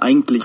Eigentlich.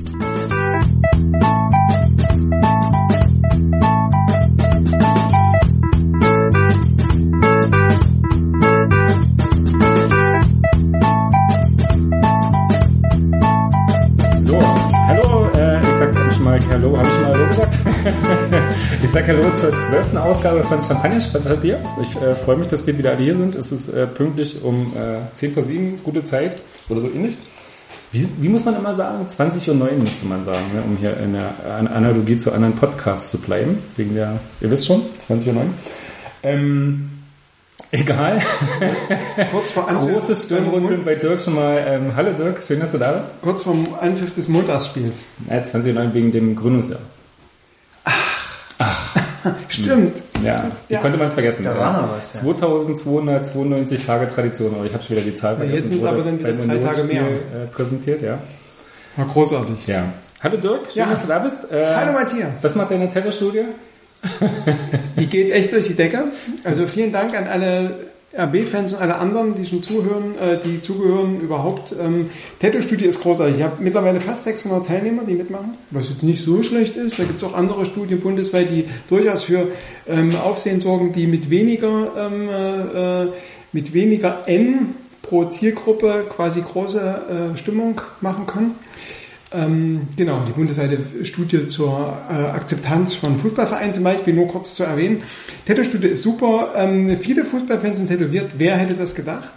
Ich sag Hallo zur zwölften Ausgabe von Champagner statt Bier. Ich äh, freue mich, dass wir wieder alle hier sind. Es ist äh, pünktlich um äh, 10 vor 7, gute Zeit oder so ähnlich. Wie, wie muss man immer sagen? 20.09 Uhr müsste man sagen, ne? um hier in der An- Analogie zu anderen Podcasts zu bleiben. Wegen der, ihr wisst schon, 20.09 Uhr. Ähm, egal. Kurz vor Anpfiff, Großes Stirnrunzeln bei Dirk schon mal. Ähm, hallo Dirk, schön, dass du da bist. kurz vorm Anpfiff des Montagsspiels. Ja, 2009 wegen dem Gründungsjahr. Stimmt. Ja, wie Ja. konnte man es vergessen? Da war noch was, ja. 2292 Tage Tradition, aber ich habe schon wieder die Zahl Ja, jetzt vergessen. sind aber dann wieder drei Tage mehr. Äh, präsentiert, ja. War großartig. ja. Hallo Dirk, schön, Ja. dass du da bist. Äh, Hallo Matthias. Was macht deine Tattoo-Studie? Die geht echt durch die Decke. Also vielen Dank an alle RB-Fans und alle anderen, die schon zuhören, äh, die zugehören überhaupt. Ähm, Tattoo-Studie ist großartig. Ich habe mittlerweile fast 600 Teilnehmer, die mitmachen, was jetzt nicht so schlecht ist. Da gibt es auch andere Studien bundesweit, die durchaus für ähm, Aufsehen sorgen, die mit weniger, ähm, äh, mit weniger N pro Zielgruppe quasi große äh, Stimmung machen können. Ähm, genau, die bundesweite Studie zur äh, Akzeptanz von Fußballvereinen zum Beispiel, nur kurz zu erwähnen. Tattoo-Studie ist super. Ähm, viele Fußballfans sind tätowiert. Wer hätte das gedacht?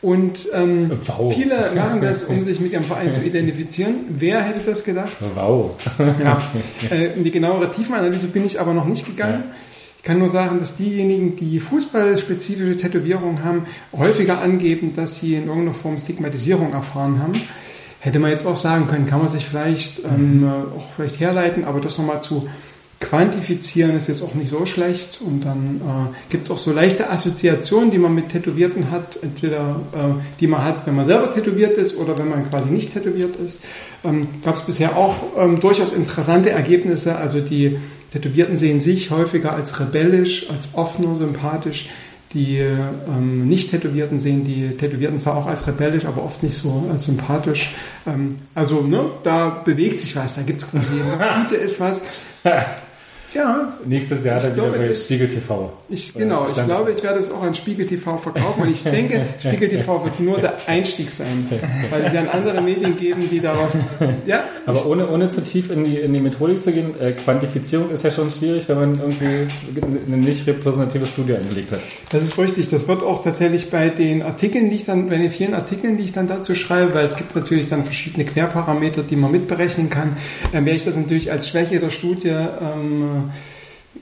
Und ähm, Wow. viele machen das, um sich mit ihrem Verein zu identifizieren. Wer hätte das gedacht? Wow. Ja, äh, in die genauere Tiefenanalyse bin ich aber noch nicht gegangen. Ich kann nur sagen, dass diejenigen, die fußballspezifische Tätowierungen haben, häufiger angeben, dass sie in irgendeiner Form Stigmatisierung erfahren haben. Hätte man jetzt auch sagen können, kann man sich vielleicht ähm, äh, auch vielleicht herleiten, aber das nochmal zu quantifizieren ist jetzt auch nicht so schlecht. Und dann äh, gibt es auch so leichte Assoziationen, die man mit Tätowierten hat, entweder äh, die man hat, wenn man selber tätowiert ist oder wenn man quasi nicht tätowiert ist. Ähm, Gab es bisher auch ähm, durchaus interessante Ergebnisse. Also die Tätowierten sehen sich häufiger als rebellisch, als offener, sympathisch. Die ähm, Nicht-Tätowierten sehen die Tätowierten zwar auch als rebellisch, aber oft nicht so als sympathisch. Ähm, also ne, da bewegt sich was, da gibt es quasi Gute ist was. Ja, Nächstes Jahr dann wieder bei Spiegel TV. ich, genau, ich glaube, ich werde es auch an Spiegel TV verkaufen und ich denke, Spiegel TV wird nur der Einstieg sein, weil es ja andere Medien geben, die darauf, ja, Aber ohne, ohne zu tief in die, in die Methodik zu gehen, äh, Quantifizierung ist ja schon schwierig, wenn man irgendwie eine nicht repräsentative Studie angelegt hat. das ist richtig. Das wird auch tatsächlich bei den Artikeln, die ich dann, bei den vielen Artikeln, die ich dann dazu schreibe, weil es gibt natürlich dann verschiedene Querparameter, die man mitberechnen kann, äh, werde ich das natürlich als Schwäche der Studie ähm, äh,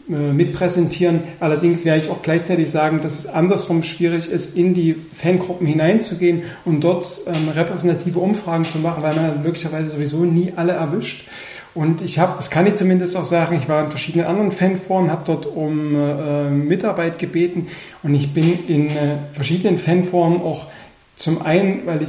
mitpräsentieren. Allerdings werde ich auch gleichzeitig sagen, dass es andersrum schwierig ist, in die Fangruppen hineinzugehen und dort ähm, repräsentative Umfragen zu machen, weil man möglicherweise sowieso nie alle erwischt. Und ich habe, das kann ich zumindest auch sagen, ich war in verschiedenen anderen Fanforen, habe dort um äh, Mitarbeit gebeten und ich bin in äh, verschiedenen Fanforen auch zum einen, weil ich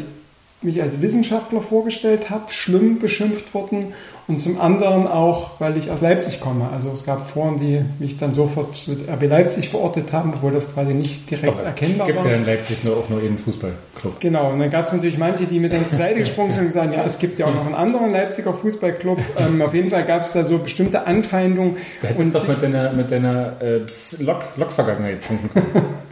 mich als Wissenschaftler vorgestellt habe, schlimm beschimpft worden und zum anderen auch, weil ich aus Leipzig komme. Also es gab Foren, die mich dann sofort mit RB Leipzig verortet haben, obwohl das quasi nicht direkt erkennbar gibt war. ja in Leipzig nur auch nur einen Fußballclub. Genau, und dann gab es natürlich manche, die mir dann zur Seite gesprungen sind und gesagt, ja, es gibt ja auch noch einen anderen Leipziger Fußballclub. Ähm, auf jeden Fall gab es da so bestimmte Anfeindungen. Du hättest und doch mit deiner, mit deiner äh, Lok-Vergangenheit punkten können.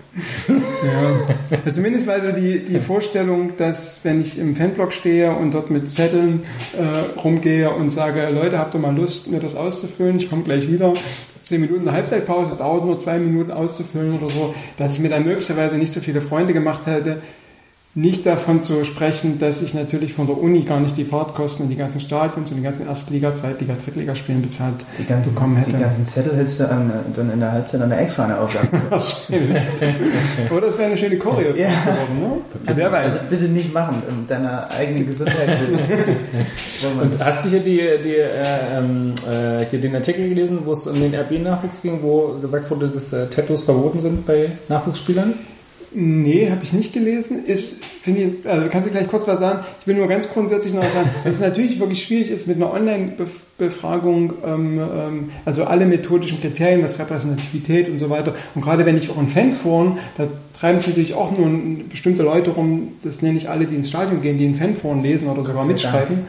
Ja, ja zumindest war so die, die Vorstellung, dass wenn ich im Fanblog stehe und dort mit Zetteln äh, rumgehe und sage, Leute, habt ihr mal Lust, mir das auszufüllen, ich komme gleich wieder, zehn Minuten eine Halbzeitpause, dauert nur zwei Minuten auszufüllen oder so, dass ich mir dann möglicherweise nicht so viele Freunde gemacht hätte, nicht davon zu sprechen, dass ich natürlich von der Uni gar nicht die Fahrtkosten und die ganzen Stadions und die ganzen Erstliga-, Zweitliga-, Drittligaspielen bezahlt die ganzen, bekommen hätte. Die ganzen Zettel hättest du an, dann in der Halbzeit an der Eckfahne auflagen Oder es wäre eine schöne Choreo Ja. geworden, ne? Also, Wer weiß. also bitte nicht machen, um deiner eigenen Gesundheit Und hast du hier die, die äh, ähm, äh, hier den Artikel gelesen, wo es um den RB-Nachwuchs ging, wo gesagt wurde, dass äh, Tattoos verboten sind bei Nachwuchsspielern? Nee, habe ich nicht gelesen. Ich finde, also kannst du gleich kurz was sagen? Ich will nur ganz grundsätzlich noch sagen, dass es natürlich wirklich schwierig ist mit einer Online-Befragung, ähm, ähm, also alle methodischen Kriterien, was Repräsentativität und so weiter. Und gerade wenn ich auch in Fanforen, da treiben sich natürlich auch nur bestimmte Leute rum, das nenne ich alle, die ins Stadion gehen, die in Fanforen lesen oder sogar mitschreiben.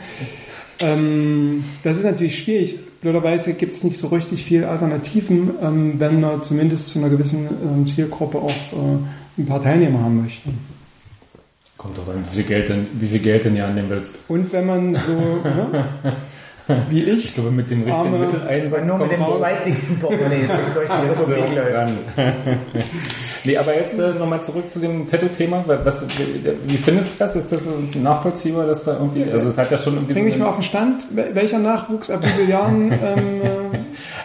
Ähm, das ist natürlich schwierig. Blöderweise gibt es nicht so richtig viel Alternativen, ähm, wenn man zumindest zu einer gewissen ähm, Zielgruppe auch äh, ein paar Teilnehmer haben möchte. Kommt doch an, wie viel Geld denn, wie viel Geld denn ja annehmen willst. Und wenn man so, ne, wie ich, Ich glaube, mit dem richtigen Arme- Mitteleinsatz Nur mit dem zweitdicksten Portemonnaie, das durch die so Republik läuft. nee, aber jetzt äh, nochmal zurück zu dem Tattoo-Thema. Was, wie, findest du das? Ist das nachvollziehbar, dass da irgendwie, also es hat ja schon irgendwie bring mich mal auf den Stand, wel- welcher Nachwuchs ab wie vielen Jahren, ähm, äh,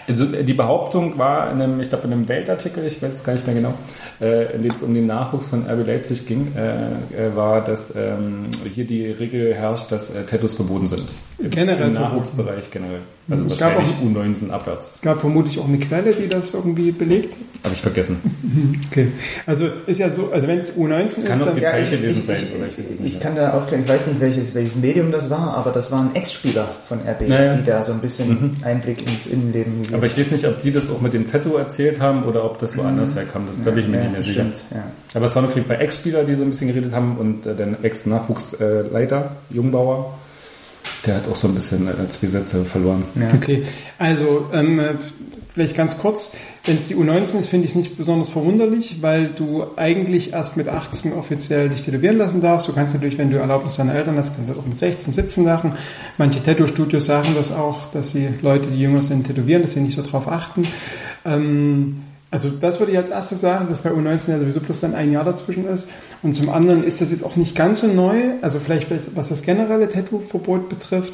Also die Behauptung war in einem, ich glaube in einem Weltartikel, ich weiß es gar nicht mehr genau, äh, in dem es um den Nachwuchs von RB Leipzig ging, äh, äh, war, dass ähm, hier die Regel herrscht, dass äh, Tattoos verboten sind. Im, Generell Im. Nachwuchsbereich generell. Also Es gab wahrscheinlich U19 abwärts. es gab vermutlich auch eine Quelle, die das irgendwie belegt. Habe ich vergessen. Okay, also ist ja so, also wenn es U19 ist, Kann doch dann die Ja, ich, gewesen ich, sein, ich, oder ich kann da aufklären, ich weiß nicht, welches, welches Medium das war, aber das waren Ex-Spieler von RB, Naja. die da so ein bisschen Einblick ins Innenleben gegeben Aber ich weiß nicht, ob die das auch mit dem Tattoo erzählt haben oder ob das woanders herkam. Das glaube ich mir ja, nicht mehr sicher. stimmt, ja. Aber es waren auf jeden Fall Ex-Spieler, die so ein bisschen geredet haben und äh, der Ex-Nachwuchsleiter, Jungbauer, der hat auch so ein bisschen äh, zwei Sätze verloren. Ja. Okay, also ähm, äh, vielleicht ganz kurz, wenn es die U19 ist, finde ich es nicht besonders verwunderlich, weil du eigentlich erst mit 18 offiziell dich tätowieren lassen darfst. Du kannst natürlich, wenn du Erlaubnis deiner Eltern hast, kannst du das auch mit 16, 17 machen. Manche Tattoo-Studios sagen das auch, dass sie Leute, die jünger sind, tätowieren, dass sie nicht so drauf achten. Ähm, also das würde ich als erstes sagen, dass bei U19 ja sowieso bloß dann ein Jahr dazwischen ist. Und zum anderen ist das jetzt auch nicht ganz so neu, also vielleicht was das generelle Tattoo-Verbot betrifft.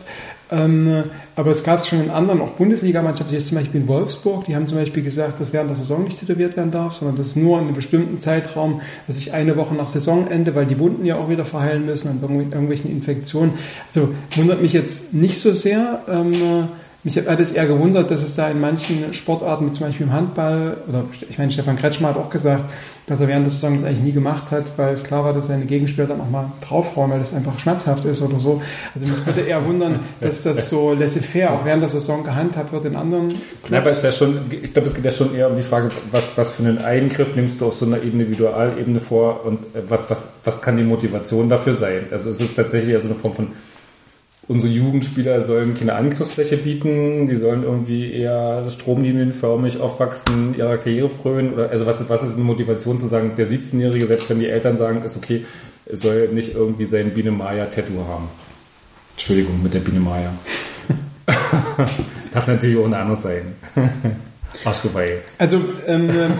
Ähm, aber es gab es schon in anderen, auch Bundesliga-Mannschaften, jetzt zum Beispiel in Wolfsburg, die haben zum Beispiel gesagt, dass während der Saison nicht tätowiert werden darf, sondern das nur in einem bestimmten Zeitraum, dass ich eine Woche nach Saisonende, weil die Wunden ja auch wieder verheilen müssen und irgendw- irgendwelchen Infektionen. Also wundert mich jetzt nicht so sehr. Ähm, mich hat es eher gewundert, dass es da in manchen Sportarten, wie zum Beispiel im Handball, oder ich meine, Stefan Kretschmer hat auch gesagt, dass er während der Saison das eigentlich nie gemacht hat, weil es klar war, dass seine Gegenspieler dann auch mal draufhauen, weil das einfach schmerzhaft ist oder so. Also mich würde eher wundern, dass das so laissez-faire auch während der Saison gehandhabt wird in anderen Ja, aber es Clubs. ist ja schon, ich glaube, es geht ja schon eher um die Frage, was, was für einen Eingriff nimmst du auf so einer Individualebene vor und äh, was, was, was kann die Motivation dafür sein? Also es ist tatsächlich ja so eine Form von, unsere Jugendspieler sollen keine Angriffsfläche bieten, die sollen irgendwie eher stromlinienförmig aufwachsen, ihrer Karriere frönen oder, also was ist, was ist eine Motivation zu sagen, der 17-Jährige, selbst wenn die Eltern sagen, ist okay, es soll nicht irgendwie sein Biene Maya Tattoo haben. Entschuldigung, mit der Biene Maya. Darf natürlich auch ein anderes sein. Arschgeweih. Also ähm, ähm,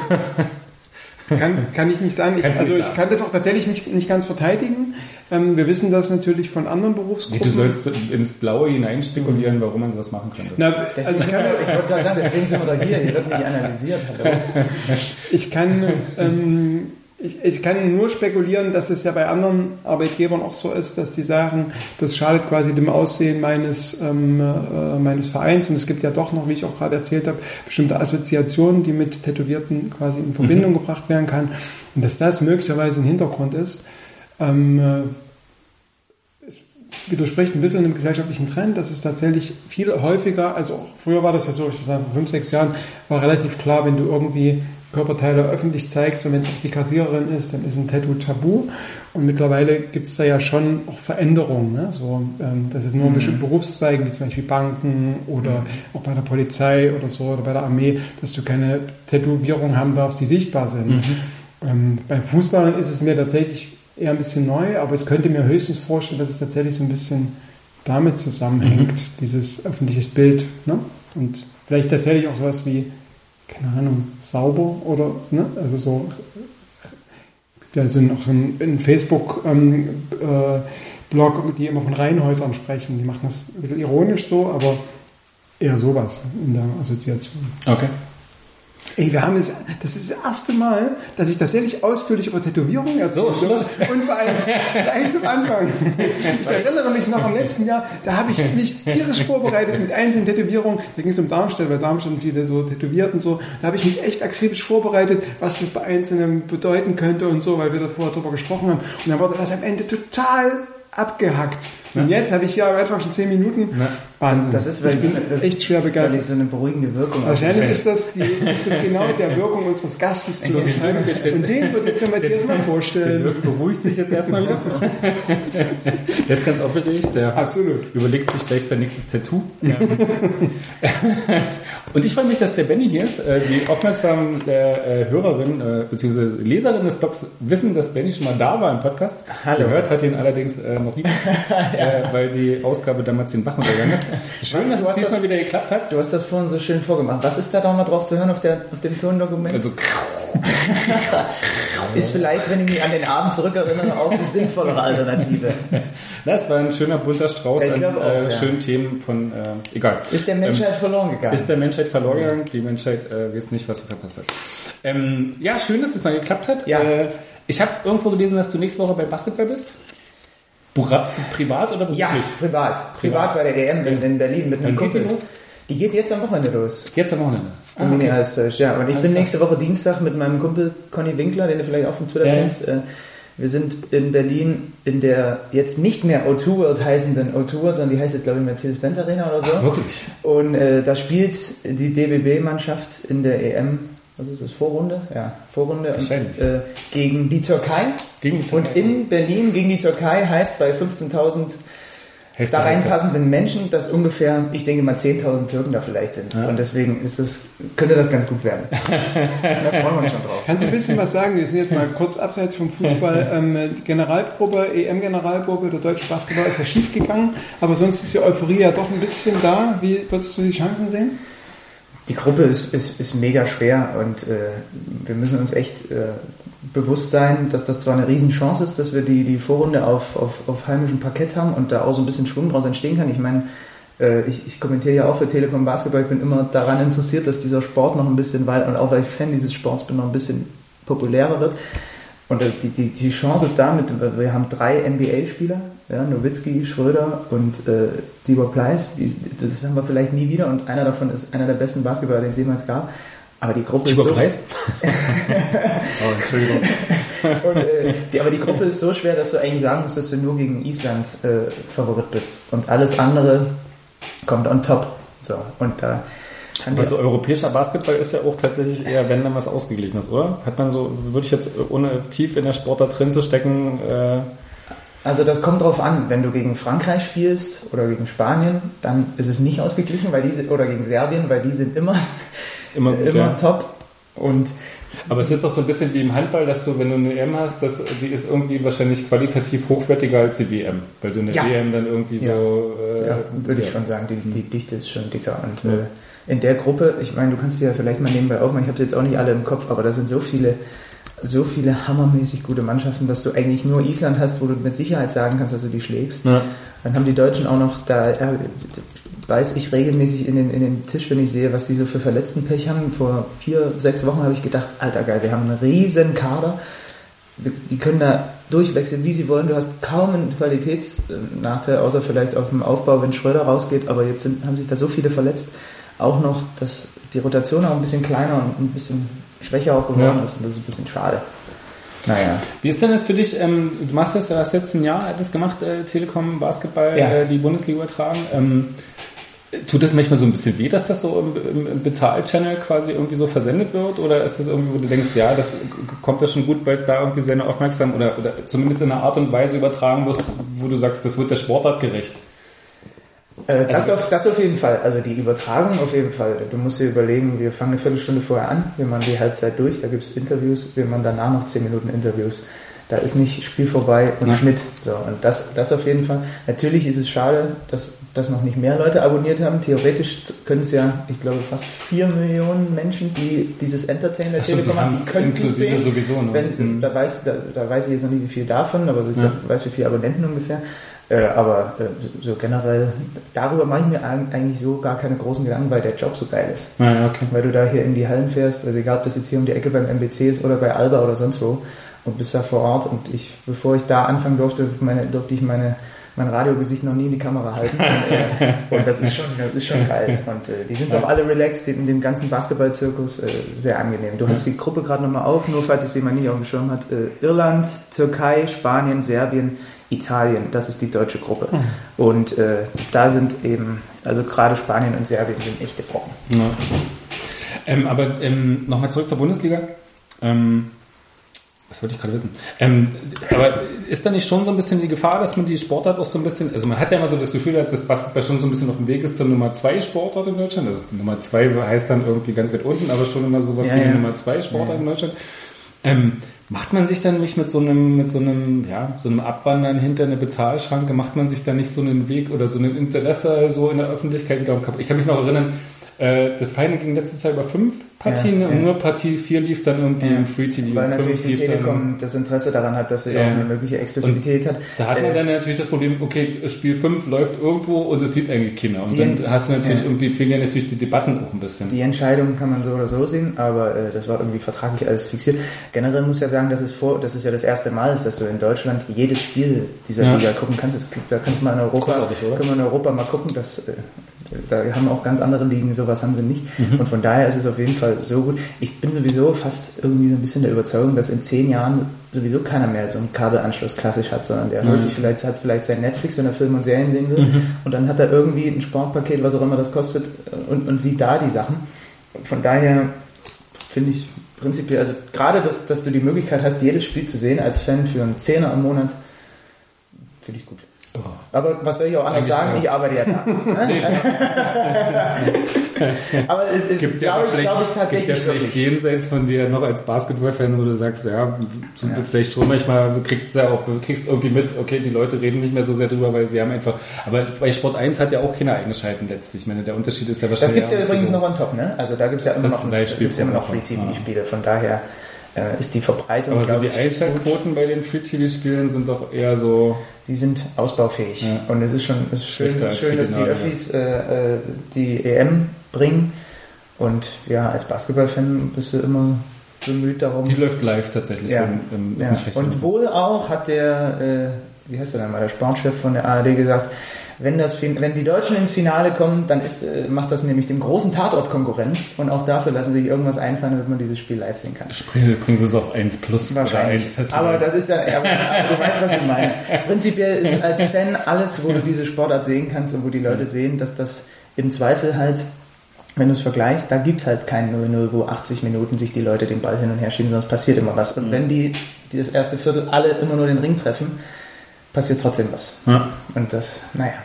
kann, kann ich nicht sagen. Ich, also ich kann das auch tatsächlich nicht, nicht ganz verteidigen. Ähm, wir wissen das natürlich von anderen Nee, Berufsgruppen. du sollst ins Blaue hineinspekulieren, warum man sowas machen könnte. Na, Das, also ich, ich kann, ich wollte gerade sagen, deswegen sind wir doch hier, hier wird nicht analysiert. Ich kann, ähm, ich, ich kann nur spekulieren, dass es ja bei anderen Arbeitgebern auch so ist, dass die sagen, das schadet quasi dem Aussehen meines, ähm, äh, meines Vereins. Und es gibt ja doch noch, wie ich auch gerade erzählt habe, bestimmte Assoziationen, die mit Tätowierten quasi in Verbindung gebracht werden kann. Und dass das möglicherweise ein Hintergrund ist. Ähm, äh, widerspricht ein bisschen einem gesellschaftlichen Trend, dass es tatsächlich viel häufiger, also auch früher war das ja so, ich würde sagen, vor fünf, sechs Jahren war relativ klar, wenn du irgendwie Körperteile öffentlich zeigst und wenn es auch die Kassiererin ist, dann ist ein Tattoo tabu. Und mittlerweile gibt es da ja schon auch Veränderungen. Ne? So, ähm, das ist nur in bestimmten Berufszweigen, wie zum Beispiel Banken oder auch bei der Polizei oder so oder bei der Armee, dass du keine Tätowierungen haben darfst, die sichtbar sind. Ähm, beim Fußballern ist es mir tatsächlich eher ein bisschen neu, aber ich könnte mir höchstens vorstellen, dass es tatsächlich so ein bisschen damit zusammenhängt, dieses öffentliches Bild. Ne? Und vielleicht tatsächlich auch sowas wie, keine Ahnung, sauber oder, ne? also so, ja, so noch so ein, ein Facebook-Blog, die immer von Reihenhäusern sprechen. Die machen das ein bisschen ironisch so, aber eher sowas in der Assoziation. Okay. Ey, wir haben jetzt, das ist das erste Mal, dass ich tatsächlich ausführlich über Tätowierungen erzähle. So, Schluss. Und vor allem gleich zum Anfang. Ich erinnere mich noch am letzten Jahr, da habe ich mich tierisch vorbereitet mit einzelnen Tätowierungen. Da ging es um Darmstadt, weil Darmstadt viele so tätowiert und so. Da habe ich mich echt akribisch vorbereitet, was das bei Einzelnen bedeuten könnte und so, weil wir davor darüber gesprochen haben. Und dann wurde das am Ende total abgehackt. Und jetzt habe ich hier einfach schon zehn Minuten. Wahnsinn. Das ist, weil ich bin das, echt schwer weil ich begeistert. so eine beruhigende Wirkung Wahrscheinlich ist das, die, ist das genau der Wirkung unseres Gastes zu beschreiben. Und den würde ich jetzt Matthias mal Der vorstellen. Dirk beruhigt sich jetzt erstmal wieder. Der ist ganz aufgeregt. Der Absolut. überlegt sich gleich sein nächstes Tattoo. Und ich freue mich, dass der Benny hier ist. Äh, Die aufmerksamen äh, äh, Hörerin äh, bzw. Leserin des Blogs wissen, dass Benny schon mal da war im Podcast. Hallo. Gehört hat ihn allerdings noch nie, äh, weil die Ausgabe damals den Bach untergegangen ist. Schön, dass du es diesmal das- wieder geklappt hat. Du hast das vorhin so schön vorgemacht. Was ist da noch mal drauf zu hören auf, der, auf dem Tondokument? Also ist vielleicht, wenn ich mich an den Abend zurückerinnere, auch die sinnvollere Alternative. das war ein schöner bunter Strauß an äh, ja. schönen Themen von äh, egal. Ist der Menschheit verloren gegangen? Ist der Menschheit verloren gegangen, die Menschheit äh, weiß nicht, was sie verpasst hat. Ähm, ja, schön, dass es mal geklappt hat. Ja. Äh, ich habe irgendwo gelesen, dass du nächste Woche beim Basketball bist. Bura privat oder beruflich? ja, privat. Privat bei der EM in, in Berlin mit einem Kumpel. los? Die geht jetzt am Wochenende los. Jetzt am Wochenende. Ah, okay. heißt es, ja. Und ich Alles bin nächste Woche Dienstag mit meinem Kumpel Conny Winkler, den du vielleicht auch von Twitter Ja, kennst. äh, Wir sind in Berlin in der jetzt nicht mehr O2 World heißenden O2 World, sondern die heißt jetzt glaube ich Mercedes-Benz Arena oder so. Wirklich? Und äh, da spielt die DBB-Mannschaft in der EM, was ist das, Vorrunde? Ja, Vorrunde. Und, äh, gegen die Türkei. Gegen die Türkei. Und in Berlin gegen die Türkei heißt bei 15.000 Hälfte, da reinpassenden Menschen, dass ungefähr, ich denke mal 10.000 Türken da vielleicht sind. Ja. Und deswegen ist das, könnte das ganz gut werden. da freuen wir uns schon drauf. Kannst du ein bisschen was sagen? Wir sind jetzt mal kurz abseits vom Fußball. Ähm, die Generalprobe, EM-Generalprobe, der deutsche Basketball ist ja schief gegangen, aber sonst ist die Euphorie ja doch ein bisschen da. Wie würdest du die Chancen sehen? Die Gruppe ist, ist, ist mega schwer und äh, wir müssen uns echt äh, bewusst sein, dass das zwar eine Riesenchance ist, dass wir die, die Vorrunde auf, auf, auf heimischem Parkett haben und da auch so ein bisschen Schwung draus entstehen kann. Ich meine, äh, ich, ich kommentiere ja auch für Telekom Basketball, ich bin immer daran interessiert, dass dieser Sport noch ein bisschen, weil, und auch weil ich Fan dieses Sports bin, noch ein bisschen populärer wird. Und äh, die, die, die Chance ist damit, wir haben drei NBA-Spieler, ja, Nowitzki, Schröder und äh, Tibor Pleiss, die, das haben wir vielleicht nie wieder und einer davon ist einer der besten Basketballer, den es jemals gab. Aber die Gruppe Tibor ist so, Preis? oh, Entschuldigung. und, äh, die, aber die Gruppe ist so schwer, dass du eigentlich sagen musst, dass du nur gegen Island äh, Favorit bist. Und alles andere kommt on top. So, und da kann Aber so der, europäischer Basketball ist ja auch tatsächlich eher, wenn dann was Ausgeglichenes, oder? Hat man so, würde ich jetzt, ohne tief in der Sportart drin zu stecken, äh, also das kommt drauf an, wenn du gegen Frankreich spielst oder gegen Spanien, dann ist es nicht ausgeglichen, weil diese oder gegen Serbien, weil die sind immer immer gut, immer ja. top. Und Aber es ist doch so ein bisschen wie im Handball, dass du, wenn du eine EM hast, dass, die ist irgendwie wahrscheinlich qualitativ hochwertiger als die WM. Weil du eine Ja. WM dann irgendwie Ja. so... Äh, ja, würde ich schon sagen, die, die Dichte ist schon dicker. Und äh, in der Gruppe, ich meine, du kannst dir ja vielleicht mal nebenbei aufmachen, ich habe jetzt auch nicht alle im Kopf, aber da sind so viele, so viele hammermäßig gute Mannschaften, dass du eigentlich nur Island hast, wo du mit Sicherheit sagen kannst, dass du die schlägst. Ja. Dann haben die Deutschen auch noch, da äh, beiß ich regelmäßig in den, in den Tisch, wenn ich sehe, was die so für Verletztenpech haben. Vor vier, sechs Wochen habe ich gedacht, alter geil, wir haben einen riesen Kader. Die können da durchwechseln, wie sie wollen. Du hast kaum einen Qualitätsnachteil, außer vielleicht auf dem Aufbau, wenn Schröder rausgeht. Aber jetzt sind, haben sich da so viele verletzt. Auch noch, dass die Rotation auch ein bisschen kleiner und ein bisschen schwächer auch geworden Ja. ist. Und das ist ein bisschen schade. Naja. Wie ist denn das für dich? Ähm, du machst das, du hast jetzt ein Jahr das gemacht, äh, Telekom Basketball, Ja. äh, die Bundesliga übertragen. Ähm, tut das manchmal so ein bisschen weh, dass das so im, im, im Bezahl-Channel quasi irgendwie so versendet wird? Oder ist das irgendwie, wo du denkst, ja, das kommt das schon gut, weil es da irgendwie sehr aufmerksam oder, oder zumindest in einer Art und Weise übertragen wird, wo du sagst, das wird der Sportart gerecht? Äh, das, Also- auf, das auf jeden Fall. Also die Übertragung auf jeden Fall. Du musst dir überlegen, wir fangen eine Viertelstunde vorher an, wir machen die Halbzeit durch, da gibt's Interviews, wir machen danach noch zehn Minuten Interviews. Da ist nicht Spiel vorbei und Ja. Schnitt. So, und das, das auf jeden Fall. Natürlich ist es schade, dass, dass noch nicht mehr Leute abonniert haben. Theoretisch können es ja, ich glaube, fast vier Millionen Menschen, die dieses Ach stimmt, Telekom haben, die könnten sehen. sowieso, ne? Wenn, Mhm. da, weiß, da, da weiß ich jetzt noch nicht, wie viel davon, aber ich Ja. weiß, wie viele Abonnenten ungefähr. Äh, aber äh, so generell, darüber mache ich mir eig- eigentlich so gar keine großen Gedanken, weil der Job so geil ist. Naja, okay. Weil du da hier in die Hallen fährst, also egal ob das jetzt hier um die Ecke beim MBC ist oder bei Alba oder sonst wo, und bist da vor Ort und ich, bevor ich da anfangen durfte, meine, durfte ich meine mein Radiogesicht noch nie in die Kamera halten. Und, äh, und das ist schon, das ist schon geil. Und äh, die sind auch alle relaxed in dem ganzen Basketballzirkus, äh, sehr angenehm. Du hast die Gruppe gerade nochmal auf, nur falls es jemand nicht auf dem Schirm hat. Äh, Irland, Türkei, Spanien, Serbien, Italien, das ist die deutsche Gruppe. Und äh, da sind eben, also gerade Spanien und Serbien sind echte Brocken. Ja. Ähm, aber ähm, nochmal zurück zur Bundesliga. Ähm, was wollte ich gerade wissen? Ähm, aber ist da nicht schon so ein bisschen die Gefahr, dass man die Sportart auch so ein bisschen, also man hat ja immer so das Gefühl, dass Basketball schon so ein bisschen auf dem Weg ist zur Nummer zwei Sportart in Deutschland. Also Nummer zwei heißt dann irgendwie ganz weit unten, aber schon immer sowas Ja, wie ja. Nummer zwei Sportart in Deutschland. Ähm, macht man sich dann nicht mit so einem, mit so einem, ja, so einem Abwandern hinter eine Bezahlschranke, macht man sich da nicht so einen Weg oder so ein Interesse so in der Öffentlichkeit wieder? Ich kann mich noch erinnern, äh, das Final ging letztes Jahr über fünf Partien Ja, und ja. nur Partie 4 lief dann irgendwie Ja. im Free TV. Weil und natürlich die Telekom das Interesse daran hat, dass sie Ja. auch eine mögliche Exklusivität hat. Da hat man Äh, dann natürlich das Problem, okay, Spiel 5 läuft irgendwo und es sieht eigentlich keiner. Und dann hast du natürlich irgendwie, fehlen ja natürlich die Debatten auch ein bisschen. Die Entscheidung kann man so oder so sehen, aber äh, das war irgendwie vertraglich alles fixiert. Generell muss ich ja sagen, dass es vor, das ist ja das erste Mal, ist, dass du in Deutschland jedes Spiel dieser. Liga gucken kannst. Es gibt, da kannst du mal in Europa, können wir in Europa mal gucken, dass äh, da haben auch ganz andere Ligen, sowas haben sie nicht. Mhm. Und von daher ist es auf jeden Fall so gut. Ich bin sowieso fast irgendwie so ein bisschen der Überzeugung, dass in zehn Jahren sowieso keiner mehr so einen Kabelanschluss klassisch hat, sondern der holt Mhm. sich vielleicht, hat vielleicht sein Netflix, wenn er Filme und Serien sehen will, und dann hat er irgendwie ein Sportpaket, was auch immer das kostet, und, und sieht da die Sachen. Von daher finde ich prinzipiell, also gerade, dass, dass du die Möglichkeit hast, jedes Spiel zu sehen als Fan für einen Zehner im Monat, finde ich gut. Oh. Aber was soll ich auch anders Eigentlich sagen? Ich arbeite ja da. aber äh, Gibt ja glaube ich, ich gibt tatsächlich ja vielleicht wirklich. jenseits von dir noch als Basketball-Fan, wo du sagst, ja, so, vielleicht schon manchmal kriegst du auch, kriegst irgendwie mit, okay, die Leute reden nicht mehr so sehr drüber, weil sie haben einfach, aber bei Sport 1 hat ja auch keine eigenen Schalten letztlich. Ich meine, der Unterschied ist ja Das wahrscheinlich. gibt's ja übrigens noch on top, ne? Also da gibt's ja immer noch, gibt's ja immer noch Ja. Free-TV-Spiele. Von daher äh, ist die Verbreitung, Aber so die Einschaltquoten bei den Free-TV-Spielen sind doch eher so, die sind ausbaufähig. Ja. Und es ist schon es ist schön, es ist schön dass die. Öffis äh, äh, die EM bringen. Und ja, als Basketballfan bist du immer bemüht darum. die läuft live tatsächlich. Ja, im, im ja. Und wohl auch hat der, äh, wie heißt der denn mal, der Sportchef von der ARD gesagt, wenn, das, wenn die Deutschen ins Finale kommen, dann ist, äh, macht das nämlich dem großen Tatort Konkurrenz und auch dafür lassen sich irgendwas einfallen, damit man dieses Spiel live sehen kann. Sprich, bringen sie es auf 1 plus oder 1 Wahrscheinlich. Festival. Aber das ist ja, ja, du weißt, was ich meine. Prinzipiell ist als Fan alles, wo du diese Sportart sehen kannst und wo die Leute sehen, dass das im Zweifel halt, wenn du es vergleichst, da gibt halt kein 0-0, wo 80 Minuten sich die Leute den Ball hin und her schieben, sondern es passiert immer was. Und wenn die, die das erste Viertel alle immer nur den Ring treffen, passiert trotzdem was. ja. Und das, naja.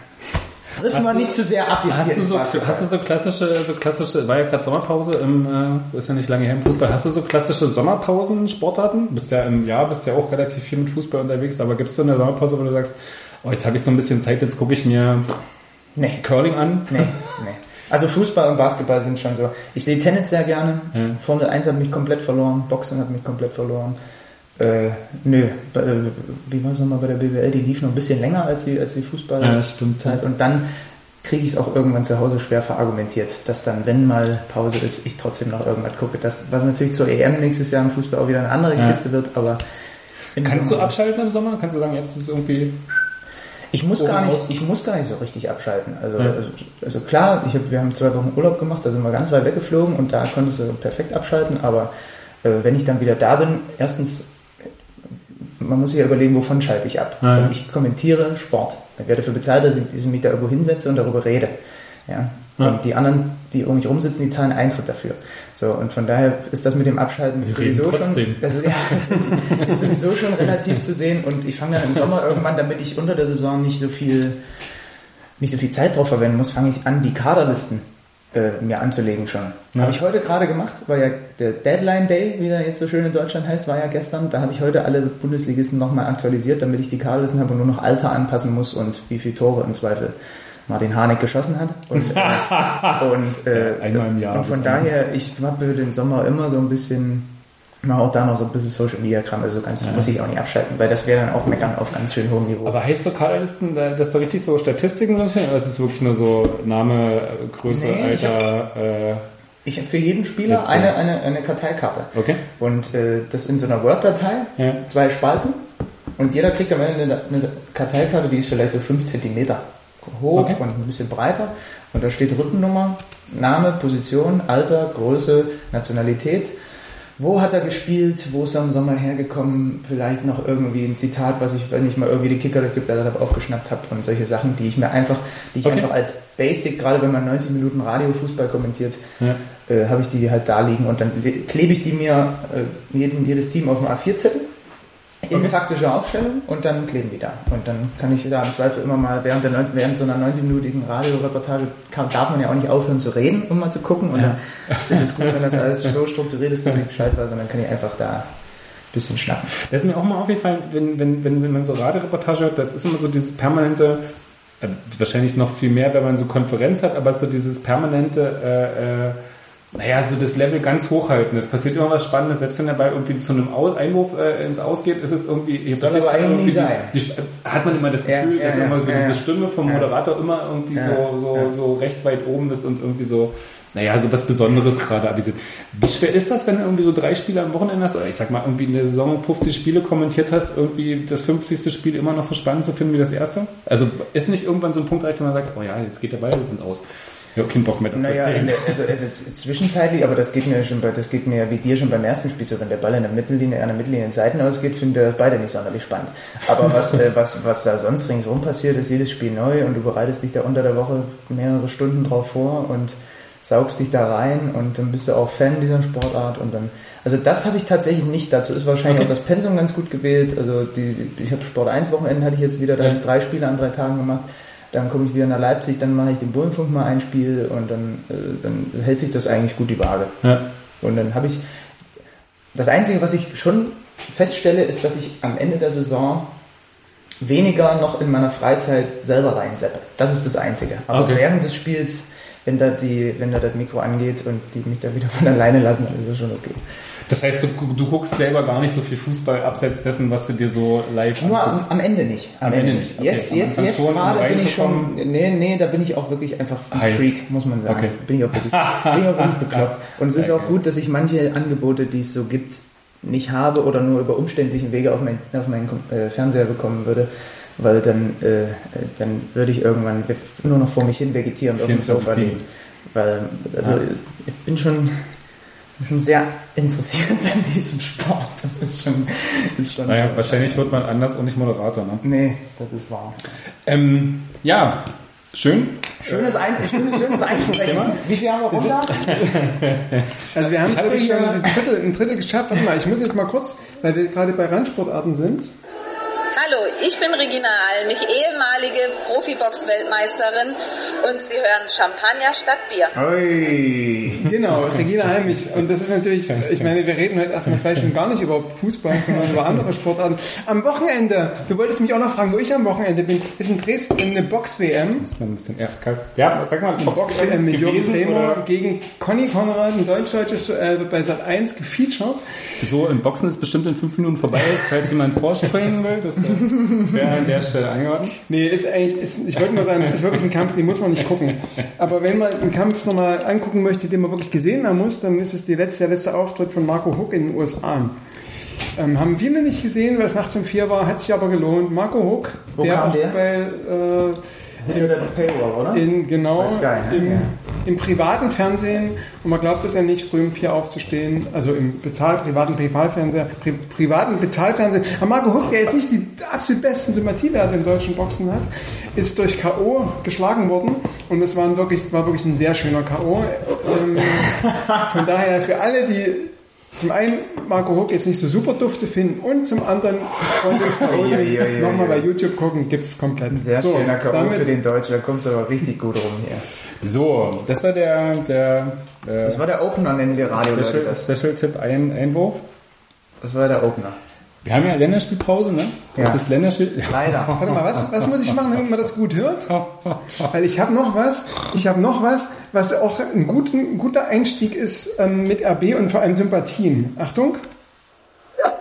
Man du- nicht zu sehr ab jetzt Hast hier du, so, hast du so klassische, so klassische, war ja gerade Sommerpause im, äh, ist ja nicht lange her im Fußball. Hast du so klassische Sommerpausen, Sportarten? Bist ja im Jahr, bist ja auch relativ viel mit Fußball unterwegs, aber gibst du eine Sommerpause, wo du sagst, oh, jetzt habe ich so ein bisschen Zeit, jetzt gucke ich mir Nee. Curling an? Nee, nee. Also Fußball und Basketball sind schon so. Ich sehe Tennis sehr gerne. Ja. Formel 1 hat mich komplett verloren. Boxen hat mich komplett verloren. Äh, nö, Bei, äh, wie war es nochmal bei der BWL? Die lief noch ein bisschen länger als die, als die Fußballzeit. Ja, stimmt. Und dann kriege ich es auch irgendwann zu Hause schwer verargumentiert, dass dann, wenn mal Pause ist, ich trotzdem noch irgendwas gucke. Das, was natürlich zur EM nächstes Jahr im Fußball auch wieder eine andere Ja. Kiste wird, aber Kannst du abschalten im Sommer? Kannst du sagen, jetzt ist irgendwie, Ich muss gar nicht, ich muss gar nicht so richtig abschalten. Also, Ja. also, also klar, ich hab, wir haben zwei Wochen Urlaub gemacht, da sind wir ganz weit weggeflogen und da konntest du perfekt abschalten, aber äh, wenn ich dann wieder da bin, erstens, man muss sich ja überlegen, wovon schalte ich ab. Ja, ja. Ich kommentiere Sport. Ich werde dafür bezahlt, dass ich, mich da irgendwo hinsetze und darüber rede. Ja. Ja. Und die anderen, die um mich rumsitzen, die zahlen Eintritt dafür. So, und von daher ist das mit dem Abschalten Die sowieso schon, also, ja, ist sowieso schon relativ zu sehen und ich fange dann im Sommer irgendwann, damit ich unter der Saison nicht so viel nicht so viel Zeit drauf verwenden muss, fange ich an, die Kaderlisten äh, mir anzulegen schon. Ja. Habe ich heute gerade gemacht, weil ja der Deadline Day, wie er jetzt so schön in Deutschland heißt, war ja gestern. Da habe ich heute alle Bundesligisten nochmal aktualisiert, damit ich die Kaderlisten habe und nur noch Alter anpassen muss und wie viele Tore im Zweifel Martin Harnik geschossen hat. Und, äh, und, äh, Einmal im Jahr und von daher, ich habe für den Sommer immer so ein bisschen, mal auch da noch so ein bisschen Social Media Kram, also ganz muss ich auch nicht abschalten, weil das wäre dann auch meckern auf ganz schön hohem Niveau. Aber heißt so Kaderlisten, da- dass da richtig so Statistiken drin stehen? Oder ist es wirklich nur so Name, äh, Größe, Nee, ich Alter, äh, Ich habe für jeden Spieler Jetzt, eine, äh, eine, eine Karteikarte. okay? Und äh, das in so einer Word-Datei, Ja. zwei Spalten. Und jeder kriegt am Ende eine, eine Karteikarte, die ist vielleicht so 5 cm hoch Okay. und ein bisschen breiter. Und da steht Rückennummer, Name, Position, Alter, Größe, Nationalität. Wo hat er gespielt? Wo ist er im Sommer hergekommen? Vielleicht noch irgendwie ein Zitat, was ich, wenn ich mal irgendwie die Kicker gibt, da aufgeschnappt habe und solche Sachen, die ich mir einfach, die ich Okay. einfach als Basic, gerade wenn man 90 Minuten Radiofußball kommentiert, Ja. äh, habe ich die halt da liegen und dann le- klebe ich die mir äh, jeden, jedes Team auf dem A4-Zettel in Okay. taktischer Aufstellung und dann kleben die da. Und dann kann ich da im Zweifel immer mal während, der 90, während so einer 90-minütigen Radioreportage kann, darf man ja auch nicht aufhören zu reden, um mal zu gucken. Und Ja. dann ist es gut, wenn das alles so strukturiert ist, dass ich Bescheid weiß und dann kann ich einfach da ein bisschen schnappen. Das ist mir auch mal aufgefallen, wenn, wenn, wenn, wenn man so Radioreportage hört, das ist immer so dieses permanente, äh, wahrscheinlich noch viel mehr, wenn man so Konferenz hat, aber so dieses permanente, äh, äh, naja, so das Level ganz hochhalten. Es passiert immer was Spannendes, selbst wenn dabei irgendwie zu einem Einwurf äh, ins Ausgeht, ist es irgendwie, hier Soll aber irgendwie nie sein. Die, die, hat man immer das Ja, Gefühl, ja, dass ja, immer so ja, diese ja. Stimme vom Ja. Moderator immer irgendwie Ja, so, so, ja. so recht weit oben ist und irgendwie so, naja, so was Besonderes gerade avisiert. Wie schwer ist das, wenn du irgendwie so drei Spiele am Wochenende hast, oder ich sag mal, irgendwie in der Saison 50 Spiele kommentiert hast, irgendwie das 50. Spiel immer noch so spannend zu finden wie das erste? Also ist nicht irgendwann so ein Punkt wo man sagt, oh ja, jetzt geht der Ball sind aus. Ich habe keinen Bock mehr, das zu Naja, erzählen. in der, also, also zwischenzeitlich, aber das geht mir schon bei, das geht mir wie dir schon beim ersten Spiel so, wenn der Ball in der Mittellinie, an der Mittellinie in Seiten ausgeht, finden wir das beide nicht sonderlich spannend. Aber was, äh, was, was da sonst ringsrum passiert, ist jedes Spiel neu und du bereitest dich da unter der Woche mehrere Stunden drauf vor und saugst dich da rein und dann bist du auch Fan dieser Sportart und dann, also das habe ich tatsächlich nicht, dazu ist wahrscheinlich Okay. auch das Pensum ganz gut gewählt, also die, die ich habe Sport 1 Wochenende hatte ich jetzt wieder, da Ja. habe ich drei Spiele an drei Tagen gemacht, dann komme ich wieder nach Leipzig, dann mache ich den Bullenfunk mal ein Spiel und dann, äh, dann hält sich das eigentlich gut die Waage. Ja. Und dann habe ich, das Einzige, was ich schon feststelle, ist, dass ich am Ende der Saison weniger noch in meiner Freizeit selber reinseppe. Das ist das Einzige. Aber Okay. während des Spiels, wenn da die, wenn da das Mikro angeht und die mich da wieder von alleine lassen, dann ist es schon okay. Das heißt, du, du guckst selber gar nicht so viel Fußball abseits dessen, was du dir so live Nur am, am Ende nicht. Am Ende nicht, okay. Jetzt, Am jetzt, jetzt schon, um gerade bin ich schon, nee, nee, da bin ich auch wirklich einfach ein Heiß. Freak, muss man sagen. Okay. Bin ich auch wirklich, bin ich auch wirklich bekloppt. Und es ist auch gut, dass ich manche Angebote, die es so gibt, nicht habe oder nur über umständlichen Wege auf, mein, auf meinen äh, Fernseher bekommen würde, weil dann, äh, dann würde ich irgendwann nur noch vor mich hin vegetieren auf dem 24/7. Sofa liegen. Weil, also, Ja. ich bin schon, schon sehr interessiert an diesem Sport. Das ist schon, ist schon Naja, wahrscheinlich wird man anders und nicht Moderator, ne? Nee, das ist wahr. Ähm, ja, schön. Schönes, ein, schönes, schönes Einsprechen. Wie viel haben wir runter? Also wir haben übrigens schon- schon ein Drittel, ein Drittel geschafft. Warte mal, ich muss jetzt mal kurz, weil wir gerade bei Randsportarten sind. Hallo, ich bin Regina Almich, ehemalige Profibox-Weltmeisterin und Sie hören Champagner statt Bier. Ui. Genau, Regina Heimich. Und das ist natürlich, ich meine, wir reden heute erstmal zwei Stunden gar nicht über Fußball, sondern über andere Sportarten. Am Wochenende, du wolltest mich auch noch fragen, wo ich am Wochenende bin, ist in Dresden eine Box-WM. Ist man ein bisschen eher kalt. Ja, sag mal, Box-WM mit Jürgen Bremer gegen Conny Konrad, ein deutsch-deutsches Duell, wird bei Sat 1 gefeatured. so im Boxen ist bestimmt in fünf Minuten vorbei. Falls jemand vorspringen will, das wäre an der Stelle angeordnet. Nee, ist eigentlich, ist, ich wollte nur sagen, es ist wirklich ein Kampf, den muss man nicht gucken. Aber wenn man einen Kampf nochmal angucken möchte, den man wirklich gesehen haben muss, dann ist es die letzte, der letzte Auftritt von Marco Huck in den USA. Ähm, haben viele nicht gesehen, weil es nachts um vier war, hat sich aber gelohnt. Marco Huck, Wo der kam auch der? bei äh, Hinter der Paywall, oder? in genau Sky, ne? im, Ja. im privaten Fernsehen und man glaubt es ja nicht, früh um vier aufzustehen, also im bezahl, privaten Privatfernseher, pri, privaten Bezahlfernsehen. Aber Marco Huck, der jetzt nicht die absolut besten Sympathiewerte im deutschen Boxen hat, ist durch K.O. geschlagen worden und es war wirklich, es war wirklich ein sehr schöner K.O. Ähm, von daher für alle, die zum einen Marco Huck jetzt nicht so super dufte finden und zum anderen Freunde nochmal bei YouTube gucken, gibt's komplett. Sehr so, schöner K.O. damit- für den Deutschen, da kommst du aber richtig gut rum hier. So, das war der, der äh, Das war der Opener, nennen wir Radio Special. Special Tipp ein, Einwurf. Das war der Opener. Wir haben ja Länderspielpause, ne? Das Ja. ist Länderspiel. Leider. Warte mal, was, was muss ich machen, damit man das gut hört? Weil ich habe noch was, ich habe noch was, was auch ein, guten, ein guter Einstieg ist ähm, mit RB und vor allem Sympathien. Achtung. Ja,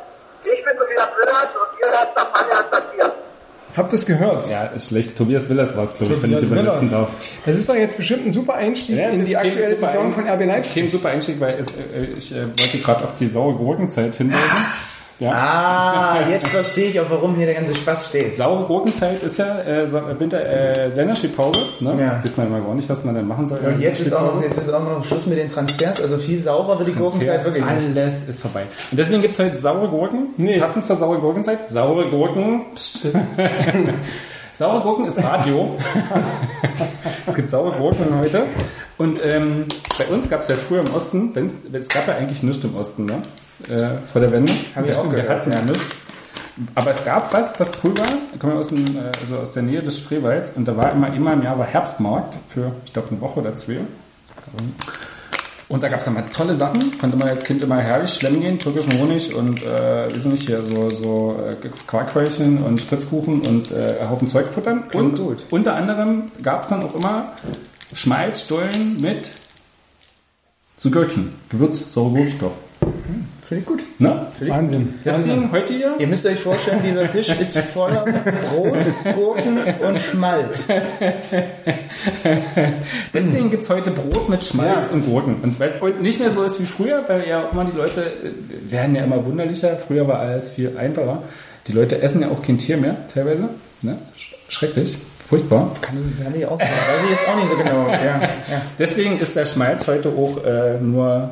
ich bin Tobias Willert und ihr hört Champagner statt Bier. Habt ihr es gehört? Ja, ist schlecht. Tobias Willers war es, glaube ich, wenn ich übersetzen Willers. darf. Das ist doch jetzt bestimmt ein super Einstieg in die das aktuelle Saison ein- von RB Leipzig. käme super Einstieg, weil es, äh, ich äh, wollte gerade auf die saure Gurkenzeit hinweisen. Ja. Ah, jetzt verstehe ich auch, warum hier der ganze Spaß steht. Saure Gurkenzeit ist ja äh, Winter äh, Länderspielpause. Ne? Ja. Wissen wir immer gar nicht, was man dann machen soll. Und jetzt ist, auch noch, jetzt ist auch noch Schluss mit den Transfers, also viel saurer wird die Gurkenzeit wirklich nicht. Alles ist vorbei. Und deswegen gibt's heute saure Gurken. Nee. Passend zur saure Gurkenzeit. Saure Gurken. Psst. saure Gurken ist Radio. es gibt saure Gurken heute. Und ähm, bei uns gab's ja früher im Osten, wenn's, es gab ja eigentlich nichts im Osten, ne? Äh, vor der Wende. Hab ich auch Wir gehört, hatten ja nichts. Aber es gab was, cool war. Ich komme aus, dem, also aus der Nähe des Spreewalds und da war immer, immer im Jahr war Herbstmarkt für, ich glaube, eine Woche oder zwei. Und da gab es immer tolle Sachen, konnte man als Kind immer herrlich schlemmen gehen, türkischen Honig und äh, wissen nicht hier so so äh, Quarkquäulchen und Spritzkuchen und äh, Haufen Zeug futtern. Und gut. unter anderem gab es dann auch immer Schmalzstollen mit Gürkchen, Gewürz, saure Gurkstoff. Finde ich gut. Ne? Wahnsinn. Deswegen heute hier Ihr müsst euch vorstellen, dieser Tisch ist voller Brot, Gurken und Schmalz. Deswegen gibt's heute Brot mit Schmalz Ja. und Gurken. Und weil es heute nicht mehr so ist wie früher, weil ja immer die Leute äh, werden ja immer wunderlicher. Früher war alles viel einfacher. Die Leute essen ja auch kein Tier mehr, teilweise. Ne? Sch- Schrecklich. Furchtbar. Kann ich, kann ich auch, weiß ich jetzt auch nicht so genau. Ja, ja. Deswegen ist der Schmalz heute auch äh, nur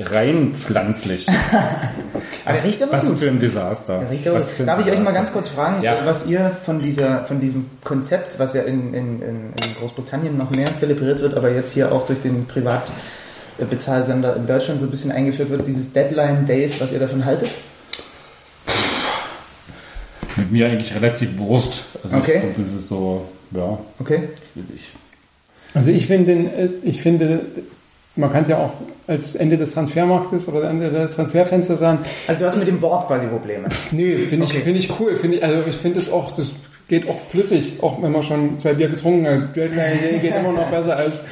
rein pflanzlich. Riecht aber Was gut. für ein Desaster. Was für ein Darf ich euch mal Desaster. ganz kurz fragen, Ja. was ihr von dieser, von diesem Konzept, was ja in, in, in Großbritannien noch mehr zelebriert wird, aber jetzt hier auch durch den Privatbezahlsender in Deutschland so ein bisschen eingeführt wird, dieses Deadline Days, was ihr davon haltet? Mit mir eigentlich relativ Wurst. Also Okay. ich glaube, das ist so, ja, Okay? ich, Also ich finde, äh, ich finde, man kann es ja auch als Ende des Transfermarktes oder Ende des Transferfensters sagen. Also du hast mit dem Wort quasi Probleme. Nee, finde ich, Okay. finde ich cool. Finde ich, also ich finde es auch, das geht auch flüssig, auch wenn man schon zwei Bier getrunken hat. Deadline geht immer noch besser als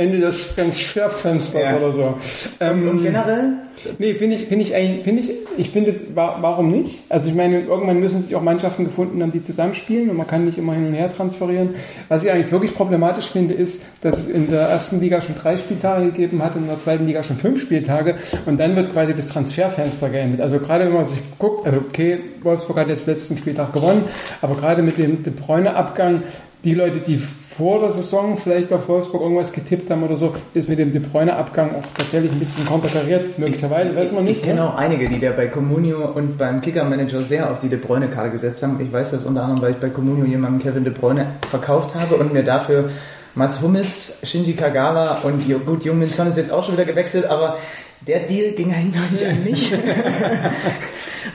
Ende des Transferfensters Ja. oder so. Ähm, Und generell? Nee, finde ich, finde ich eigentlich, finde ich, ich finde, wa- warum nicht? Also ich meine, irgendwann müssen sich auch Mannschaften gefunden haben, die zusammenspielen und man kann nicht immer hin und her transferieren. Was ich eigentlich wirklich problematisch finde, ist, dass es in der ersten Liga schon drei Spieltage gegeben hat und in der zweiten Liga schon fünf Spieltage und dann wird quasi das Transferfenster geendet. Also gerade wenn man sich guckt, also okay, Wolfsburg hat jetzt letzten Spieltag gewonnen, aber gerade mit dem De Bruyne-Abgang, die Leute, die vor der Saison vielleicht auf Wolfsburg irgendwas getippt haben oder so, ist mit dem De Bruyne-Abgang auch tatsächlich ein bisschen konterkariert, möglicherweise, weiß man nicht. Ich kenne ne? auch einige, die da bei Comunio und beim Kicker-Manager sehr auf die De Bruyne-Karte gesetzt haben. Ich weiß das unter anderem, weil ich bei Comunio jemanden Kevin De Bruyne verkauft habe und mir dafür Mats Hummels, Shinji Kagawa und gut, Jungmin Son ist jetzt auch schon wieder gewechselt, aber der Deal ging eindeutig an mich.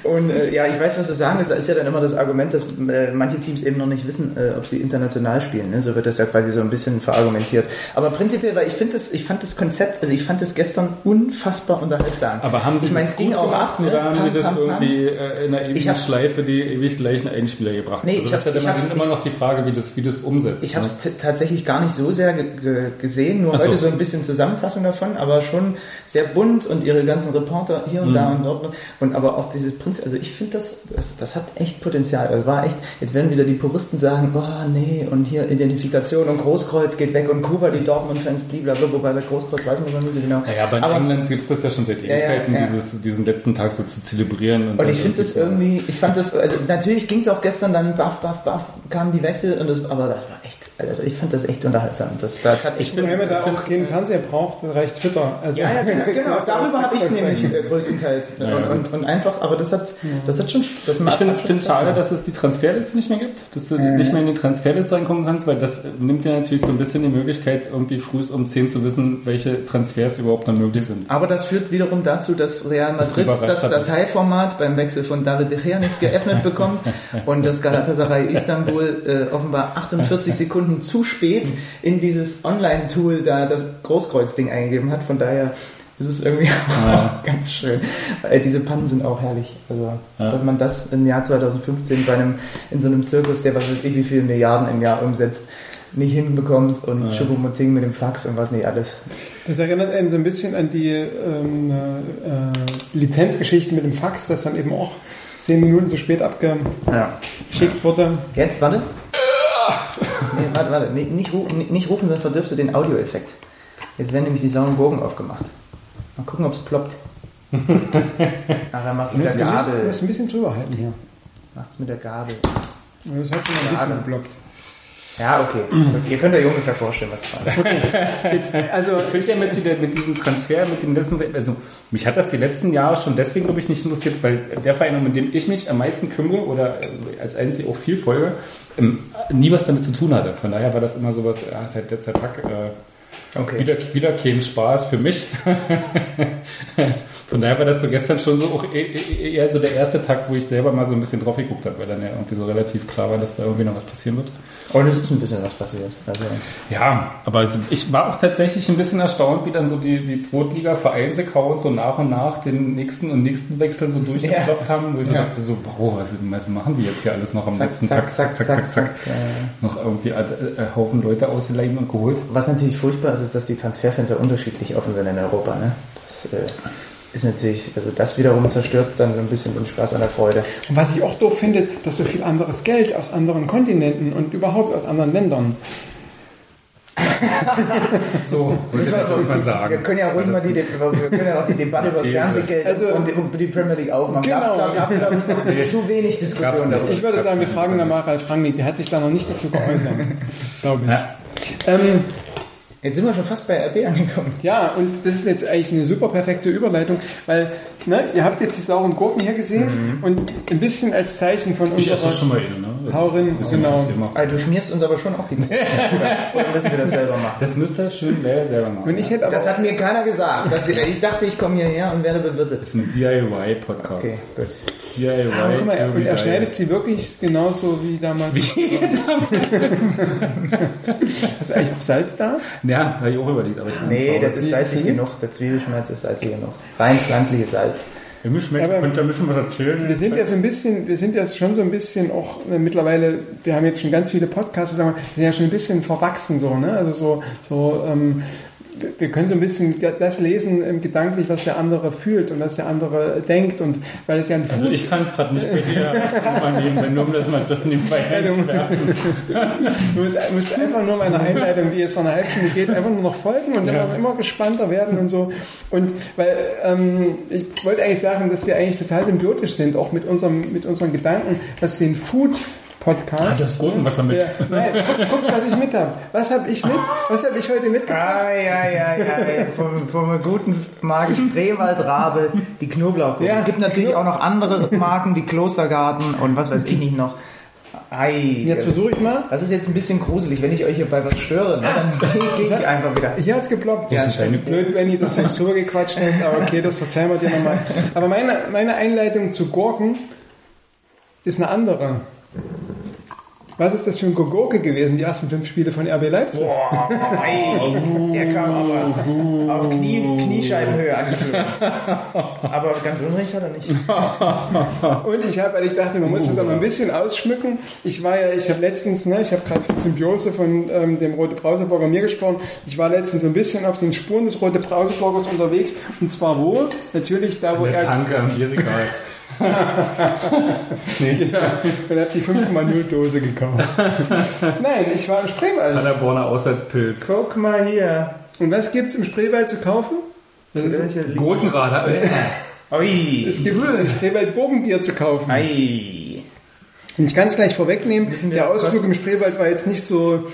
Und äh, ja, ich weiß, was du sagen willst. Da ist ja dann immer das Argument, dass äh, manche Teams eben noch nicht wissen, äh, ob sie international spielen. Ne? So wird das ja quasi so ein bisschen verargumentiert. Aber prinzipiell, weil ich finde das, ich fand das Konzept, also ich fand das gestern unfassbar unterhaltsam. Aber haben Sie ich meine, das es ging gut auch acht, ne? oder haben Sie das irgendwie äh, in einer ewigen hab- Schleife die ewig gleichen Einspieler gebracht? Nee, also ich das ist ja hab- ich immer, noch die Frage, wie das, wie das umsetzt. Ich ne? habe es tatsächlich gar nicht so sehr ge ge gesehen, nur so. heute so ein bisschen Zusammenfassung davon, aber schon sehr bunt und ihre ganzen Reporter hier und Mhm. da und dort und aber auch dieses Prinzip, also ich finde das, das, das hat echt Potenzial. Also war echt, jetzt werden wieder die Puristen sagen, oh nee und hier Identifikation und Großkreuz geht weg und Kuba, die Dortmund-Fans blablabla, wobei bei Großkreuz weiß man noch nicht so genau. Naja, aber in aber, England gibt es das ja schon seit Ja, ja, Ewigkeiten, ja. Dieses, diesen letzten Tag so zu zelebrieren. Und dann ich finde das irgendwie, ich fand das, also natürlich ging es auch gestern dann, baff, baff, baff, kamen die Wechsel und das, aber das war echt also ich fand das echt unterhaltsam. Das, das hat echt Und wenn man da auch keinen Fernseher braucht, dann reicht Twitter. Also, Ja, ja, genau, genau. darüber habe ich es nämlich äh, größtenteils. Ja. Und, und, und einfach, aber das hat, das hat schon, das Ich finde es schade, dass es die Transferliste nicht mehr gibt, dass du nicht mehr in die Transferliste reinkommen kannst, weil das nimmt dir natürlich so ein bisschen die Möglichkeit, irgendwie früh um 10 zu wissen, welche Transfers überhaupt noch möglich sind. Aber das führt wiederum dazu, dass Real Madrid das bist. Dateiformat beim Wechsel von David De Gea nicht geöffnet bekommt und das Galatasaray Istanbul äh, offenbar 48 Sekunden zu spät in dieses Online-Tool da das Großkreuzding eingegeben hat. Von daher ist es irgendwie auch ganz schön. Äh, diese Pannen sind auch herrlich. Also, Ja. dass man das im Jahr 2015 bei einem, in so einem Zirkus, der was weiß ich wie viele Milliarden im Jahr umsetzt, nicht hinbekommt und ja. Choupo-Moting mit dem Fax und was nicht alles. Das erinnert einen so ein bisschen an die ähm, äh, Lizenzgeschichten mit dem Fax, das dann eben auch zehn Minuten zu spät abgeschickt Ja. wurde. Jetzt, warte. Nee, warte, warte. Nee, nicht, ru nicht- rufen, sonst verdirbst du den Audioeffekt. Jetzt werden nämlich die sauren Gurken aufgemacht. Mal gucken, ob es ploppt. Ach, er macht's Du mit der du Gabel. musst ein bisschen drüber halten hier. Macht's mit der Gabel. Das hat schon ein bisschen Schade. Ja, okay. Ihr könnt euch ungefähr vorstellen, was war. Jetzt, also, Ich finde ja mit, mit diesem Transfer, mit dem letzten, also mich hat das die letzten Jahre schon deswegen, glaube ich, nicht interessiert, weil der Verein, mit dem ich mich am meisten kümmere oder äh, als einzig auch viel folge, ähm, nie was damit zu tun hatte. Von daher war das immer sowas, ja, seit letzter Tag, äh, Okay. wieder, wieder kein Spaß für mich. Von daher war das so gestern schon so auch e- e- eher so der erste Tag, wo ich selber mal so ein bisschen drauf geguckt habe, weil dann ja irgendwie so relativ klar war, dass da irgendwie noch was passieren wird. Und es ist ein bisschen was passiert. Also, Ja, aber ich war auch tatsächlich ein bisschen erstaunt, wie dann so die, die Zweitliga-Vereinsaccounts so nach und nach den nächsten und nächsten Wechsel so durchgekloppt haben, wo ich so dachte so, wow, was, was machen die jetzt hier alles noch am Zack, letzten zack, Tag? zack, zack, zack. Ja, ja. Noch irgendwie äh, äh, Haufen Leute ausgeleihen und geholt. Was natürlich furchtbar ist, ist, dass die Transferfenster unterschiedlich offen sind in Europa. Ne? Das äh, ist natürlich, also das wiederum zerstört dann so ein bisschen den Spaß an der Freude. und was ich auch doof finde, dass so viel anderes Geld aus anderen Kontinenten und überhaupt aus anderen Ländern. So, würde ich Müssen wir- irgendwann Wir sagen. können ja ruhig mal die, wir können ja auch die Debatte über das. Fernsehgeld Also- und über die Premier League aufmachen. Genau. Gab es, glaube ich, noch zu wenig Diskussion darüber. Ich würde sagen, wir fragen dann mal Ralf Rangnick, der hat sich da noch nicht dazu geäußert, glaube ich. Ja. Ähm, Jetzt sind wir schon fast bei RB angekommen. Ja, und das ist jetzt eigentlich eine super perfekte Überleitung, weil ne, ihr habt jetzt die sauren Gurken hier gesehen und ein bisschen als Zeichen von Ich esse unserer das schon mal eine, ne? Hau rein, Bisschen genau. Also, du schmierst uns aber schon auch die oder, oder müssen wir das selber machen? Das müsst ihr schön selber selber machen. Und ich hätte aber Das hat mir keiner gesagt. Das, ich dachte, ich komme hierher und werde bewirtet. Das ist ein DIY-Podcast. Okay, gut. DIY, Ah, guck mal, und er schneidet sie wirklich genauso wie damals. Wie Hast du eigentlich auch Salz da? Ja, habe ich auch überlegt, aber ich bin Nee, faul. das ist salzig Wie- genug. Der Zwiebelschmalz ist salzig genug. Rein pflanzliches Salz. Ihr müsst schmeckt, Aber- könnt ihr ein bisschen was erzählen? Wir sind ja so ein bisschen, wir sind ja schon so ein bisschen auch äh, mittlerweile, wir haben jetzt schon ganz viele Podcasts, sagen wir, wir sind ja schon ein bisschen verwachsen so, ne? Also so, so ähm, wir- können so ein bisschen das lesen gedanklich, was der andere fühlt und was der andere denkt und weil es ja ein Also ich kann es gerade nicht bei dir wenn nur um das mal so nebenbei einzuwerfen. Du musst, musst einfach nur meiner Einleitung, die jetzt noch eine halbe Stunde geht, einfach nur noch folgen und Ja. immer, immer gespannter werden und so. Und weil ähm, ich wollte eigentlich sagen, dass wir eigentlich total symbiotisch sind, auch mit unserem mit unseren Gedanken, was den Food Podcast. Ah, du hast Gurkenwasser mit. Ja, nein, guck, guck, was ich mit habe. Was habe ich mit? Was habe ich heute mitgebracht? Ai, ai, ai, ai. Vom, vom guten Marke Spreewaldrabe, die Knoblauchgurke. Ja, Es gibt natürlich auch noch andere Marken wie Klostergarten und was weiß ich nicht noch. Ei. Jetzt versuche ich mal. Das ist jetzt ein bisschen gruselig. Wenn ich euch hier bei was störe, ne, dann gehe ich einfach wieder. Hier hat's geploppt. Das ist deine Blöd, Benny, dass du es gequatscht hast, aber okay, das verzeihen wir dir nochmal. Aber meine, meine Einleitung zu Gurken ist eine andere. Was ist das für ein Gurke gewesen, die ersten fünf Spiele von RB Leipzig? Boah, ei. Der kam aber auf Knie, Kniescheibenhöhe angeführt. Aber ganz unrecht hat er nicht. Und ich habe, weil ich dachte, man muss das aber ein bisschen ausschmücken. Ich war ja, ich habe letztens, ne, ich habe gerade für Symbiose von ähm, dem Rote Brauseburger mir gesprochen. Ich war letztens so ein bisschen auf den Spuren des Rote Brauseburgers unterwegs. Und zwar wo? Natürlich da, wo Der er Tanke am Bierregal. Ja, und habe die 5,0 Dose gekauft. Nein, ich war im Spreewald. Paderborner Auswärtspilz. Guck mal hier. Und was gibt's im Spreewald zu kaufen? Das ist, Welche Gurkenrad. Ui. es gibt im Spreewald Gurkenbier zu kaufen. Ei. Und ich kann es gleich vorwegnehmen, der Ausflug im Spreewald war jetzt nicht so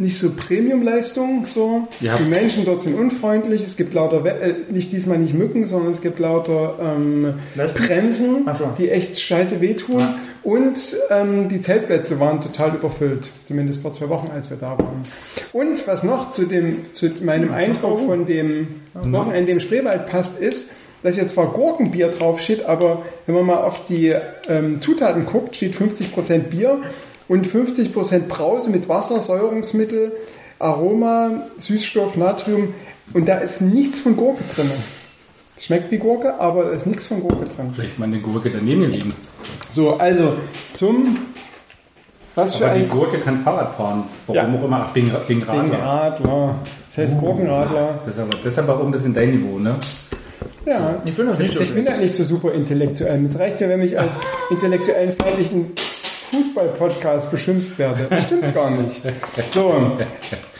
nicht so Premium-Leistung, so. Ja. Die Menschen dort sind unfreundlich, es gibt lauter, We äh, nicht diesmal nicht Mücken, sondern es gibt lauter ähm? Bremsen, so. die echt scheiße wehtun. Und ähm, die Zeltplätze waren total überfüllt, zumindest vor zwei Wochen, als wir da waren. Und was noch zu dem, zu meinem Eindruck von dem Wochenende im Spreewald passt, ist, dass hier zwar Gurkenbier draufsteht, aber wenn man mal auf die ähm, Zutaten guckt, steht 50% Bier und 50% Brause mit Wasser, Säurungsmittel, Aroma, Süßstoff, Natrium und da ist nichts von Gurke drin. Schmeckt wie Gurke, aber da ist nichts von Gurke drin. Vielleicht mal eine Gurke daneben liegen. So, also zum was für Aber die ein Gurke kann Fahrrad fahren. Warum Ja. auch immer. Ach, wegen, wegen Radler. Wegen Radler. Das heißt Gurkenradler. Das ist aber, das ist aber auch ein bisschen dein Niveau, ne? Ja. Ich finde das nicht so Ich bin schlecht. halt nicht so super intellektuell. Es reicht ja, wenn ich als intellektuellen feindlichen Fußball-Podcast beschimpft werde. Das stimmt gar nicht. So,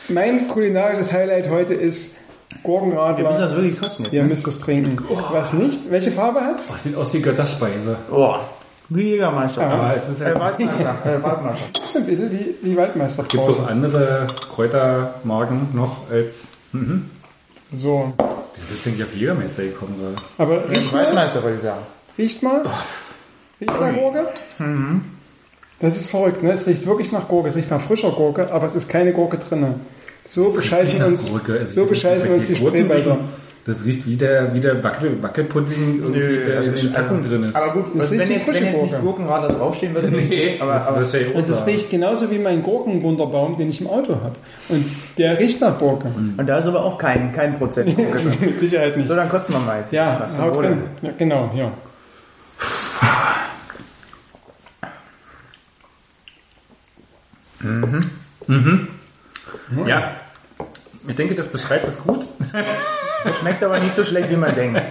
mein kulinarisches Highlight heute ist Wir müssen das Gurkenradler. wirklich kosten jetzt. Ihr ne? müsst es trinken. Was nicht? Welche Farbe hat's? Das sieht aus wie Götterspeise. Oh, wie Jägermeister. Aber es ist ja, Waldmeister. Äh, Waldmeister. Das ist ein bisschen wie, wie Waldmeister. gibt doch andere Kräutermarken noch als. Mhm. So, Das ist denke ich auf Jägermeister gekommen gerade. aber riecht mal. Waldmeister, würde ich sagen. Riecht mal. Riecht nach Gurke? Das ist verrückt, ne? Es riecht wirklich nach Gurke. Es riecht nach frischer Gurke, aber es ist keine Gurke drinne. So bescheißen uns. Also so das bescheißen uns die Gurken Spreewälder. Das riecht wie der, wie der Wackel, Wackelpudding irgendwie, Nö, der das in den Packungen drin ist. Aber gut, Das wenn jetzt, wenn jetzt nicht Gurke. Gurkenradler draufstehen würde, nee, aber, das aber es sagen. riecht genauso wie mein Gurkenwunderbaum, den ich im Auto habe. Und der riecht nach Gurke. und da ist aber auch kein, kein Prozent Gurke drin. Mit Sicherheit nicht. So, dann kosten wir mal jetzt. Ja, Was zum haut Drin. Ja, genau, ja. Ich denke, das beschreibt es gut. Das schmeckt aber nicht so schlecht, wie man denkt.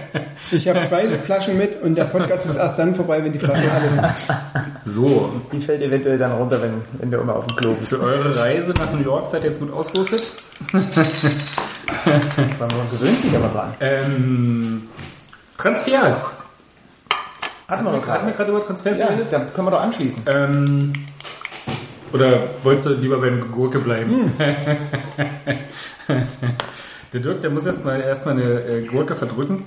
Ich habe zwei Flaschen mit und der Podcast ist erst dann vorbei, wenn die Flaschen alle sind. So, Die fällt eventuell dann runter, wenn, wenn du immer auf dem Klo bist. für eure Reise nach New York seid ihr jetzt gut ausgerüstet. Man gewöhnt sich aber dran. Ähm, Transfers. Hatten wir gerade. über Transfers Ja, geredet? dann können wir doch anschließen. Ähm, oder wolltest du lieber beim Gurke bleiben? der Dirk, der muss erstmal erstmal eine äh, Gurke verdrücken.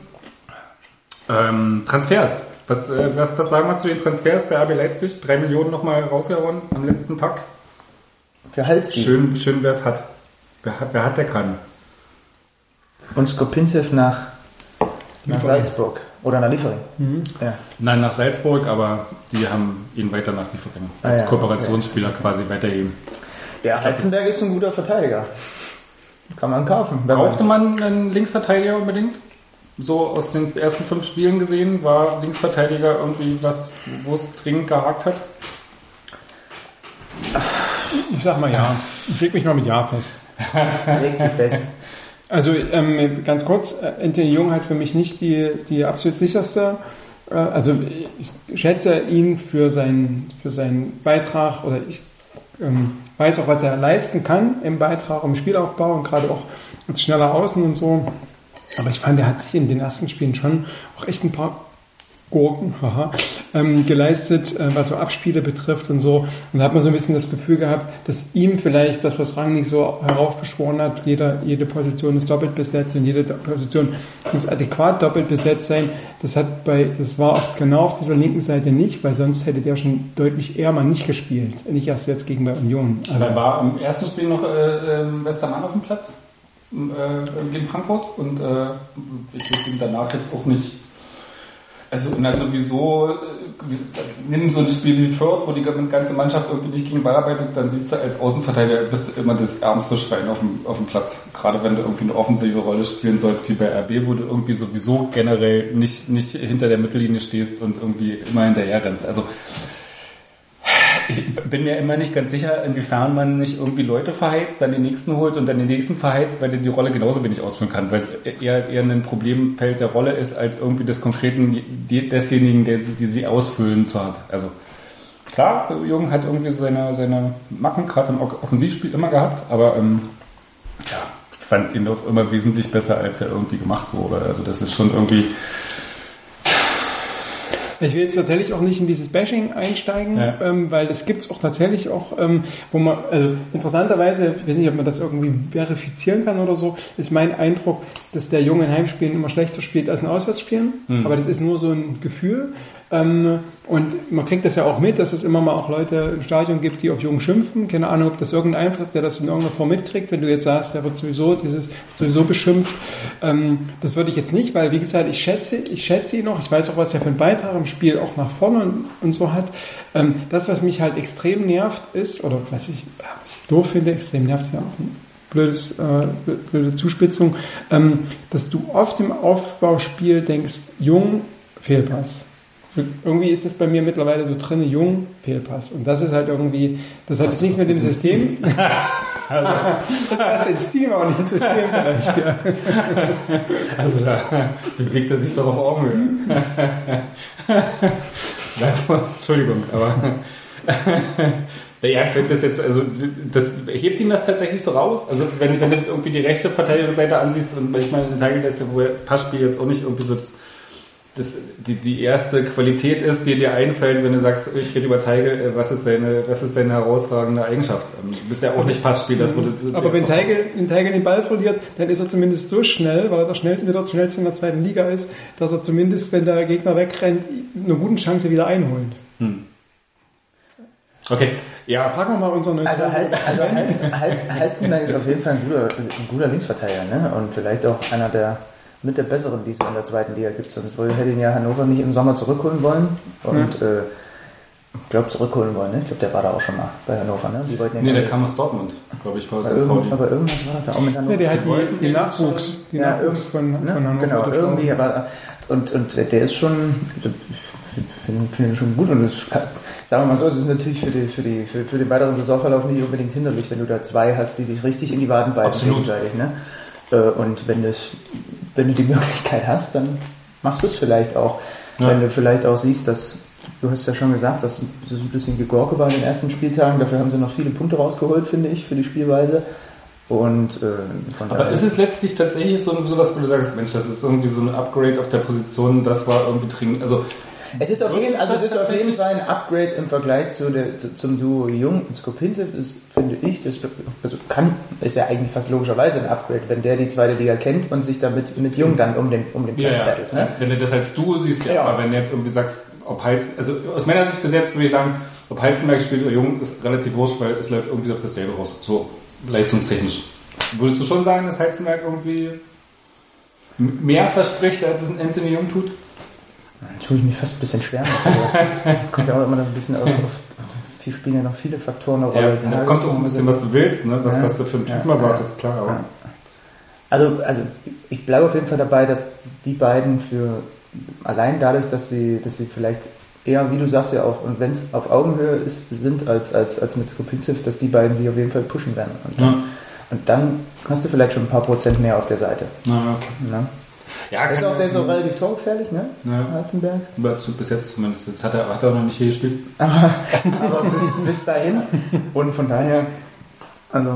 Ähm, Transfers. Was, äh, was, was sagen wir zu den Transfers bei RB Leipzig? Drei Millionen nochmal rausgehauen am letzten Tag. Für Halsdi. Schön, schön wer es hat. Wer hat, wer hat, der kann. Und Skopinzev nach, nach Salzburg. Oder nach Liefering. Ja. Nein, nach Salzburg, aber die haben ihn weiter nach Liefering. Ah, Als ja, Kooperationsspieler quasi weitergeben. Der Heizenberg ist ein guter Verteidiger. Kann man kaufen. Brauchte man einen Linksverteidiger unbedingt? So aus den ersten fünf Spielen gesehen, war Linksverteidiger irgendwie was, wo es dringend gehakt hat? Ich sag mal ja. Ich leg mich mal mit Ja fest. legt sich fest. Also ähm, ganz kurz, äh, Anthony Jung hat für mich nicht die, die absolut sicherste. Äh, also ich schätze ihn für seinen, für seinen Beitrag oder ich ähm, weiß auch, was er leisten kann im Beitrag, im Spielaufbau und gerade auch als schneller Außen und so. Aber ich fand, er hat sich in den ersten Spielen schon auch echt ein paar Gurken haha, ähm, geleistet, äh, was so Abspiele betrifft und so. Und da hat man so ein bisschen das Gefühl gehabt, dass ihm vielleicht das, was Rangnick so heraufbeschworen hat, jeder, jede Position ist doppelt besetzt und jede Position muss adäquat doppelt besetzt sein. Das hat bei, das war auch genau auf dieser linken Seite nicht, weil sonst hätte der schon deutlich eher mal nicht gespielt. Nicht erst jetzt gegen bei Union. Also, Da war im ersten Spiel noch äh, ähm, Westermann auf dem Platz äh, gegen Frankfurt und äh, ich würde ihn danach jetzt auch nicht. Also na, sowieso, äh, nimm so ein Spiel wie Fürth, wo die ganze Mannschaft irgendwie nicht gegen Ball arbeitet, dann siehst du als Außenverteidiger bist du immer das ärmste Schwein auf dem, auf dem Platz. Gerade wenn du irgendwie eine offensive Rolle spielen sollst, wie bei RB, wo du irgendwie sowieso generell nicht, nicht hinter der Mittellinie stehst und irgendwie immer hinterher rennst. Also ich bin mir immer nicht ganz sicher, inwiefern man nicht irgendwie Leute verheizt, dann den nächsten holt und dann den nächsten verheizt, weil der die Rolle genauso wenig ausführen kann, weil es eher, eher ein Problemfeld der Rolle ist, als irgendwie des konkreten, desjenigen, der sie, die sie ausfüllen zu hat. Also klar, Jung hat irgendwie seine, seine Macken gerade im Offensivspiel immer gehabt, aber ähm, ja, ich fand ihn doch immer wesentlich besser, als er irgendwie gemacht wurde. Also das ist schon irgendwie Ich will jetzt tatsächlich auch nicht in dieses Bashing einsteigen, Ja. ähm, weil das gibt's auch tatsächlich auch, ähm, wo man, also interessanterweise, ich weiß nicht, ob man das irgendwie verifizieren kann oder so, ist mein Eindruck, dass der Junge in Heimspielen immer schlechter spielt als in Auswärtsspielen. Hm. Aber das ist nur so ein Gefühl. Ähm, und man kriegt das ja auch mit, dass es immer mal auch Leute im Stadion gibt, die auf Jungen schimpfen. Keine Ahnung, ob das irgendein Einfluss, der das in irgendeiner Form mitkriegt, wenn du jetzt sagst, der wird sowieso dieses sowieso beschimpft. Ähm, das würde ich jetzt nicht, weil wie gesagt, ich schätze, ich schätze ihn noch. Ich weiß auch, was er für einen Beitrag im Spiel auch nach vorne und, und so hat. Ähm, das, was mich halt extrem nervt, ist oder was ich, was ich doof finde, extrem nervt ist ja auch ein blödes, äh, blöde Zuspitzung, ähm, dass du oft im Aufbauspiel denkst, Jung, Fehlpass. Irgendwie ist es bei mir mittlerweile so drin, Jung, Fehlpass. Und das ist halt irgendwie, das hat jetzt nichts mit dem System. das passt ins Team, aber nicht ins System vielleicht. Ja. Also da bewegt er sich doch auf Augenhöhe. Entschuldigung, aber ja, das jetzt, also das hebt ihm das tatsächlich so raus. Also wenn, wenn du irgendwie die rechte Verteidigungsseite ansiehst und manchmal ein Teil ist ja, wo Passspiel jetzt auch nicht irgendwie so das, das, die, die erste Qualität ist, die dir einfällt, wenn du sagst, ich rede über Teige, äh, was ist seine, was ist seine herausragende Eigenschaft? Ähm, Du bist ja auch nicht Passspiel, das wurde Aber wenn Teige, wenn Teige den Ball verliert, dann ist er zumindest so schnell, weil er der schnellste, der schnellste in der zweiten Liga ist, dass er zumindest, wenn der Gegner wegrennt, eine gute Chance wieder einholt. Okay, ja, Packen wir mal unseren Also, Hals, also Hals, Hals, Halzenberg ist auf jeden Fall ein guter, ein guter Linksverteidiger, ne? Und vielleicht auch einer der mit der besseren, die es in der zweiten Liga gibt. Sonst hätte ihn ja Hannover nicht im Sommer zurückholen wollen. Und äh, ich glaube zurückholen wollen, ne? Ich glaube, der war da auch schon mal bei Hannover, ne? Die wollten ja nee, der kam aus Dortmund, glaube ich, aber, St. irgend, aber irgendwas war da auch mit Hannover. Ja, der hat die, die den Nachwuchs, die Ja, Nachwuchs von, Ne? von Hannover. Genau, irgendwie, aber, und, und der ist schon, ich finde find ihn schon gut und das kann, sagen wir mal so, es ist natürlich für, die, für, die, für, für den weiteren Saisonverlauf nicht unbedingt hinderlich, wenn du da zwei hast, die sich richtig in die Waden beißen Absolut. gegenseitig, ne? Äh, Und wenn das, wenn du die Möglichkeit hast, dann machst du es vielleicht auch. Ja. Wenn du vielleicht auch siehst, dass, du hast ja schon gesagt, dass das ein bisschen gegorke war in den ersten Spieltagen, dafür haben sie noch viele Punkte rausgeholt, finde ich, für die Spielweise. Und äh, von Aber ist es letztlich tatsächlich so sowas, wo du sagst, Mensch, das ist irgendwie so ein Upgrade auf der Position, das war irgendwie dringend, also Es ist auf jeden, also es ist auf jeden Fall ein Upgrade im Vergleich zu der, zu, zum Duo Jung und Skopinzev ist, finde ich, das also kann, ist ja eigentlich fast logischerweise ein Upgrade, wenn der die zweite Liga kennt und sich damit mit Jung dann um den, um den Platz ja, battelt. Ne? wenn du das als Duo siehst, ja, Ja. aber wenn du jetzt irgendwie sagst, ob Heiz, also aus meiner Sicht bis jetzt würde ich sagen, ob Heizenberg spielt oder Jung, ist relativ wurscht, weil es läuft irgendwie auf dasselbe raus, so leistungstechnisch. Würdest du schon sagen, dass Heizenberg irgendwie mehr verspricht, als es ein Anthony Jung tut? Ich mich fast ein bisschen schwer Kommt ja auch immer noch ein bisschen auf, auf hier spielen ja noch viele Faktoren eine Ja, Rolle. da kommt auch ein bisschen, was du willst, ne? was, Ja. was du für einen Typ Ja. mal wartest, klar, aber. Ja. Also, also ich bleibe auf jeden Fall dabei, dass die beiden für allein dadurch, dass sie, dass sie vielleicht eher, wie du sagst ja auch, und wenn es auf Augenhöhe ist, sind als, als, als mit Skopinzev, dass die beiden sie auf jeden Fall pushen werden. Und dann, Ja. und dann hast du vielleicht schon ein paar Prozent mehr auf der Seite. Na, okay. Ja, Der ist kann auch, der ist auch relativ torgefährlich, ne? Ja. Halzenberg. Bis jetzt zumindest. Jetzt hat er, hat er auch noch nicht hier gespielt. Aber, aber bis, bis dahin. Und von daher, also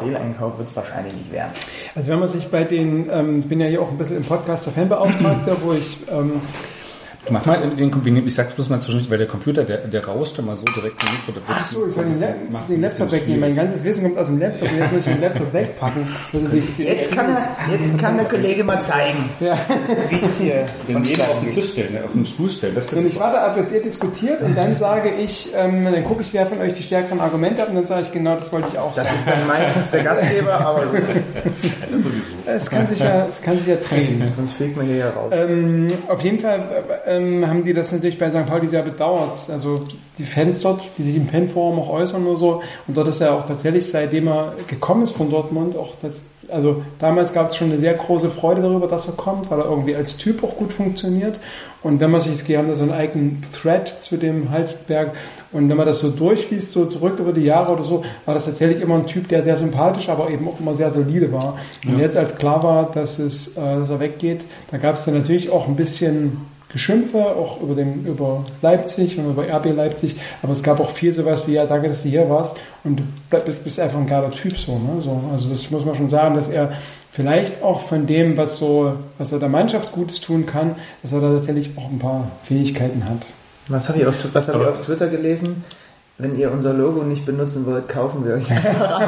Fehleinkauf wird es wahrscheinlich nicht werden. Also wenn man sich bei den, ähm, ich bin ja hier auch ein bisschen im Podcast der Fanbeauftragter, wo ich ähm, Mach mal den, den ich sag's bloß mal zwischendurch, weil der Computer, der, der rauscht immer so direkt im Mikro. Ach so, ich soll den, La den Laptop wegnehmen. Mein ganzes Wissen kommt aus dem Laptop jetzt muss ich den Laptop wegpacken. Das Jetzt kann, er, jetzt kann der Kollege mal zeigen, ja. wie es hier Den neben auf den Tisch stellen, auf den Stuhl stellen. Das Und ich warte ab, bis ihr diskutiert und dann sage ich, ähm, dann gucke ich, wer von euch die stärkeren Argumente hat und dann sage ich, genau, das wollte ich auch Das sagen. ist dann meistens der Gastgeber, aber gut. das sowieso. Es kann sich ja, es kann sich ja drehen. Sonst fliegt man hier ja raus. Ähm, auf jeden Fall äh, ähm, haben die das natürlich bei St. Pauli sehr bedauert. Also die Fans dort, die sich im Fanforum auch äußern oder so. Und dort ist er auch tatsächlich, seitdem er gekommen ist von Dortmund, auch das, also damals gab es schon eine sehr große Freude darüber, dass er kommt, weil er irgendwie als Typ auch gut funktioniert. Und wenn man sich, die haben da so einen eigenen Thread zu dem Halstenberg. Und wenn man das so durchliest, so zurück über die Jahre oder so, war das tatsächlich immer ein Typ, der sehr sympathisch, aber eben auch immer sehr solide war. Und jetzt, als klar war, dass es, äh, dass er weggeht, da gab es dann natürlich auch ein bisschen Geschimpfe, auch über, den, über Leipzig und über RB Leipzig, aber es gab auch viel sowas wie, ja, danke, dass du hier warst und du bist einfach ein geiler Typ so, ne? so. Also das muss man schon sagen, dass er vielleicht auch von dem, was so, was er der Mannschaft Gutes tun kann, dass er da tatsächlich auch ein paar Fähigkeiten hat. Was habe ich, auf, was hab ich auf Twitter gelesen? Wenn ihr unser Logo nicht benutzen wollt, kaufen wir euch einfach.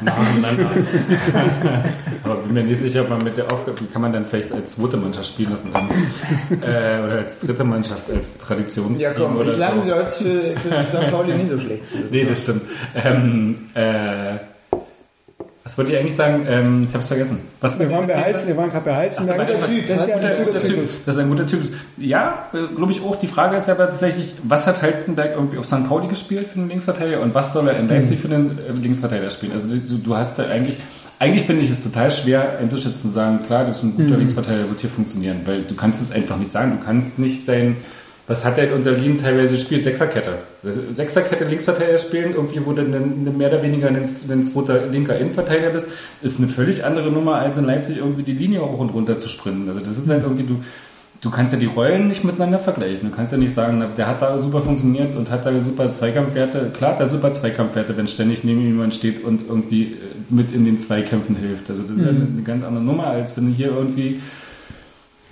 Nein, nein, nein. Aber bin mir nicht sicher, ob man mit der Aufgabe, wie kann man dann vielleicht als zweite Mannschaft spielen lassen? äh, oder als dritte Mannschaft, als Traditionsteam Ja komm, oder bislang so. soll es für, für St. Pauli nicht so schlecht. Nee, das stimmt. Ähm, äh, was wollte ich eigentlich sagen? Ähm, ich hab's vergessen. Was Wir waren bei Heizen, wir waren gerade bei Heizen. Ach bei guter. Typ, das ist ja ein guter Typ. Das ist ein guter Typ. Ja, glaube ich auch. Die Frage ist ja aber tatsächlich, was hat Halstenberg irgendwie auf St. Pauli gespielt für den Linksverteidiger und was soll er in Leipzig für den äh, Linksverteidiger spielen? Also du, du hast da eigentlich, eigentlich finde ich es total schwer einzuschätzen und sagen, klar, das ist ein guter Linksverteidiger, wird hier funktionieren, weil du kannst es einfach nicht sagen. Du kannst nicht sein, was hat er unter Lien teilweise gespielt? Sechserkette. Sechserkette Linksverteidiger spielen, irgendwie wo du dann mehr oder weniger ein, ein zweiter linker Innenverteidiger bist, ist eine völlig andere Nummer, als in Leipzig irgendwie die Linie hoch und runter zu sprinten. Also das ist halt irgendwie, du, du kannst ja die Rollen nicht miteinander vergleichen. Du kannst ja nicht sagen, der hat da super funktioniert und hat da super Zweikampfwerte. Klar hat er super Zweikampfwerte, wenn ständig neben ihm jemand steht und irgendwie mit in den Zweikämpfen hilft. Also das ist ja eine, eine ganz andere Nummer, als wenn du hier irgendwie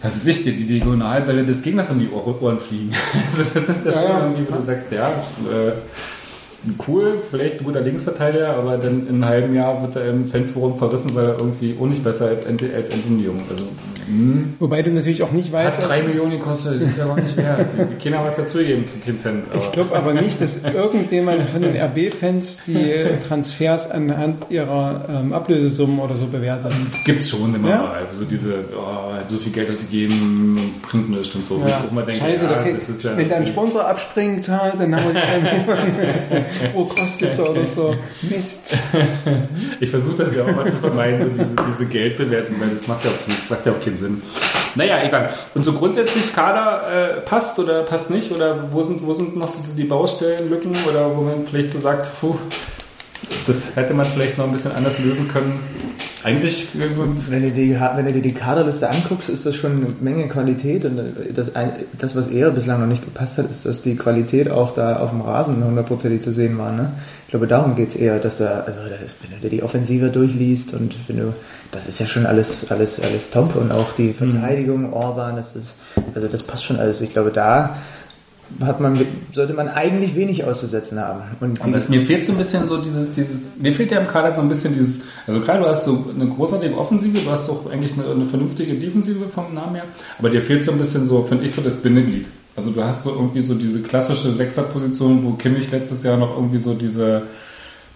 was ist ich, die, die Diagonalbälle des Gegners um die Ohr- Ohren fliegen. Also das ist ja schon Ja, ja. irgendwie, wo du sagst, ja, äh, cool, vielleicht ein guter Linksverteidiger, aber dann in einem halben Jahr wird er im Fanforum verrissen, weil er irgendwie auch nicht besser als, Ant- als Jung. Also, hm. Wobei du natürlich auch nicht weißt, Hat drei Millionen gekostet, ist ja aber nicht wert. Die- Die Kinder was dazugeben zu Kind Cent. Ich glaube aber nicht, dass irgendjemand von den RB-Fans die äh, Transfers anhand ihrer ähm, Ablösesummen oder so bewertet. Gibt's schon immer Ja? mal. Also diese, oh, so viel Geld ausgegeben, bringt nichts und so. Wo ich auch mal denke, Scheiße, ja, ist ja wenn da ein Sponsor abspringt, dann haben wir keinen Pro kostet oder so. Mist. Ich versuche das ja auch mal zu vermeiden, so diese, diese Geldbewertung, weil das macht ja, auch, macht ja auch keinen Sinn. Naja, egal. Und so grundsätzlich Kader äh, passt oder passt nicht? Oder wo sind, wo sind noch so die Baustellen, Lücken? Oder wo man vielleicht so sagt, puh, das hätte man vielleicht noch ein bisschen anders lösen können. Eigentlich, äh, Wenn du, die, wenn du dir die Kaderliste anguckst, ist das schon eine Menge Qualität und das, ein- das was eher bislang noch nicht gepasst hat, ist, dass die Qualität auch da auf dem Rasen hundertprozentig zu sehen war. Ne? Ich glaube, darum geht's eher, dass da, also da ist, wenn du dir die Offensive durchliest und wenn du, das ist ja schon alles, alles, alles top und auch die Verteidigung, Orban, das ist, also das passt schon alles. Ich glaube, da hat man, sollte man eigentlich wenig auszusetzen haben. Und, Und das, mir fehlt so ein bisschen so dieses, dieses, mir fehlt ja im Kader so ein bisschen dieses, also klar, du hast so eine großartige Offensive, du hast doch eigentlich eine, eine vernünftige Defensive vom Namen her, aber dir fehlt so ein bisschen so, finde ich, so das Bindeglied. Also du hast so irgendwie so diese klassische Sechserposition, wo Kimmich letztes Jahr noch irgendwie so diese,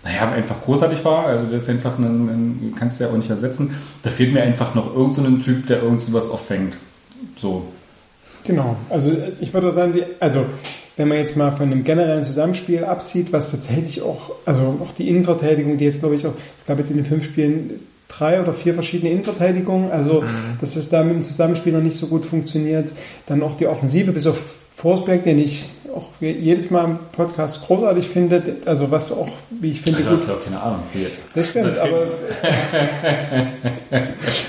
naja, einfach großartig war, also der ist einfach ein, ein kannst du ja auch nicht ersetzen. Da fehlt mir einfach noch irgend so Typ, der irgend was auffängt. So. Genau. Also ich würde sagen, die, also wenn man jetzt mal von einem generellen Zusammenspiel absieht, was tatsächlich auch, also auch die Innenverteidigung, die jetzt glaube ich auch, es gab jetzt in den fünf Spielen drei oder vier verschiedene Innenverteidigungen, also dass es da mit dem Zusammenspiel noch nicht so gut funktioniert. Dann auch die Offensive, bis auf Forsberg, den ich auch jedes Mal im Podcast großartig finde, also was auch, wie ich finde, Du hast ja auch keine Ahnung. Wie, das stimmt, aber,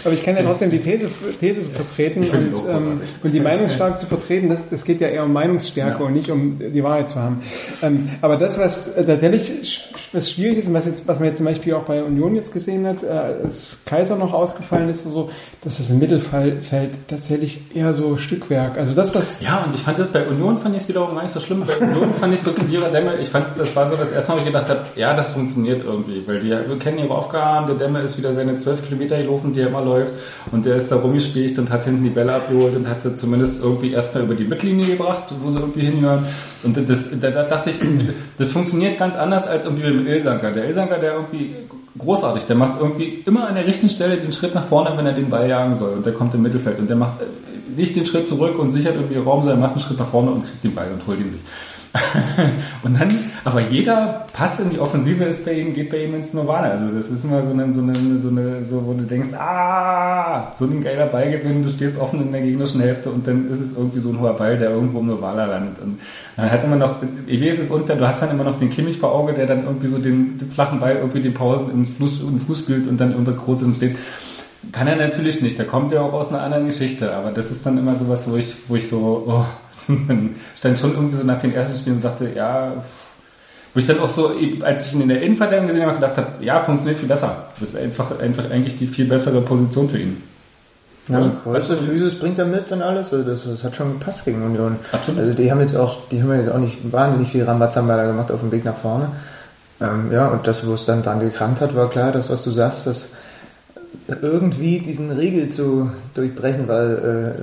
aber ich kann ja trotzdem die These, These vertreten und, ähm, und die Meinungsstark zu vertreten, das, das geht ja eher um Meinungsstärke Ja. und nicht um die Wahrheit zu haben. Ähm, aber das, was äh, tatsächlich was schwierig ist und was, jetzt, was man jetzt zum Beispiel auch bei Union jetzt gesehen hat, äh, als Kaiser noch ausgefallen ist, und so, dass das im Mittelfeld tatsächlich eher so Stückwerk. Also das, was Ja, und ich fand das bei Union fand ich es wiederum gar nicht so schlimm. Bei fand ich so Kedira Demme, ich fand, das war so das erste Mal, wo ich gedacht habe, ja, das funktioniert irgendwie, weil die wir kennen ihre Aufgaben, der Demme ist wieder seine zwölf Kilometer gelaufen, die er immer läuft, und der ist da rumgespielt und hat hinten die Bälle abgeholt und hat sie zumindest irgendwie erstmal über die Mittellinie gebracht, wo sie irgendwie hinhören. Und das, da, da dachte ich, das funktioniert ganz anders als irgendwie mit dem Ilsanker. Der Ilsanker, der irgendwie großartig, der macht irgendwie immer an der richtigen Stelle den Schritt nach vorne, wenn er den Ball jagen soll, und der kommt im Mittelfeld und der macht nicht den Schritt zurück und sichert irgendwie Raum, sondern macht einen Schritt nach vorne und kriegt den Ball und holt ihn sich. und dann, aber jeder Pass in die Offensive ist bei ihm, geht bei ihm ins Nirvana. Also das ist immer so eine, so eine, so eine, so wo du denkst, ah, so ein geiler Ballgewinn, du stehst offen in der gegnerischen Hälfte und dann ist es irgendwie so ein hoher Ball, der irgendwo im Nirvana landet. Und dann hat immer noch, ich weiß es unter, du hast dann immer noch den Kimmich vor Auge, der dann irgendwie so den, den flachen Ball irgendwie den Pausen den Fuß, den Fuß spielt und dann irgendwas Großes entsteht. Kann er natürlich nicht, der kommt ja auch aus einer anderen Geschichte, aber das ist dann immer sowas, wo ich, wo ich so, oh, stand schon irgendwie so nach den ersten Spielen und dachte, ja, Wo ich dann auch so, als ich ihn in der Innenverteidigung gesehen habe, gedacht habe, ja, funktioniert viel besser. Das ist einfach, einfach eigentlich die viel bessere Position für ihn. Ja, Ja, Größe, weißt du- Physis bringt er mit und alles. Also das, das hat schon gepasst gegen Union. Absolut. Also die haben jetzt auch, die haben jetzt auch nicht wahnsinnig viel Rambazamba da gemacht auf dem Weg nach vorne. Ähm, ja, und das, wo es dann dran gekrankt hat, war klar, das, was du sagst, dass irgendwie diesen Riegel zu durchbrechen, weil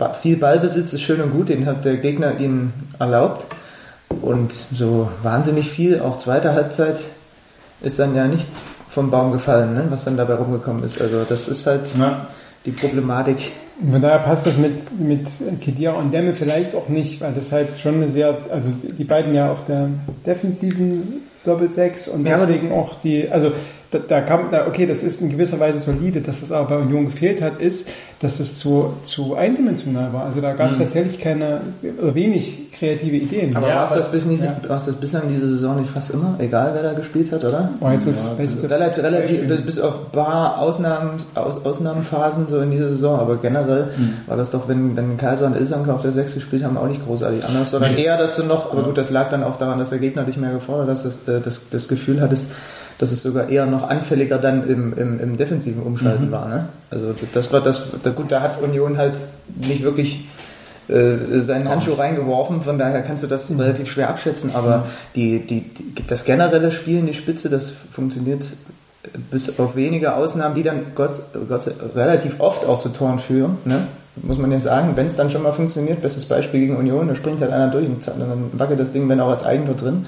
äh, viel Ballbesitz ist schön und gut, den hat der Gegner ihnen erlaubt. Und so wahnsinnig viel, auch zweite Halbzeit, ist dann ja nicht vom Baum gefallen, ne, was dann dabei rumgekommen ist. Also das ist halt Ja. die Problematik. Von daher passt das mit, mit Kedira und Demme vielleicht auch nicht, weil das halt schon eine sehr, also die beiden ja auf der defensiven Doppelsechs und Ja, deswegen auch die, also da, da kam, da, okay, das ist in gewisser Weise solide, dass das aber bei Union gefehlt hat, ist, dass es zu, zu eindimensional war. Also da gab es tatsächlich keine, oder wenig kreative Ideen. Aber Ja, war es das, bis nicht, ja. das bislang diese Saison nicht fast immer, egal wer da gespielt hat, oder? War jetzt das beste Relativ, relativ bis auf ein paar Ausnahmen, Aus, Ausnahmenphasen so in dieser Saison, aber generell war das doch, wenn, wenn Kaiser und Ilsanker auf der 6 gespielt haben, auch nicht großartig anders, sondern Nee. eher, dass du noch, aber Ja. gut, das lag dann auch daran, dass der Gegner dich mehr gefordert hat, dass das, das, das Gefühl hattest, dass es sogar eher noch anfälliger dann im, im, im defensiven Umschalten war. Ne? Also das war das, da, gut, da hat Union halt nicht wirklich äh, seinen Handschuh reingeworfen, von daher kannst du das relativ schwer abschätzen, aber die, die, die, das generelle Spiel in die Spitze, das funktioniert bis auf wenige Ausnahmen, die dann Gott, Gott relativ oft auch zu Toren führen, ne? muss man ja sagen, wenn es dann schon mal funktioniert, bestes Beispiel gegen Union, da springt halt einer durch und dann wackelt das Ding, wenn auch als Eigentor drin.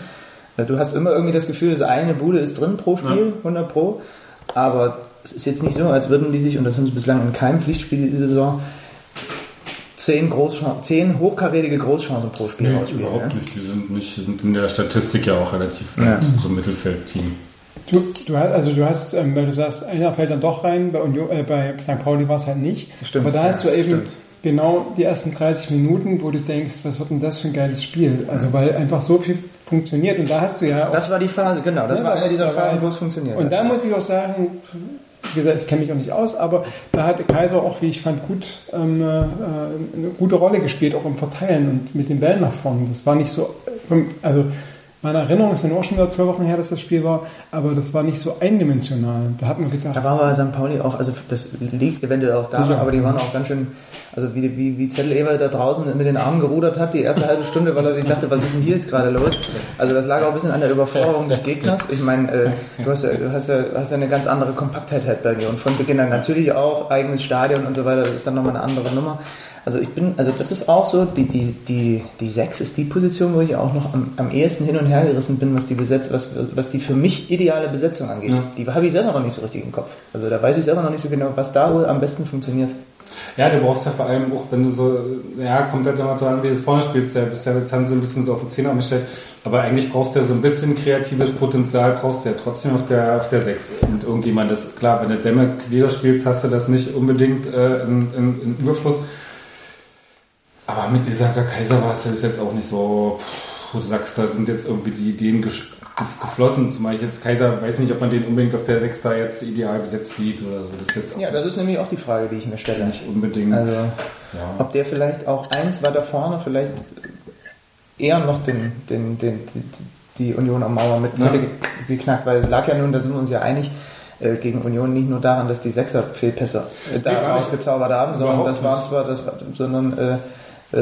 Du hast immer irgendwie das Gefühl, dass eine Bude ist drin pro Spiel, 100 pro, aber es ist jetzt nicht so, als würden die sich, und das haben sie bislang in keinem Pflichtspiel diese Saison, zehn, Großchan- zehn hochkarätige Großchancen pro Spiel Nee, rausspielen. überhaupt ne? nicht. Die sind nicht, die sind in der Statistik ja auch relativ Ja. so ein Mittelfeldteam. Du, du hast, also du hast, ähm, weil du sagst, einer fällt dann doch rein, bei, Union, äh, bei St. Pauli war es halt nicht. Stimmt, Aber da hast ja, du eben stimmt. Genau die ersten 30 Minuten, wo du denkst, was wird denn das für ein geiles Spiel? Also weil einfach so viel funktioniert und da hast du ja auch Das war die Phase, genau, das Ja, war eine dieser Phasen, wo es funktioniert Und da muss ich auch sagen, wie gesagt, ich kenne mich auch nicht aus, aber da hat Kaiser auch, wie ich fand, gut ähm, äh, eine gute Rolle gespielt, auch im Verteilen und mit den Bällen nach vorne. Das war nicht so, vom- also meine Erinnerung ist ja nur auch schon wieder zwei Wochen her, dass das Spiel war, aber das war nicht so eindimensional. Da hat man gedacht, Da war aber St. Pauli auch, also das liegt eventuell auch daran, Ja. aber die waren auch ganz schön, also wie, wie, wie Zettel Ewald da draußen mit den Armen gerudert hat, die erste halbe Stunde, weil er sich dachte, was ist denn hier jetzt gerade los? Also das lag auch ein bisschen an der Überforderung des Gegners. Ich meine, äh, du hast ja, du hast ja, hast ja eine ganz andere Kompaktheit halt bei dir und von Beginn an natürlich auch eigenes Stadion und so weiter, das ist dann nochmal eine andere Nummer. Also ich bin, also das ist auch so, die, die, die, die 6 ist die Position, wo ich auch noch am, am ehesten hin und her gerissen bin, was die Besetz, was, was die für mich ideale Besetzung angeht. Ja. Die habe ich selber noch nicht so richtig im Kopf. Also da weiß ich selber noch nicht so genau, was da wohl am besten funktioniert. Ja, du brauchst ja vor allem auch, wenn du so, ja, kommt halt immer dran, wie du es vorne spielst. Ja, bisher jetzt haben sie ein bisschen so auf den Zehner umgestellt. Aber eigentlich brauchst du ja so ein bisschen kreatives Potenzial, brauchst du ja trotzdem auf der, auf der 6. Und irgendjemand ist, klar, wenn du Dämme wieder spielst, hast du das nicht unbedingt äh, in, in, in Überfluss. Aber mit Isaka Kaiser war es ja bis jetzt auch nicht so, pff, wo du sagst, da sind jetzt irgendwie die Ideen geflossen. Zumal ich jetzt Kaiser, weiß nicht, ob man den unbedingt auf der 6 da jetzt ideal besetzt sieht oder so. Das ist jetzt Ja, das ist nämlich auch die Frage, die ich mir stelle. nicht unbedingt. Also, ja. ob der vielleicht auch eins weiter vorne vielleicht eher noch den, den, den, die, Union am Mauer mit Ja. geknackt, weil es lag ja nun, da sind wir uns ja einig, äh, gegen Union nicht nur daran, dass die Sechser Fehlpässe äh, da ausgezaubert haben, sondern das waren nicht. zwar, das, war- sondern äh, äh,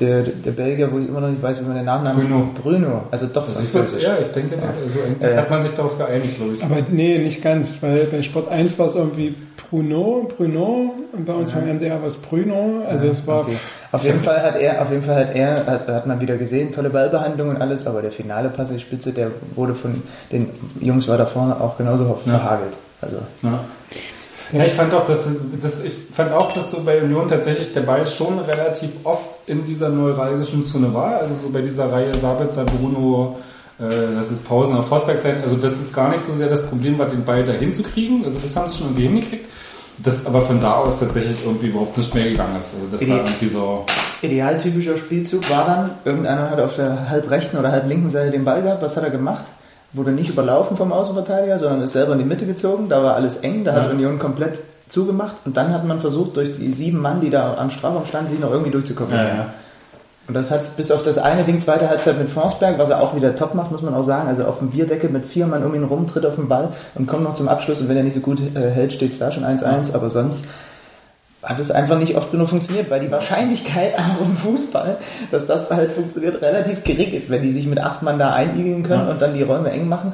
der, der Belgier, wo ich immer noch nicht weiß, wie man den Nachnamen Bruno. Bruno, also doch Das ist so, französisch. ja, ich denke, also eigentlich Äh, hat man sich darauf geeinigt, glaube ich. aber nee, nicht ganz, weil bei Sport 1 war es irgendwie Bruno, Bruno und bei uns beim MDR war es Bruno, also es war Okay. Auf jeden Fall hat er, auf jeden Fall hat er, hat, hat man wieder gesehen, tolle Ballbehandlung und alles, aber der finale Pass in die Spitze, der wurde von den Jungs weiter vorne auch genauso Ja. verhagelt. Also, Ja. Ja, ich fand auch, dass, dass ich fand auch, dass so bei Union tatsächlich der Ball schon relativ oft in dieser neuralgischen Zone war. Also so bei dieser Reihe Sabitzer, Bruno, äh, das ist Pausen auf Forsberg sein. Also das ist gar nicht so sehr das Problem, war den Ball da hinzukriegen. Also das haben sie schon irgendwie hingekriegt. Das aber von da aus tatsächlich irgendwie überhaupt nicht mehr gegangen ist. Also das Wie war irgendwie so. idealtypischer Spielzug war dann, irgendeiner hat auf der halb rechten oder halb linken Seite den Ball gehabt, was hat er gemacht? Wurde nicht überlaufen vom Außenverteidiger, sondern ist selber in die Mitte gezogen, da war alles eng, da hat Ja. Union komplett zugemacht und dann hat man versucht, durch die sieben Mann, die da am Strafraum standen, sich noch irgendwie durchzukommen. Ja, ja. Und das hat bis auf das eine Ding, zweite Halbzeit mit Forsberg, was er auch wieder top macht, muss man auch sagen. Also auf dem Bierdeckel mit vier Mann um ihn rum, tritt auf den Ball und kommt noch zum Abschluss. Und wenn er nicht so gut äh, hält, steht es da schon 1-1. Aber sonst hat es einfach nicht oft genug funktioniert, weil die Wahrscheinlichkeit auch im Fußball, dass das halt funktioniert, relativ gering ist, wenn die sich mit acht Mann da einigeln können Ja. und dann die Räume eng machen.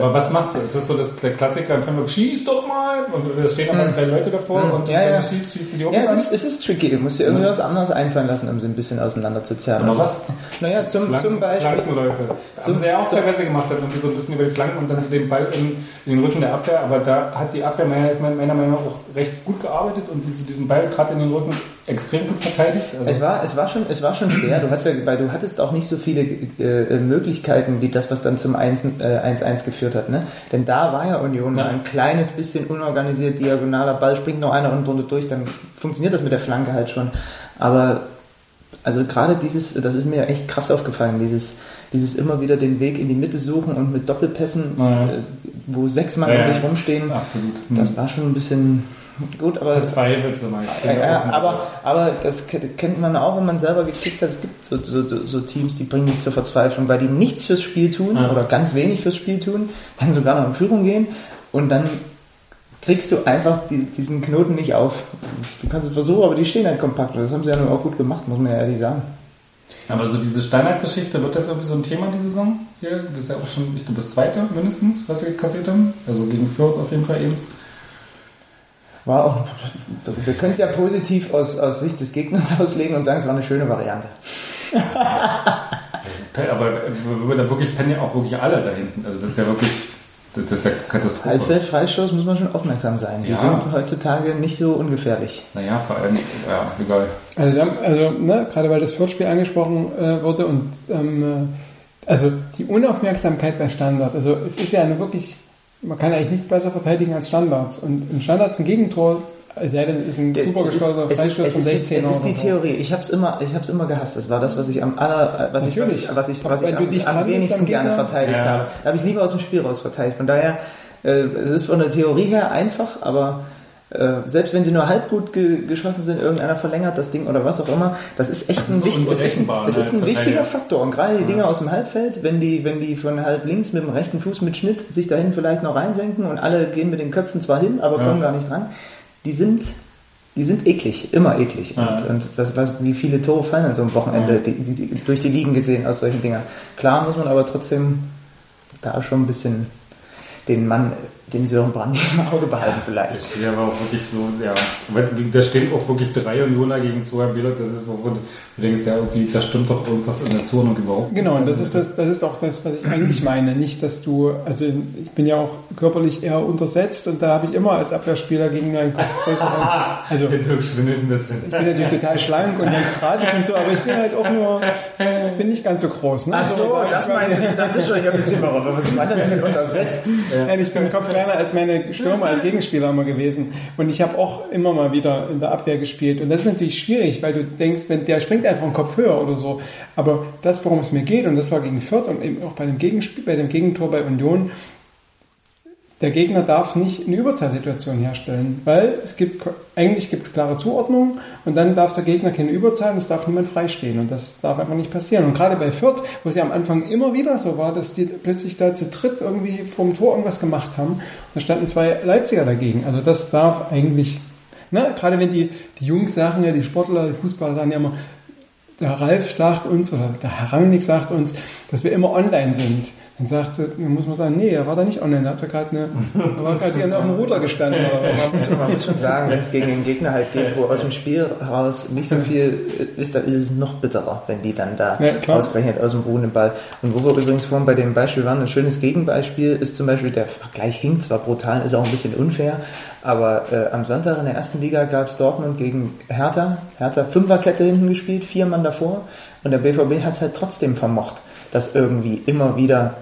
Aber was machst du? Ist das so das, der Klassiker im Film, schieß doch mal! Und da stehen aber drei Leute davor Mhm. und Ja, wenn ja. du schießt, schießt du die Ja, Jungs es ist, es ist tricky. Du musst dir irgendwie was anderes einfallen lassen, um sie ein bisschen auseinanderzuzerren. Aber was? Naja, zum, zum Flanken- Beispiel. Flankenläufe. Haben sie ja auch teilweise gemacht, dann irgendwie so ein bisschen über die Flanken und dann so den Ball in, in den Rücken der Abwehr. Aber da hat die Abwehr meiner, meiner Meinung nach auch recht gut gearbeitet und diese, diesen Ball gerade in den Rücken extrem gut verteidigt. Also, Es war, es war schon, es war schon schwer. Du hast ja, weil du hattest auch nicht so viele äh, Möglichkeiten wie das, was dann zum 1 äh, 1-1 geführt hat, ne? Denn da war ja Union Ja. ein kleines bisschen unorganisiert, diagonaler Ball springt noch einer unten durch, dann funktioniert das mit der Flanke halt schon. Aber also gerade dieses, das ist mir echt krass aufgefallen, dieses dieses immer wieder den Weg in die Mitte suchen und mit Doppelpässen, Ja. äh, wo sechs Mann Ja, um dich rumstehen, absolut. das war schon ein bisschen gut, aber Verzweifelt so mal. ja, aber, aber das ke- kennt man auch, wenn man selber gekickt hat. Es gibt so, so, so- Teams, die bringen dich zur Verzweiflung, weil die nichts fürs Spiel tun Ja. oder ganz wenig fürs Spiel tun, dann sogar noch in Führung gehen und dann kriegst du einfach die, diesen Knoten nicht auf. Du kannst es versuchen, aber die stehen halt kompakt. Und das haben sie ja nun auch gut gemacht, muss man ja ehrlich sagen. Aber so diese Standardgeschichte, wird das irgendwie so ein Thema die Saison? Hier, das ist ja auch schon, ich glaube, das zweite mindestens, was wir kassiert haben. Also gegen Fürth auf jeden Fall eben. War auch, wir können es ja positiv aus, aus Sicht des Gegners auslegen und sagen, es war eine schöne Variante. Aber da wirklich pennen ja auch wirklich alle da hinten. Also das ist ja wirklich, das ist ja Katastrophe. Halbfeld Freistoß muss man schon aufmerksam sein. Die Ja. sind heutzutage nicht so ungefährlich. Naja, vor allem, ja, egal. Also, dann- also ne, gerade weil das Fürth-Spiel angesprochen äh, wurde und ähm, äh, also die Unaufmerksamkeit bei Standards, also es ist ja eine wirklich, man kann eigentlich nichts besser verteidigen als Standards und im Standards ein Gegentor, sei denn, es ist ein super ist- Freistoß von ist die- 16 Es ist die. Theorie. Ich habe es immer, ich hab's immer gehasst. Das war das, was ich am aller, was ich, was Natürlich. ich, was ich, was ich wenn du am, dich am wenigsten gerne Gegner- verteidigt Ja. habe. Da habe ich lieber aus dem Spiel raus verteidigt. Von daher, äh, es ist von der Theorie her einfach, aber äh, selbst wenn sie nur halb gut ge geschossen sind, irgendeiner verlängert das Ding oder was auch immer, das ist echt Das ein, ist wichtig, es ist es ne, ist ein als wichtiger. Faktor. Und gerade die Dinger aus dem Halbfeld, wenn die, wenn die von halb links mit dem rechten Fuß mit Schnitt sich dahin vielleicht noch reinsenken und alle gehen mit den Köpfen zwar hin, aber Ja. kommen gar nicht dran, die sind die sind eklig, immer eklig. Ja. Und, und das, was, wie viele Tore fallen an so einem Wochenende Ja. die, die, die, durch die Ligen gesehen aus solchen Dingern. Klar muss man aber trotzdem da schon ein bisschen den Mann, den Sören Brandy im Auge behalten vielleicht. Das steht aber auch wirklich so, ja. Aber Da stehen auch wirklich drei Unioner gegen zwei Bilder. Das ist, wo du denkst, ja, irgendwie, da stimmt doch irgendwas in der Zone überhaupt. Genau, und das ist das, das ist auch das, was ich eigentlich meine. Nicht, dass du, also ich bin ja auch körperlich eher untersetzt und da habe ich immer als Abwehrspieler gegen einen Kopf größeren. Also ich bin natürlich total schlank und ganz drahtig und so, aber ich bin halt auch nur, bin nicht ganz so groß. Ne? Ach so, Also, das meinst du? Ich dachte schon, ich habe jetzt immer was meint er denn untersetzt? Nein, ich bin Kopf kleiner als meine Stürmer, als Gegenspieler immer gewesen. Und ich habe auch immer mal wieder in der Abwehr gespielt. Und das ist natürlich schwierig, weil du denkst, wenn der springt einfach einen Kopf höher oder so. Aber das, worum es mir geht, und das war gegen Fürth und eben auch bei dem Gegenspiel, bei dem Gegentor bei Union, der Gegner darf nicht eine Überzahlsituation herstellen, weil es gibt, eigentlich gibt es klare Zuordnung und dann darf der Gegner keine Überzahl und es darf niemand freistehen und das darf einfach nicht passieren. Und gerade bei Fürth, wo es ja am Anfang immer wieder so war, dass die plötzlich da zu dritt irgendwie vom Tor irgendwas gemacht haben, da standen zwei Leipziger dagegen. Also das darf eigentlich, ne, gerade wenn die, die Jungs sagen ja, die Sportler, die Fußballer sagen ja immer, der Ralf sagt uns, oder der Herr Rangnick sagt uns, dass wir immer online sind. Dann sagt, dann muss man sagen, nee, er war da nicht online, er hat da gerade eine, er war gerade auf dem Ruder gestanden oder was. Man muss, man muss schon sagen, wenn es gegen den Gegner halt geht, wo aus dem Spiel heraus nicht so viel ist, dann ist es noch bitterer, wenn die dann da Ja, klar. ausgerechnet aus dem ruhenden Ball. Und wo wir übrigens vorhin bei dem Beispiel waren, ein schönes Gegenbeispiel ist zum Beispiel, der Vergleich hinkt zwar brutal, ist auch ein bisschen unfair, aber äh, am Sonntag in der ersten Liga gab es Dortmund gegen Hertha, Hertha Fünferkette hinten gespielt, vier Mann davor und der BVB hat es halt trotzdem vermocht, das irgendwie immer wieder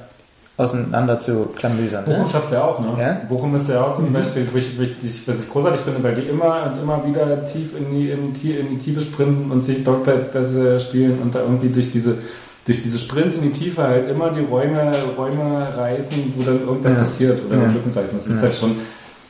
auseinander zu klamüsern. Ne? Bochum schafft ja auch, ne? Ja? Bochum ist ja auch zum Beispiel, wo ich, wo ich, was ich großartig finde, weil die immer und immer wieder tief in die, in die, in die Tiefe sprinten und sich Dogpässe spielen und da irgendwie durch diese, durch diese Sprints in die Tiefe halt immer die Räume, Räume reißen, wo dann irgendwas Ja. passiert oder Ja. Lücken reißen. Das ist halt schon,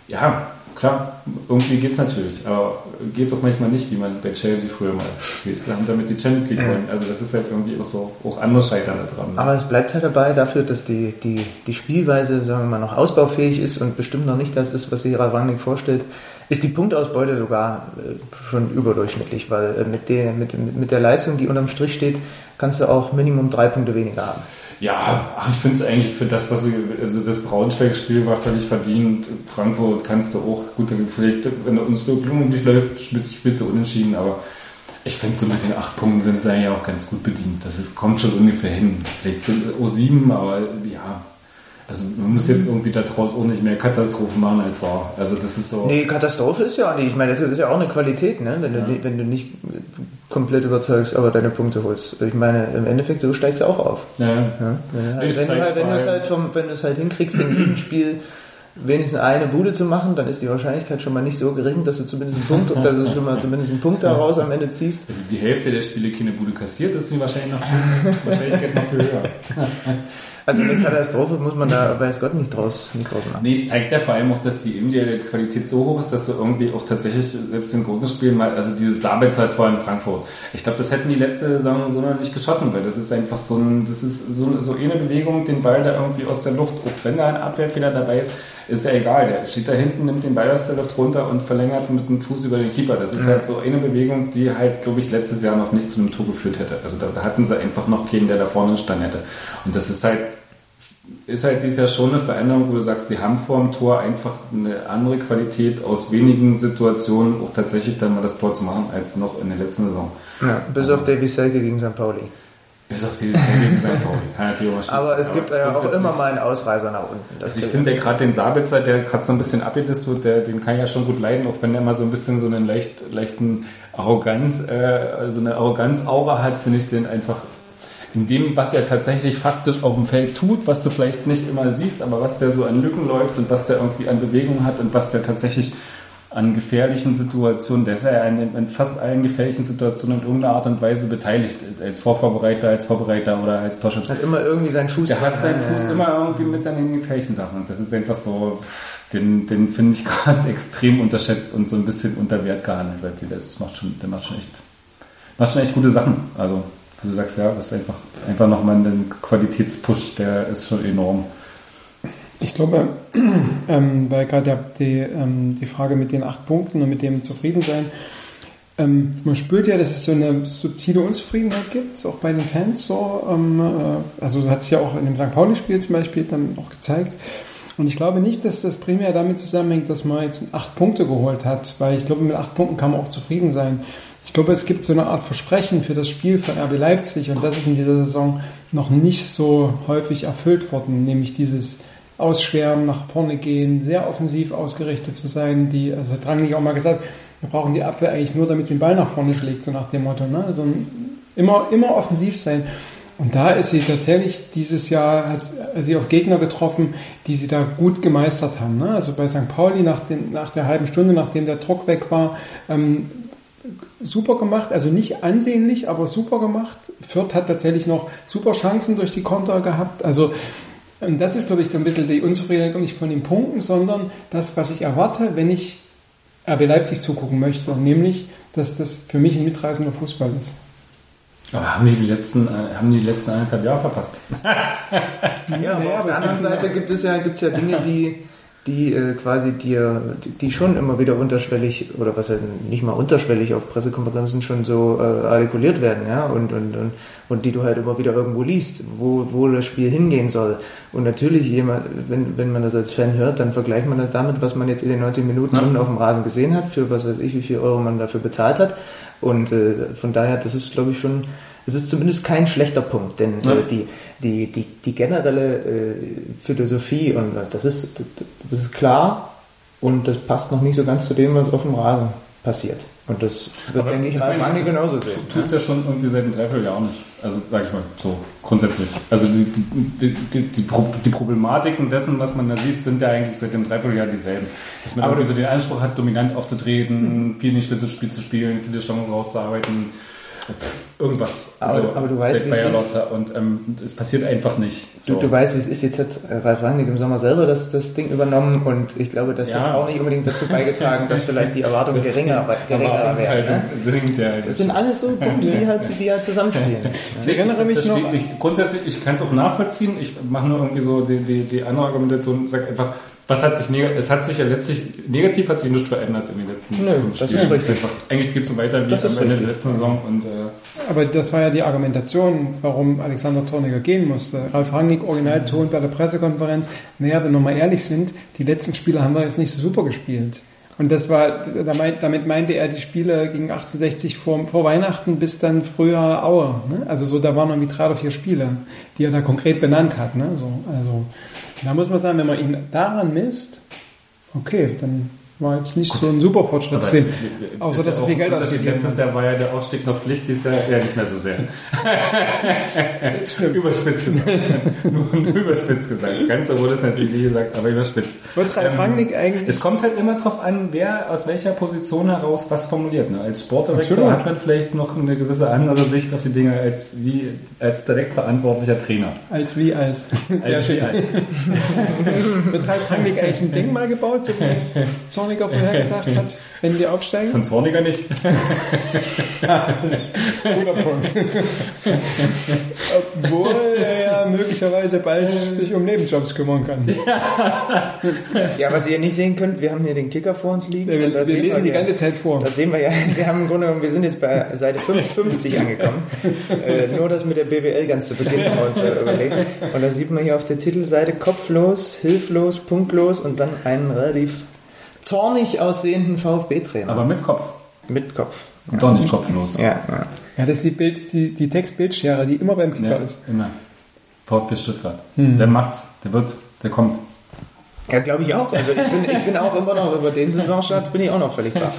ja, klar, irgendwie geht's natürlich, aber geht doch manchmal nicht, wie man bei Chelsea früher mal gespielt. Wir haben damit die Champions League gewonnen. Also das ist halt irgendwie auch so, auch andere scheitern da dran. Aber es bleibt halt dabei dafür, dass die, die, die Spielweise, sagen wir mal, noch ausbaufähig ist und bestimmt noch nicht das ist, was sich Rangnick vorstellt, ist die Punktausbeute sogar äh, schon überdurchschnittlich, weil äh, mit, der, mit, mit der Leistung, die unterm Strich steht, kannst du auch Minimum drei Punkte weniger haben. Ja, ach, ich finde es eigentlich für das, was sie, also das Braunschweig-Spiel war völlig verdient. Frankfurt kannst du auch, gut, vielleicht, wenn uns Blumen nicht läuft, spielst, spielst du unentschieden, aber ich finde so mit den acht Punkten sind sie eigentlich auch ganz gut bedient. Das ist, kommt schon ungefähr hin. Vielleicht sind O7, aber ja, also man muss jetzt irgendwie daraus auch nicht mehr Katastrophen machen als war. Also das ist so. Nee, Katastrophe ist ja auch nicht. Ich meine, das ist ja auch eine Qualität, ne? wenn, du, Ja. wenn du nicht komplett überzeugst, aber deine Punkte holst. Ich meine, im Endeffekt so steigst du auch auf. Ja, ja. Ja? Wenn, du Nee, halt, es wenn, du halt, wenn, du es halt vom, wenn du es halt hinkriegst, in jedem Spiel wenigstens eine Bude zu machen, dann ist die Wahrscheinlichkeit schon mal nicht so gering, dass du zumindest einen Punkt, dass du schon mal zumindest einen Punkt daraus am Ende ziehst. Wenn die Hälfte der Spiele keine Bude kassiert, ist noch viel, Wahrscheinlichkeit noch viel höher. Also eine Katastrophe muss man da, weiß Gott, nicht draus, nicht draus machen. Nee, es zeigt ja vor allem auch, dass die individuelle Qualität so hoch ist, dass du irgendwie auch tatsächlich selbst in Gruppenspielen mal, also dieses Sabitzer-Tor in Frankfurt. Ich glaube, das hätten die letzte Saison so noch nicht geschossen, weil das ist einfach so ein, das ist so, so eine Bewegung, den Ball da irgendwie aus der Luft, auch wenn da ein Abwehrfehler dabei ist, ist ja egal. Der steht da hinten, nimmt den Ball aus der Luft runter und verlängert mit dem Fuß über den Keeper. Das ist halt so eine Bewegung, die halt, glaube ich, letztes Jahr noch nicht zu einem Tor geführt hätte. Also da, hatten sie einfach noch keinen, der da vorne stand hätte. Und das ist halt ist halt dieses Jahr schon eine Veränderung, wo du sagst, die haben vor dem Tor einfach eine andere Qualität aus wenigen Situationen auch tatsächlich dann mal das Tor zu machen, als noch in der letzten Saison. Ja, bis auf Davy Selke gegen St. Pauli. Bis auf die St. Pauli. Kann natürlich auch Aber es gibt ja auch immer mal einen Ausreißer nach unten. Also ich finde ja gerade den Sabitzer, der gerade so ein bisschen abgedisst wird, der, den kann ich ja schon gut leiden, auch wenn der mal so ein bisschen so einen leicht, leichten Arroganz, äh, so eine Arroganz-Aura hat, finde ich den einfach in dem, was er tatsächlich faktisch auf dem Feld tut, was du vielleicht nicht immer siehst, aber was der so an Lücken läuft und was der irgendwie an Bewegung hat und was der tatsächlich an gefährlichen Situationen, der ist ja in, fast allen gefährlichen Situationen in irgendeiner Art und Weise beteiligt, als Vorvorbereiter, als Vorbereiter oder als Torschütze. hat immer irgendwie seinen Fuß. Der hat seinen Fuß immer irgendwie mit an den gefährlichen Sachen. Und das ist einfach so, den, den finde ich gerade extrem unterschätzt und so ein bisschen unter Wert gehandelt, weil der, das macht schon, der macht schon echt, macht schon echt gute Sachen. Also, wo du sagst, ja, das ist einfach, einfach nochmal ein Qualitätspush, der ist schon enorm. Ich glaube, ähm, weil gerade die, ähm, die Frage mit den acht Punkten und mit dem Zufriedensein, ähm, man spürt ja, dass es so eine subtile Unzufriedenheit gibt, auch bei den Fans so. Ähm, äh, also das hat sich ja auch in dem St. Pauli-Spiel zum Beispiel dann auch gezeigt. Und ich glaube nicht, dass das primär damit zusammenhängt, dass man jetzt acht Punkte geholt hat, weil ich glaube, mit acht Punkten kann man auch zufrieden sein. Ich glaube, es gibt so eine Art Versprechen für das Spiel von RB Leipzig und das ist in dieser Saison noch nicht so häufig erfüllt worden, nämlich dieses Ausschwärmen, nach vorne gehen, sehr offensiv ausgerichtet zu sein. Die, also hat Rangnick auch mal gesagt, wir brauchen die Abwehr eigentlich nur, damit sie den Ball nach vorne schlägt, so nach dem Motto. Ne? Also immer, immer offensiv sein. Und da ist sie tatsächlich dieses Jahr hat sie auf Gegner getroffen, die sie da gut gemeistert haben. Ne? Also bei St. Pauli nach, den, nach der halben Stunde, nachdem der Druck weg war, ähm, super gemacht, also nicht ansehnlich, aber super gemacht. Fürth hat tatsächlich noch super Chancen durch die Konter gehabt. Also und das ist, glaube ich, so ein bisschen die Unzufriedenheit nicht von den Punkten, sondern das, was ich erwarte, wenn ich RB Leipzig zugucken möchte, nämlich, dass das für mich ein mitreißender Fußball ist. Aber haben die die letzten, äh, haben die letzten eineinhalb Jahre verpasst? Ja, aber auf der anderen gibt- Seite gibt es ja, gibt's ja Dinge, die, die äh, quasi dir, die, die schon immer wieder unterschwellig, oder was heißt nicht mal unterschwellig auf Pressekonferenzen schon so äh, artikuliert werden, ja, und, und, und, und die du halt immer wieder irgendwo liest, wo, wo das Spiel hingehen soll. Und natürlich, jemand, wenn, wenn man das als Fan hört, dann vergleicht man das damit, was man jetzt in den 90 Minuten unten auf dem Rasen gesehen hat, für was weiß ich, wie viel Euro man dafür bezahlt hat. Und äh, von daher, das ist, glaube ich, schon, es ist zumindest kein schlechter Punkt, denn äh, die, die, die, die generelle äh, Philosophie und das ist, das ist klar und das passt noch nicht so ganz zu dem, was auf dem Rasen passiert. Und das wird, Aber denke ich, das genauso sehen. Tut es ja schon irgendwie seit einem Dreivierteljahr auch nicht. Also sag ich mal, so grundsätzlich. Also die, die, die, die, Pro- die Problematiken dessen, was man da sieht, sind ja eigentlich seit dem Dreivierteljahr dieselben. Dass man Aber irgendwie so den Anspruch hat, dominant aufzutreten, viel in die Spitze Spiel zu spielen, viele Chancen rauszuarbeiten. Irgendwas. Aber- aber du weißt, wie es ist. Und ähm, es passiert einfach nicht. Du, So. du weißt, wie es ist. Jetzt hat äh, Ralf Rangnick im Sommer selber das, das Ding übernommen und ich glaube, das Ja. hat auch nicht unbedingt dazu beigetragen, dass vielleicht die Erwartungen geringer, geringer werden. Erwartungshaltung Ne? Das sind alles so Punkte, die halt, die halt zusammenspielen. Ich erinnere mich noch, nicht. Grundsätzlich, ich kann es auch nachvollziehen. Ich mache nur irgendwie so die, die, die andere Argumentation, sag einfach, was hat sich es hat sich ja letztlich negativ hat sich nichts verändert in den letzten Nö, fünf das Spielen. ist. Einfach, eigentlich geht es so weiter wie Das am Ende richtig. der letzten Saison und äh, aber das war ja die Argumentation, warum Alexander Zorniger gehen musste. Ralf Rangnick, Originalton bei der Pressekonferenz, naja, wenn wir mal ehrlich sind, die letzten Spiele haben wir jetzt nicht so super gespielt. Und das war, damit damit meinte er die Spiele gegen 1860 vor, vor Weihnachten bis dann früher Aue. Ne? Also so, da waren irgendwie drei oder vier Spiele, die er da konkret benannt hat. Ne? So, also da muss man sagen, wenn man ihn daran misst, okay, dann war jetzt nicht so ein super Fortschritt zu sehen. Außer, dass ja auch viel Geld ausgegeben Letztes. Jahr war ja der Aufstieg noch Pflicht, dieses Jahr ja nicht mehr so sehr. überspitzt gesagt. nur, überspitzt gesagt. Ganz so wurde es natürlich nie gesagt, aber überspitzt. Wird Ralf Rangnick eigentlich Es kommt halt immer drauf an, wer aus welcher Position heraus was formuliert. Ne? Als Sportdirektor hat man vielleicht noch eine gewisse andere Sicht auf die Dinge als wie als direkt verantwortlicher Trainer. als wie als? Als wie als. Wird Ralf Rangnick eigentlich ein Denkmal gebaut, so wie Zorniger vorher gesagt hat, wenn wir aufsteigen? Von Zorniger nicht. Guter Punkt. Obwohl er ja möglicherweise bald sich um Nebenjobs kümmern kann. Ja, was ihr nicht sehen könnt, wir haben hier den Kicker vor uns liegen. Wir, da wir sehen lesen die ja- ganze Zeit vor. Das sehen wir ja. Wir haben im Grunde genommen, wir sind jetzt bei Seite 50 angekommen. Äh, nur das mit der BWL ganz zu Beginn haben wir uns äh, überlegt. Und da sieht man hier auf der Titelseite kopflos, hilflos, punktlos und dann einen relativ zornig aussehenden VfB-Trainer. Aber mit Kopf. Mit Kopf. Und doch nicht kopflos. Ja, ja. Ja, das ist die, Bild, die, die Textbildschere, die immer beim Kicker Ja, ist. immer. VfB Stuttgart. Der macht's, der wird, der kommt. Ja, glaube ich auch. Also ich bin, ich bin auch immer noch über den Saisonstart bin ich auch noch völlig baff.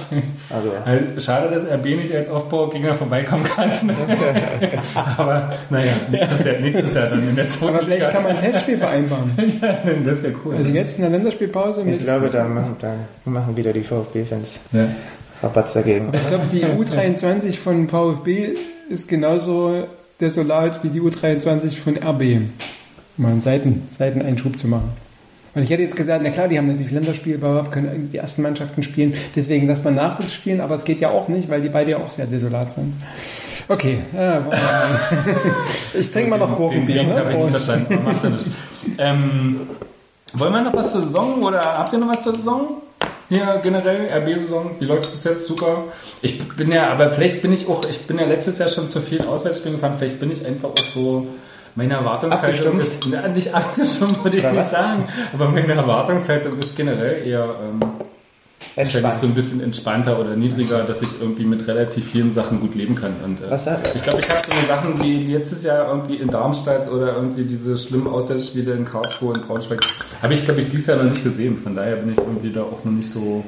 Also Halt, Schade, dass RB nicht als Aufbaugegner vorbeikommen kann. Aber naja, nächstes Jahr, nächstes Jahr dann in der zweiten Aber vielleicht kann man ein Testspiel vereinbaren. Ja, das wäre cool. Also jetzt in der Länderspielpause mit. ich glaube, da machen, da machen wieder die VfB-Fans ja. Rabatz dagegen. Ich glaube, die U23 von VfB ist genauso desolat wie die U23 von RB. Um mal einen Seiten, Seiteneinschub zu machen. Und ich hätte jetzt gesagt, na klar, die haben natürlich Länderspiel, können die ersten Mannschaften spielen, deswegen lässt man Nachwuchs spielen, aber es geht ja auch nicht, weil die beide ja auch sehr desolat sind. Okay, ja, ich trinke mal noch Den Gurkenbier, ne? verstanden, macht ja nichts. Ähm, wollen wir noch was zur Saison oder habt ihr noch was zur Saison? Hier generell, RB-Saison, wie läuft bis jetzt? Super. Ich bin ja, aber vielleicht bin ich auch, ich bin ja letztes Jahr schon zu vielen Auswärtsspielen gefahren, vielleicht bin ich einfach auch so, meine Erwartungshaltung ist, na, nicht abgestumpft, würde ich Oder nicht was? sagen, aber meine Erwartungshaltung ist generell eher, ähm, wahrscheinlich Entspannt. so ein bisschen entspannter oder niedriger, dass ich irgendwie mit relativ vielen Sachen gut leben kann. Und, äh, Was hat- ich glaube, ich habe so eine Sachen wie letztes Jahr irgendwie in Darmstadt oder irgendwie diese schlimmen Auswärtsspiele in Karlsruhe und Braunschweig, habe ich, glaube ich, dieses Jahr noch nicht gesehen. Von daher bin ich irgendwie da auch noch nicht so...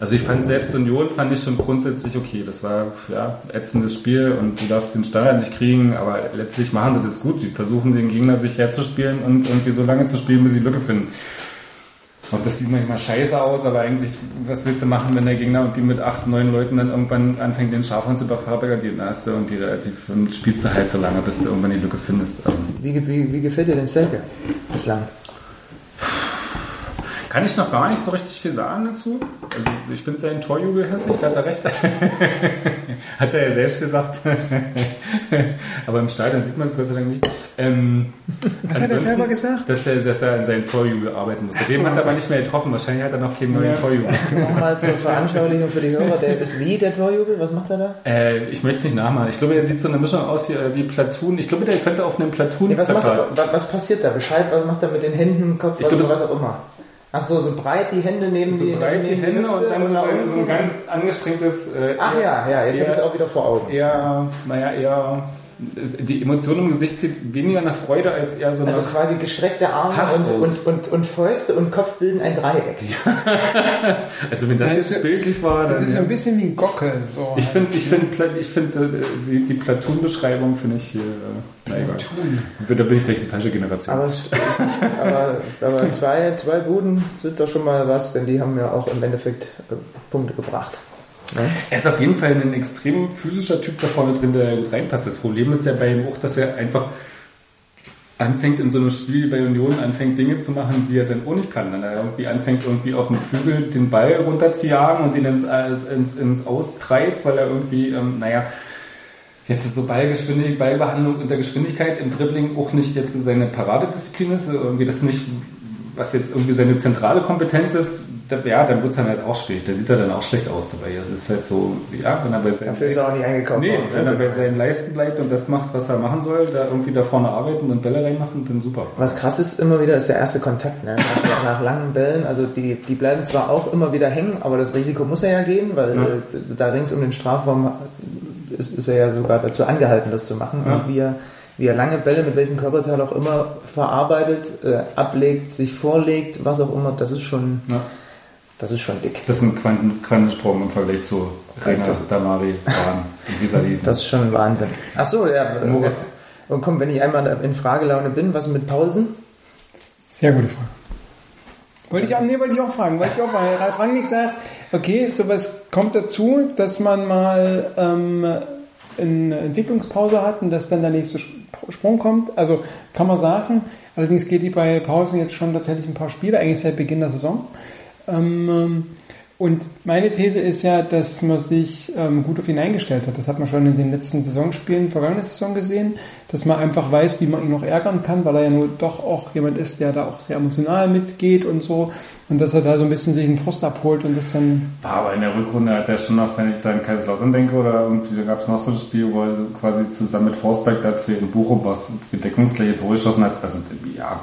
Also ich fand selbst Union fand ich schon grundsätzlich okay. Das war ja ätzendes Spiel und du darfst den Standard nicht kriegen, aber letztlich machen sie das gut. Die versuchen den Gegner sich herzuspielen und irgendwie so lange zu spielen, bis sie Lücke finden. Und das sieht manchmal scheiße aus, aber eigentlich, was willst du machen, wenn der Gegner irgendwie mit acht, neun Leuten dann irgendwann anfängt, den Schafhund zu überfahrbergadieren? Da hast du irgendwie relativ, und spielst du halt so lange, bis du irgendwann die Lücke findest. Wie, wie, wie gefällt dir denn Selke bislang? Kann ich noch gar nicht so richtig viel sagen dazu. Also ich finde seinen Torjubel hässlich, da hat er recht. hat er ja selbst gesagt. Aber im Stadion sieht man es Gott sei Dank nicht. Ähm, Was hat er selber gesagt? Dass er, dass er an seinem Torjubel arbeiten muss. Dem hat er aber nicht mehr getroffen. Wahrscheinlich hat er noch keinen neuen Ja. Torjubel. Nochmal zur Veranschaulichung für die Hörer, der ist wie der Torjubel, was macht er da? Äh, ich möchte es nicht nachmachen. Ich glaube, er sieht so eine Mischung aus hier, äh, wie Platoon. Ich glaube, der könnte auf einem Platoon Nee, was, macht er, was, passiert da? Bescheid, was macht er mit den Händen, Kopf, Ich glaube, was auch immer? Ach so, so breit die Hände neben so die, breit die neben Hände und dann so, so ein ganz angestrengtes... Äh, Ach ja, ja, jetzt habe ich es eher- auch wieder vor Augen. eher, naja, eher, die Emotion im Gesicht sieht weniger nach Freude als eher so nach, Also quasi gestreckte Arme und, und, und, und Fäuste und Kopf bilden ein Dreieck. also wenn das Ja, jetzt ist- bildlich war, Das dann, ist ja. ein bisschen wie ein Gockel. So ich finde, ich finde, ich finde, äh, die, die Platoon-Beschreibung finde ich hier, äh, na egal. Da bin ich vielleicht die falsche Generation. Aber, aber, aber zwei, zwei Buden sind doch schon mal was, denn die haben ja auch im Endeffekt äh, Punkte gebracht. Er ist auf jeden Fall ein extrem physischer Typ da vorne drin, der reinpasst. Das Problem ist ja bei ihm auch, dass er einfach anfängt in so einem Spiel wie bei Union, anfängt Dinge zu machen, die er dann auch nicht kann. Wenn er irgendwie anfängt, irgendwie auf dem Flügel den Ball runterzujagen und ihn ins, ins, ins Austreibt, weil er irgendwie, ähm, naja, jetzt ist so Ballgeschwindigkeit, Ballbehandlung unter Geschwindigkeit im Dribbling auch nicht jetzt seine Paradedisziplin ist, irgendwie das nicht, was jetzt irgendwie seine zentrale Kompetenz ist, da, ja, dann wird's dann halt auch schwierig. Da sieht er dann auch schlecht aus dabei. Das ist halt so, ja, wenn er bei seinen, Dafür ist er auch nicht eingekauft nee, worden. wenn er bei seinen Leisten bleibt und das macht, was er machen soll, da irgendwie da vorne arbeiten und Bälle reinmachen, dann super. Was krass ist immer wieder, ist der erste Kontakt. Ne? Nach, nach langen Bällen, also die, die bleiben zwar auch immer wieder hängen, aber das Risiko muss er ja gehen, weil Ja. äh, da rings um den Strafraum ist, ist er ja sogar dazu angehalten, das zu machen. Ja. Und wie er, wie er lange Bälle mit welchem Körperteil auch immer verarbeitet, äh, ablegt, sich vorlegt, was auch immer, das ist schon, Ja. das ist schon dick. Das ist ein Quanten, Quantensprung im Vergleich zu Rainer Das- Damari, Bahn und Lisa Liesen. Das ist schon Wahnsinn. Ach so, ja. äh, Moritz. Und komm, wenn ich einmal in Fragelaune bin, was mit Pausen? Sehr gute Frage. Wollte ich auch, nee, wollte ich auch fragen, wollte ich auch fragen. Ralf Rangnick sagt, okay, sowas kommt dazu, dass man mal ähm, eine Entwicklungspause hat und dass dann der nächste Sp- Sprung kommt. Also kann man sagen, allerdings geht die bei Pausen jetzt schon tatsächlich ein paar Spiele, eigentlich seit Beginn der Saison. Ähm, und meine These ist ja, dass man sich ähm, gut auf ihn eingestellt hat. Das hat man schon in den letzten Saisonspielen, vergangene Saison gesehen, dass man einfach weiß, wie man ihn noch ärgern kann, weil er ja nur doch auch jemand ist, der da auch sehr emotional mitgeht und so. Und dass er da so ein bisschen sich einen Frust abholt und das dann aber in der Rückrunde hat er schon noch, wenn ich da an Kaiserslautern denke, oder irgendwie, da gab es noch so ein Spiel, wo er so quasi zusammen mit Forsberg da zwei in Bochum was zwei deckungsgleiche Tore geschossen hat. Also, ja,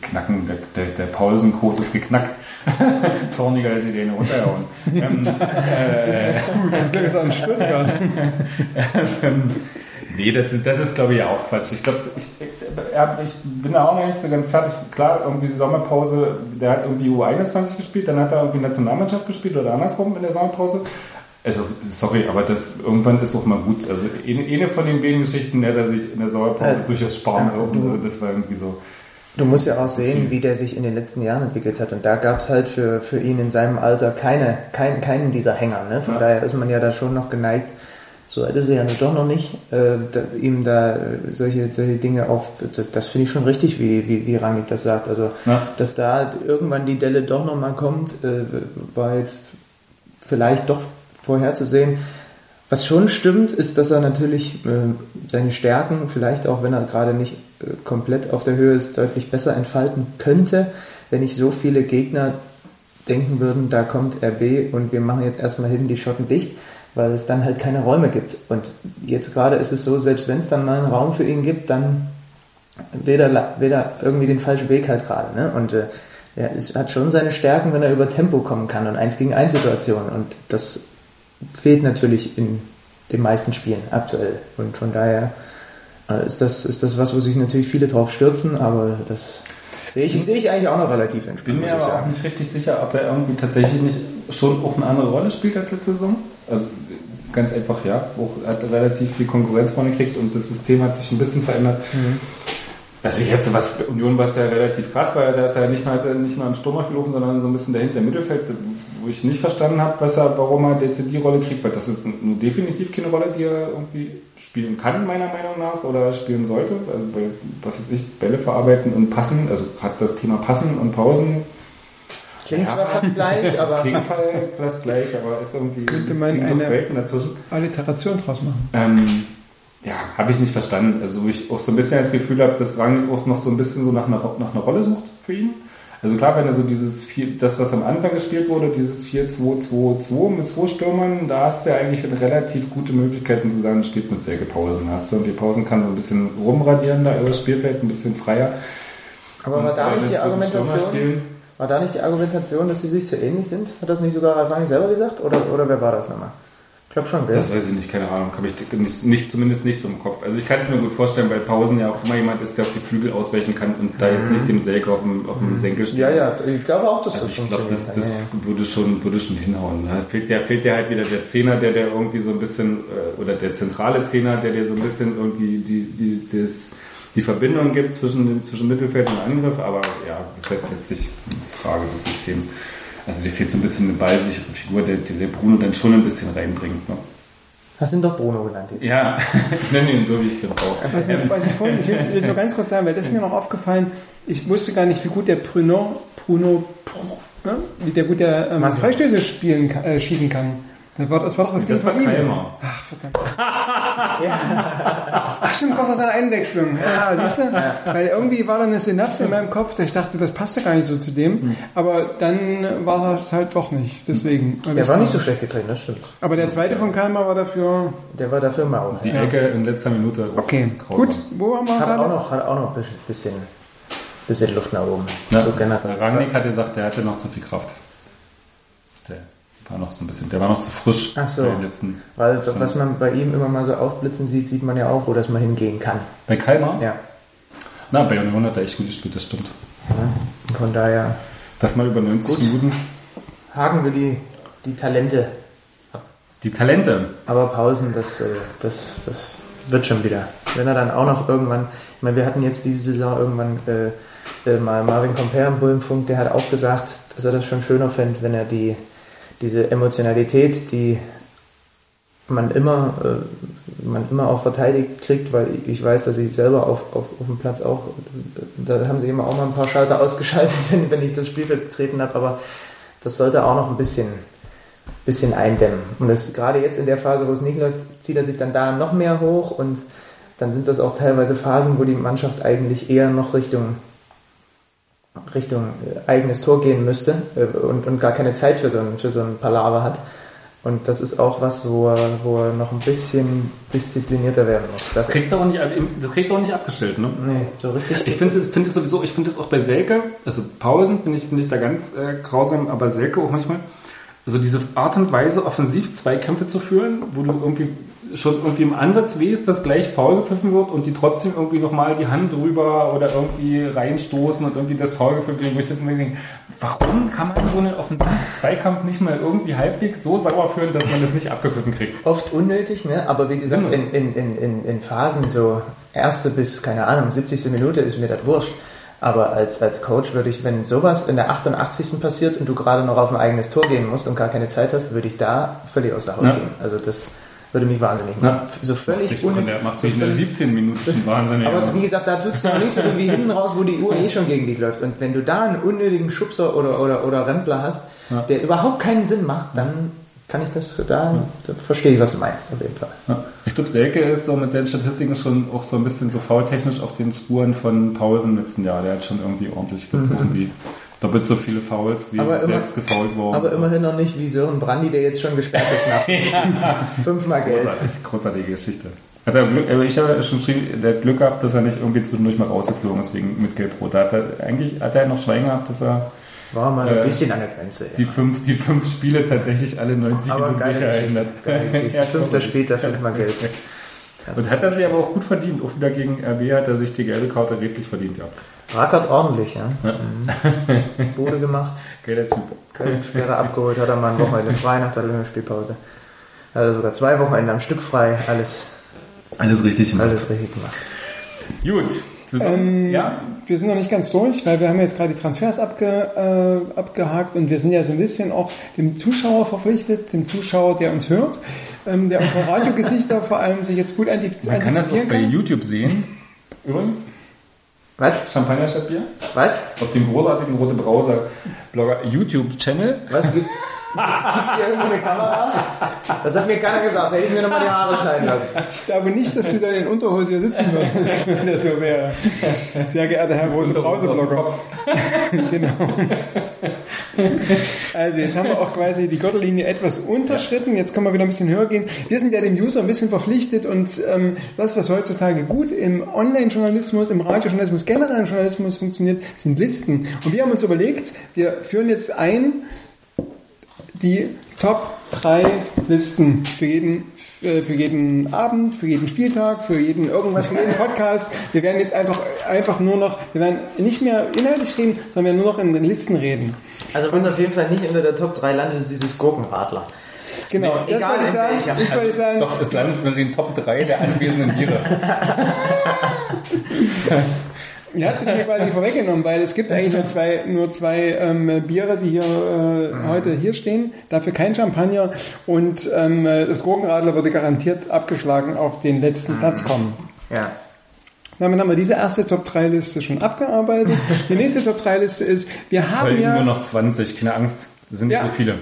knacken, der, der, der Paulsen-Code ist geknackt. Zorniger als die den runterhauen. ähm, äh, Zum Glück ist in Stuttgart. ähm, nee, das ist, das ist glaube ich auch Quatsch. Ich glaube, ich, ich bin da auch noch nicht so ganz fertig. Klar, irgendwie die Sommerpause, der hat irgendwie U21 gespielt, dann hat er irgendwie Nationalmannschaft gespielt oder andersrum in der Sommerpause. Also, sorry, aber das irgendwann ist auch mal gut. Also, eine, von den beiden Geschichten hätte er sich in der Sommerpause Äh, durchaus sparen dürfen. Also, das war irgendwie so. Du musst ja auch sehen, wie der sich in den letzten Jahren entwickelt hat. Und da gab's halt für, für ihn in seinem Alter keine, kein, keinen dieser Hänger. Ne? Von Ja. daher ist man ja da schon noch geneigt, so alt ist er ja nur doch noch nicht, äh, da, ihm da äh, solche, solche Dinge auch, das, das finde ich schon richtig, wie, wie, wie Rangnick das sagt. Also, Ja. dass da irgendwann die Delle doch nochmal kommt, äh, war jetzt vielleicht doch vorherzusehen. Was schon stimmt, ist, dass er natürlich äh, seine Stärken, vielleicht auch wenn er gerade nicht äh, komplett auf der Höhe ist, deutlich besser entfalten könnte, wenn nicht so viele Gegner denken würden, da kommt RB und wir machen jetzt erstmal hinten die Schotten dicht, weil es dann halt keine Räume gibt. Und jetzt gerade ist es so, selbst wenn es dann mal einen Raum für ihn gibt, dann weder, weder irgendwie den falschen Weg halt gerade. Ne? Und äh, er ist, hat schon seine Stärken, wenn er über Tempo kommen kann und eins gegen eins Situationen. Und das fehlt natürlich in den meisten Spielen aktuell. Und von daher äh, ist das, ist das was, wo sich natürlich viele drauf stürzen, aber das sehe ich, sehe ich eigentlich auch noch relativ Ich entspannt. bin mir aber auch nicht richtig sicher, ob er irgendwie tatsächlich nicht schon auch eine andere Rolle spielt als letzte Saison. Also ganz einfach, ja, auch hat relativ viel Konkurrenz vorne gekriegt und das System hat sich ein bisschen verändert. Also jetzt, was Union war es ja relativ krass, weil da ist er nicht mal, nicht mal im Sturm aufgelaufen, sondern so ein bisschen dahinter im Mittelfeld, wo ich nicht verstanden habe, was er, warum er jetzt die Rolle kriegt, weil das ist definitiv keine Rolle, die er irgendwie spielen kann, meiner Meinung nach, oder spielen sollte. Also bei, was ist ich, Bälle verarbeiten und passen, also hat das Thema Passen und Pausen, Klingt Ja. zwar fast gleich, aber auf jeden Fall fast gleich, aber ist irgendwie Könnte man eine- Welten dazwischen. Alliteration draus machen. Ähm, ja, habe ich nicht verstanden. Also wo ich auch so ein bisschen das Gefühl habe, dass Rang auch noch so ein bisschen so nach einer, nach einer Rolle sucht für ihn. Also klar, wenn er so dieses vier, das, was am Anfang gespielt wurde, dieses 4-2-2-2 mit zwei Stürmern, da hast du ja eigentlich relativ gute Möglichkeiten zu sagen, du spielst mit sehr Pausen. Hast du und die Pausen kann so ein bisschen rumradieren da über das Spielfeld, ein bisschen freier. Aber war da nicht die Argumentation, war da nicht die Argumentation, dass sie sich zu ähnlich sind? Hat das nicht sogar Ralf selber gesagt? Oder, oder wer war das nochmal? Ich glaube schon, gell? Das weiß ich nicht, keine Ahnung, habe ich nicht, nicht, zumindest nicht so im Kopf. Also ich kann es mir gut vorstellen, weil Pausen ja auch immer jemand ist, der auf die Flügel ausweichen kann und da jetzt nicht dem Selke auf dem, auf dem Senkel steht. ja, ja, ich glaube auch, dass Also das ich glaube, das, das Ja, ja. würde schon, würde schon hinhauen. Da fehlt ja, fehlt ja halt wieder der Zehner, der der irgendwie so ein bisschen, äh, oder der zentrale Zehner, der dir so ein bisschen irgendwie die, die, das, die Verbindung gibt zwischen, zwischen Mittelfeld und Angriff, aber ja, das ist halt letztlich eine Frage des Systems. Also dir fehlt so ein bisschen eine ballsichere Figur, der, der Bruno dann schon ein bisschen reinbringt. Ne? Hast du ihn doch Bruno genannt jetzt? Ja, ich nenne ihn so, wie ich. Was, mir, was ich vorhin, ich will jetzt nur ganz kurz sagen, weil das ist mir noch aufgefallen, ich wusste gar nicht, wie gut der Bruno, Bruno, ne? wie der gut der ähm. Freistöße spielen, kann- äh, schießen kann. Das war, das war doch das, Ding Das war ihm. Keimer. Ach, verdammt. Ach stimmt, kommt aus einer Einwechslung. Ja, siehst du? Weil irgendwie war da eine Synapse in meinem Kopf, dass ich dachte, das passte gar nicht so zu dem. Aber dann war es halt doch nicht. Deswegen. Der war nicht so schlecht getreten, das stimmt. Aber der zweite von Kalmar war dafür... Der war dafür mau. Die Ecke in letzter Minute. Okay, grausam. gut. Wo haben wir Hat gerade? auch noch, hat auch noch ein bisschen, bisschen Luft nach oben. Ja. So generell. Rangnick hat gesagt, der hatte noch zu viel Kraft. Der war noch so ein bisschen, der war noch zu frisch. Ach so. letzten. Weil was man bei ihm immer mal so aufblitzen sieht, sieht man ja auch, wo das mal hingehen kann. Bei Kalmar? Ja. Na, bei Union hat er echt gut gespielt, das stimmt. Und von daher Das mal über 90 Minuten. haken wir die, die Talente. Die Talente. Aber Pausen, das, äh, das, das wird schon wieder. Wenn er dann auch noch irgendwann, ich meine, wir hatten jetzt diese Saison irgendwann äh, äh, mal Marvin Comper im Bullenfunk, der hat auch gesagt, dass er das schon schöner fände, wenn er die, diese Emotionalität, die man immer, äh, man immer auch verteidigt kriegt, weil ich weiß, dass ich selber auf, auf, auf dem Platz auch, da haben sie immer auch mal ein paar Schalter ausgeschaltet, wenn, wenn ich das Spielfeld betreten habe, aber das sollte auch noch ein bisschen, bisschen eindämmen. Und das, gerade jetzt in der Phase, wo es nicht läuft, zieht er sich dann da noch mehr hoch und dann sind das auch teilweise Phasen, wo die Mannschaft eigentlich eher noch Richtung Richtung äh, eigenes Tor gehen müsste äh, und, und gar keine Zeit für so ein, für so ein Palaver hat. Und das ist auch was, wo er, wo er noch ein bisschen disziplinierter werden muss. Das, Das kriegt er auch nicht, das kriegt er auch nicht abgestellt, ne? nee, so richtig. Ich finde es finde es sowieso, ich finde es auch bei Selke, also Pausen finde ich, finde ich da ganz äh, grausam, aber Selke auch manchmal. Also diese Art und Weise, offensiv Zweikämpfe zu führen, wo du irgendwie schon irgendwie im Ansatz wehst, dass gleich faul gepfiffen wird und die trotzdem irgendwie nochmal die Hand drüber oder irgendwie reinstoßen und irgendwie das Foul gepfiffen kriegen, wo ich mir denke, warum kann man so einen offensiven Zweikampf nicht mal irgendwie halbwegs so sauer führen, dass man das nicht abgepfiffen kriegt? Oft unnötig, ne? aber wie gesagt, in, in, in, in, Phasen so erste bis, keine Ahnung, 70. Minute ist mir das wurscht. Aber als, als Coach würde ich, wenn sowas in der 88. passiert und du gerade noch auf ein eigenes Tor gehen musst und gar keine Zeit hast, würde ich da völlig aus der Haut Ja. gehen. Also das würde mich wahnsinnig machen. So völlig und der macht mich in der völlig- 17 Minuten schon wahnsinnig. aber wie gesagt, da tut's noch nicht so irgendwie hinten raus, wo die Uhr eh schon gegen dich läuft. Und wenn du da einen unnötigen Schubser oder, oder, oder Rempler hast, Ja. der überhaupt keinen Sinn macht, dann kann ich das, da, da verstehe ich, was du meinst, auf jeden Fall. Ja. Ich glaube, Selke ist so mit seinen Statistiken schon auch so ein bisschen so faultechnisch auf den Spuren von Pausen letzten Jahr. Der hat schon irgendwie ordentlich irgendwie doppelt so viele Fouls wie. Aber immer- selbst gefault worden. Aber immerhin noch nicht wie Sören Brandi, der jetzt schon gesperrt ist nach fünfmal Geld. Großartig, großartige Geschichte. Hat er Glück, aber ich habe ja schon geschrieben, der hat Glück gehabt, dass er nicht irgendwie zwischendurch mal rausgeflogen ist wegen mit Gelb-Rot. Da hat er, eigentlich hat er noch Schwein gehabt, dass er War mal so ein Äh, bisschen an der Grenze. die fünf, die fünf Spiele tatsächlich alle 90 Aber Minuten Geschichte. Ja, Fünfter später, fünfmal Geld. Und hat er sich aber auch gut verdient. Auch wieder gegen RB hat er sich die gelbe Karte redlich verdient gehabt. Rackert ordentlich, ja. Ja. Mhm. Bude gemacht, Geiler Typ. Sperre abgeholt, hat er mal ein Wochenende frei nach der Länderspielpause. Hat er sogar zwei Wochenende am Stück frei, alles, Alles richtig gemacht. alles richtig gemacht. Gut. Zusammen. Ähm, ja. Wir sind noch nicht ganz durch, weil wir haben jetzt gerade die Transfers abge, äh, abgehakt und wir sind ja so ein bisschen auch dem Zuschauer verpflichtet, dem Zuschauer, der uns hört, ähm, der unsere Radiogesichter vor allem sich jetzt gut antip- Man kann das auch antizipieren bei YouTube sehen. Übrigens, Was? Champagner statt Bier. Was? Auf dem großartigen Rote Browser Blogger YouTube-Channel. Was Gibt's hier irgendwo eine Kamera? Das hat mir keiner gesagt, hätte ich mir nochmal die Haare schneiden lassen. Ich glaube nicht, dass du da in Unterhose hier sitzen würdest, wenn das so wäre. Sehr geehrter Herr Rote Brauseblogger. genau. Also jetzt haben wir auch quasi die Gürtellinie etwas unterschritten. Jetzt können wir wieder ein bisschen höher gehen. Wir sind ja dem User ein bisschen verpflichtet und ähm, das, was heutzutage gut im Online-Journalismus, im Radiojournalismus, generell im Journalismus funktioniert, sind Listen. Und wir haben uns überlegt, wir führen jetzt ein die Top 3 Listen für jeden, äh, für jeden Abend, für jeden Spieltag, für jeden irgendwas, für jeden Podcast. Wir werden jetzt einfach, einfach nur noch, wir werden nicht mehr inhaltlich reden, sondern wir werden nur noch in den Listen reden. Also was auf jeden Fall nicht unter der Top 3 landet, ist dieses Gurkenradler. Genau, Nee, das egal wollte ich sagen. Ich wollte sagen, Doch, es landet unter den Top 3 der anwesenden Biere. Ihr habt es mir quasi vorweggenommen, weil es gibt eigentlich nur zwei, nur zwei ähm, Biere, die hier äh, heute hier stehen. Dafür kein Champagner und ähm, das Gurkenradler würde garantiert abgeschlagen auf den letzten Platz kommen. Ja. Damit haben wir diese erste Top-3-Liste schon abgearbeitet. Die nächste Top-3-Liste ist, wir haben Folgen ja... nur noch 20, keine Angst. Das sind nicht Ja. so viele.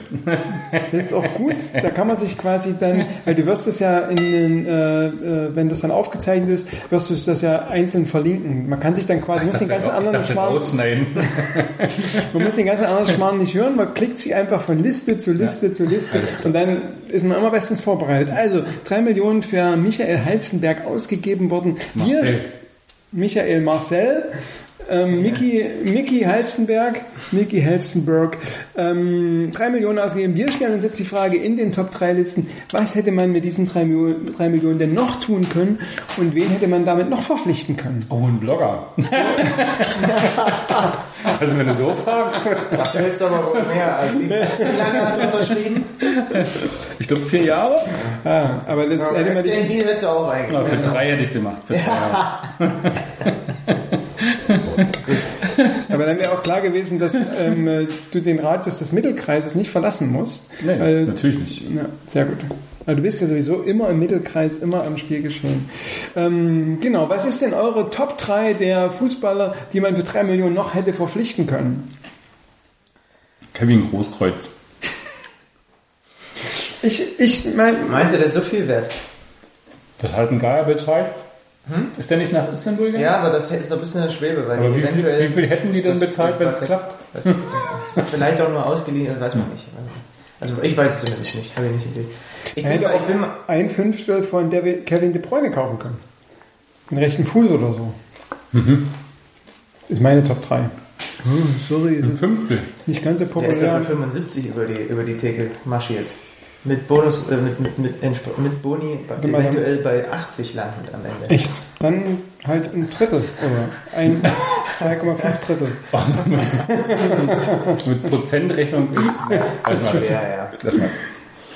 Das ist auch gut. Da kann man sich quasi dann, weil du wirst es ja in den, äh, äh, wenn das dann aufgezeichnet ist, wirst du es das ja einzeln verlinken. Man kann sich dann quasi, muss den ganzen anderen Schmarrn, man muss den ganzen anderen Schmarrn nicht hören, man klickt sich einfach von Liste zu Liste zu Liste und dann ist man immer bestens vorbereitet. Also, drei Millionen für Michael Halzenberg ausgegeben worden. Marcel. Michael Marcel, ähm, Miki, Miki Halstenberg, Miki Halstenberg, ähm, drei Millionen ausgegeben. Wir stellen uns jetzt die Frage in den Top 3 Listen, was hätte man mit diesen drei Millionen, drei Millionen denn noch tun können und wen hätte man damit noch verpflichten können? Oh, ein Blogger. also wenn du so fragst. Du hältst aber wohl mehr als ich. Wie lange hat er unterschrieben? Ich glaube vier Jahre. Ah, aber das hätte man dich, hättest du auch Ja, eigentlich. für drei hätte ich es gemacht. Für drei Jahre. aber dann wäre auch klar gewesen, dass ähm, äh, du den Radius des Mittelkreises nicht verlassen musst. Nee, Weil- natürlich nicht. Ja, sehr gut. Also du bist ja sowieso immer im Mittelkreis, immer am Spiel geschehen. Ähm, genau, was ist denn eure Top 3 der Fußballer, die man für 3 Millionen noch hätte verpflichten können? Kevin Großkreuz. Ich, ich mein, Meinst du, der ist so viel wert? Das hat ein geiler Bescheid. Ist der nicht nach Istanbul gegangen? Ja, aber das ist ein bisschen eine Schwebe, weil Aber die wie viel, eventuell... wie viel hätten die denn Das- bezahlt, wenn es klappt? Vielleicht auch nur ausgeliehen, weiß man nicht. Also ich weiß es zumindest nicht, habe ich nicht Idee. Ich bin, ich bin ein Fünftel von der Kevin De Bruyne kaufen können. Den rechten Fuß oder so. Ist meine Top 3. Hm, sorry, Ein Fünftel. nicht ganz so der ist ja populär. für 75 über die, über die Theke marschiert. Mit Bonus, äh, mit, mit, mit, mit Boni mal- eventuell bei 80 landend am Ende. Echt? Dann halt ein Drittel oder ein 2,5 Drittel. Also mit, mit Prozentrechnung ist. Also mal, Ja, ja. das mal.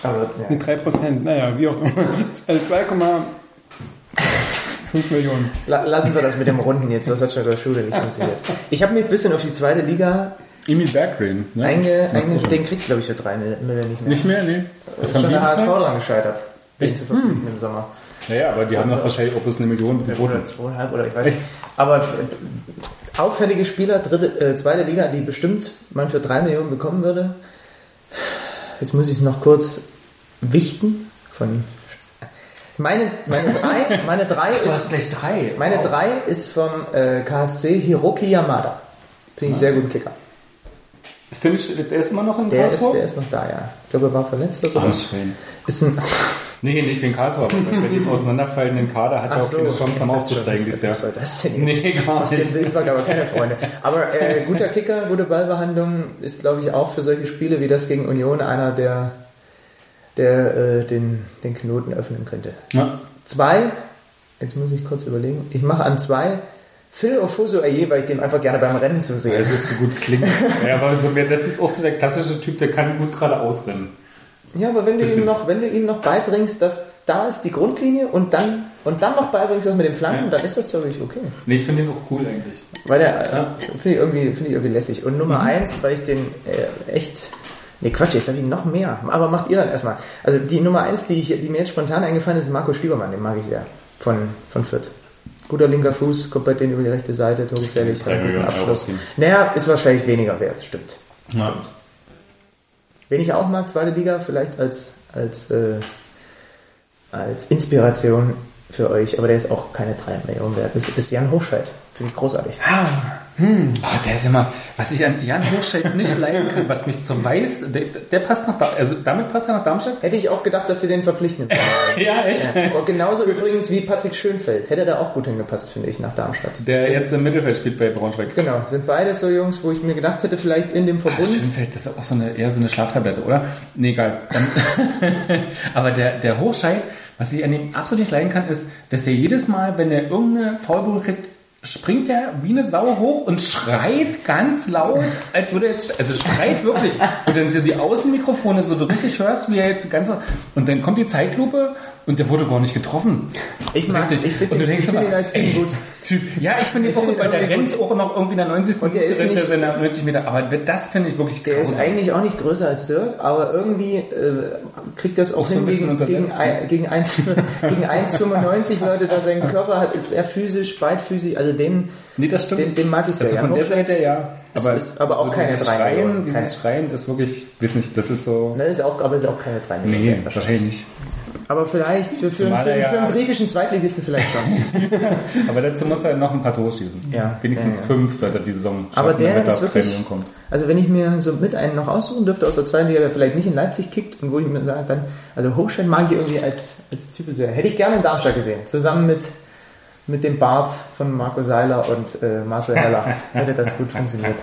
Aber, ja. Mit 3 Prozent, naja, wie auch immer. Also 2,5 Millionen. La- Lassen wir das mit dem Runden jetzt, das hat schon in der Schule nicht funktioniert. Ich habe mich ein bisschen auf die zweite Liga Emil Berggren. Ne? einge, einge den kriegst du glaube ich für drei Mille Mille nicht mehr. Nicht mehr? Nee. Was ist schon die der HSV bezahlt? dran gescheitert. Den Echt? zu verpflichten im Sommer. Naja, aber die haben doch wahrscheinlich auch bloß eine Million geboten. Oder zweieinhalb oder ich weiß nicht. Aber äh, auffällige Spieler, dritte, äh, zweite Liga, die bestimmt man für drei Millionen bekommen würde. Jetzt muss ich es noch kurz wichten von meine, meine drei, meine drei ist, gleich drei. meine drei ist vom äh, KSC Hiroki Yamada. Finde ich sehr guten Kicker. Ist der, nicht, der ist immer noch in Der ist, Karlsruhe? der ist noch da, ja. Ich glaube, er war verletzt oder so. Armschwein. Ist ein, Nee, nicht wegen Karlsruhe, aber bei dem auseinanderfallenden Kader hat er auch keine Chance, nochmal aufzusteigen dieses Jahr. was soll das denn? Nee, gar nicht. Bild war aber keine Freunde. Aber äh, guter Kicker, gute Ballbehandlung ist, glaube ich, auch für solche Spiele wie das gegen Union einer, der, der äh, den, den Knoten öffnen könnte. Ja. Zwei, jetzt muss ich kurz überlegen, ich mache an zwei Phil Ofoso Aye, weil ich dem einfach gerne beim Rennen Weil zusehe. er so zu gut klingt. ja, aber so, mehr- das ist auch so der klassische Typ, der kann gut gerade ausrennen. Ja, aber wenn du ihm noch, wenn du ihm noch beibringst, dass da ist die Grundlinie und dann und dann noch beibringst das mit dem Flanken, Ja. dann ist das glaube ich okay. Nee, ich finde den auch cool eigentlich. Weil der äh, finde ich irgendwie finde ich irgendwie lässig. Und Nummer eins, weil ich den äh, echt Nee, Quatsch, jetzt habe ich noch mehr. Aber macht ihr dann erstmal. Also die Nummer eins, die, ich, die mir jetzt spontan eingefallen ist, ist Marco Stiebermann, den mag ich sehr. Von, von Fürth. Guter linker Fuß, kommt bei denen über die rechte Seite, torgefährlich, Drei hat einen guten Euro Abschluss. Naja, ist wahrscheinlich weniger wert, stimmt. Ja. Wen ich auch mag, zweite Liga, vielleicht als, als, äh, als Inspiration für euch, aber der ist auch keine 3 Millionen wert, ist, ist Jan Hochscheid. Finde ich großartig. Ah, der ist immer, was ich an Jan Hirschfeld nicht leiden kann, was mich zum Weiß, der, der passt nach, also damit passt er nach Darmstadt? Hätte ich auch gedacht, dass sie den verpflichten. Ja, echt? Ja. Und genauso übrigens wie Patrick Schönfeld. Hätte da auch gut hingepasst, finde ich, nach Darmstadt. Der jetzt im Mittelfeld spielt bei Braunschweig. Genau, sind beides so Jungs, wo ich mir gedacht hätte, vielleicht in dem Verbund. Schönfeld, das ist auch so eine, eher so eine Schlaftablette, oder? Nee, egal. Aber der, der Hochscheid, was ich an ihm absolut nicht leiden kann, ist, dass er jedes Mal, wenn er irgendeine Foulberührung kriegt, springt er wie eine Sau hoch und schreit ganz laut, als würde er jetzt, also schreit wirklich. Und dann so die Außenmikrofone, so du richtig hörst, wie er jetzt ganz, und dann kommt die Zeitlupe und der wurde gar nicht getroffen. Ich mag- Richtig. ich find und du denkst ich immer, ihn als Typ gut. Typ. Ja, ich finde ihn Ich auch ihn der rennt auch noch irgendwie in der 90. Und der ist rennt nicht- seine 90 Meter. Aber das finde ich wirklich Der ist eigentlich auch nicht größer als Dirk, aber irgendwie äh, kriegt das auch so ein hin bisschen gegen, gegen, ein- gegen 1 gegen 1,95 Leute, da sein Körper hat, ist sehr physisch, beidfüßig, also den, Nee, das stimmt. den, den mag ich sehr. Also von der Seite ja. ist- ist aber auch keine drei Schreien, Millionen, dieses Schreien ist wirklich, weiß nicht, das ist so. Ne, ist auch, aber ist auch keine 3 Nee, Millionen. wahrscheinlich nicht. Aber vielleicht für, für, für, für, ja- einen britischen Zweitligisten vielleicht schon. Aber dazu muss er noch ein paar Tore schießen. Ja. Wenigstens Ja, fünf sollte er die Saison Aber schaffen, der damit ist wirklich, also wenn ich mir so mit einen noch aussuchen dürfte aus der zweiten Liga, der vielleicht nicht in Leipzig kickt und wo ich mir sage, dann, also Hochstein mag ich irgendwie als, als Typ sehr. Hätte ich gerne in Darmstadt gesehen, zusammen mit, mit dem Bart von Marco Seiler und äh, Marcel Heller hätte das gut funktioniert.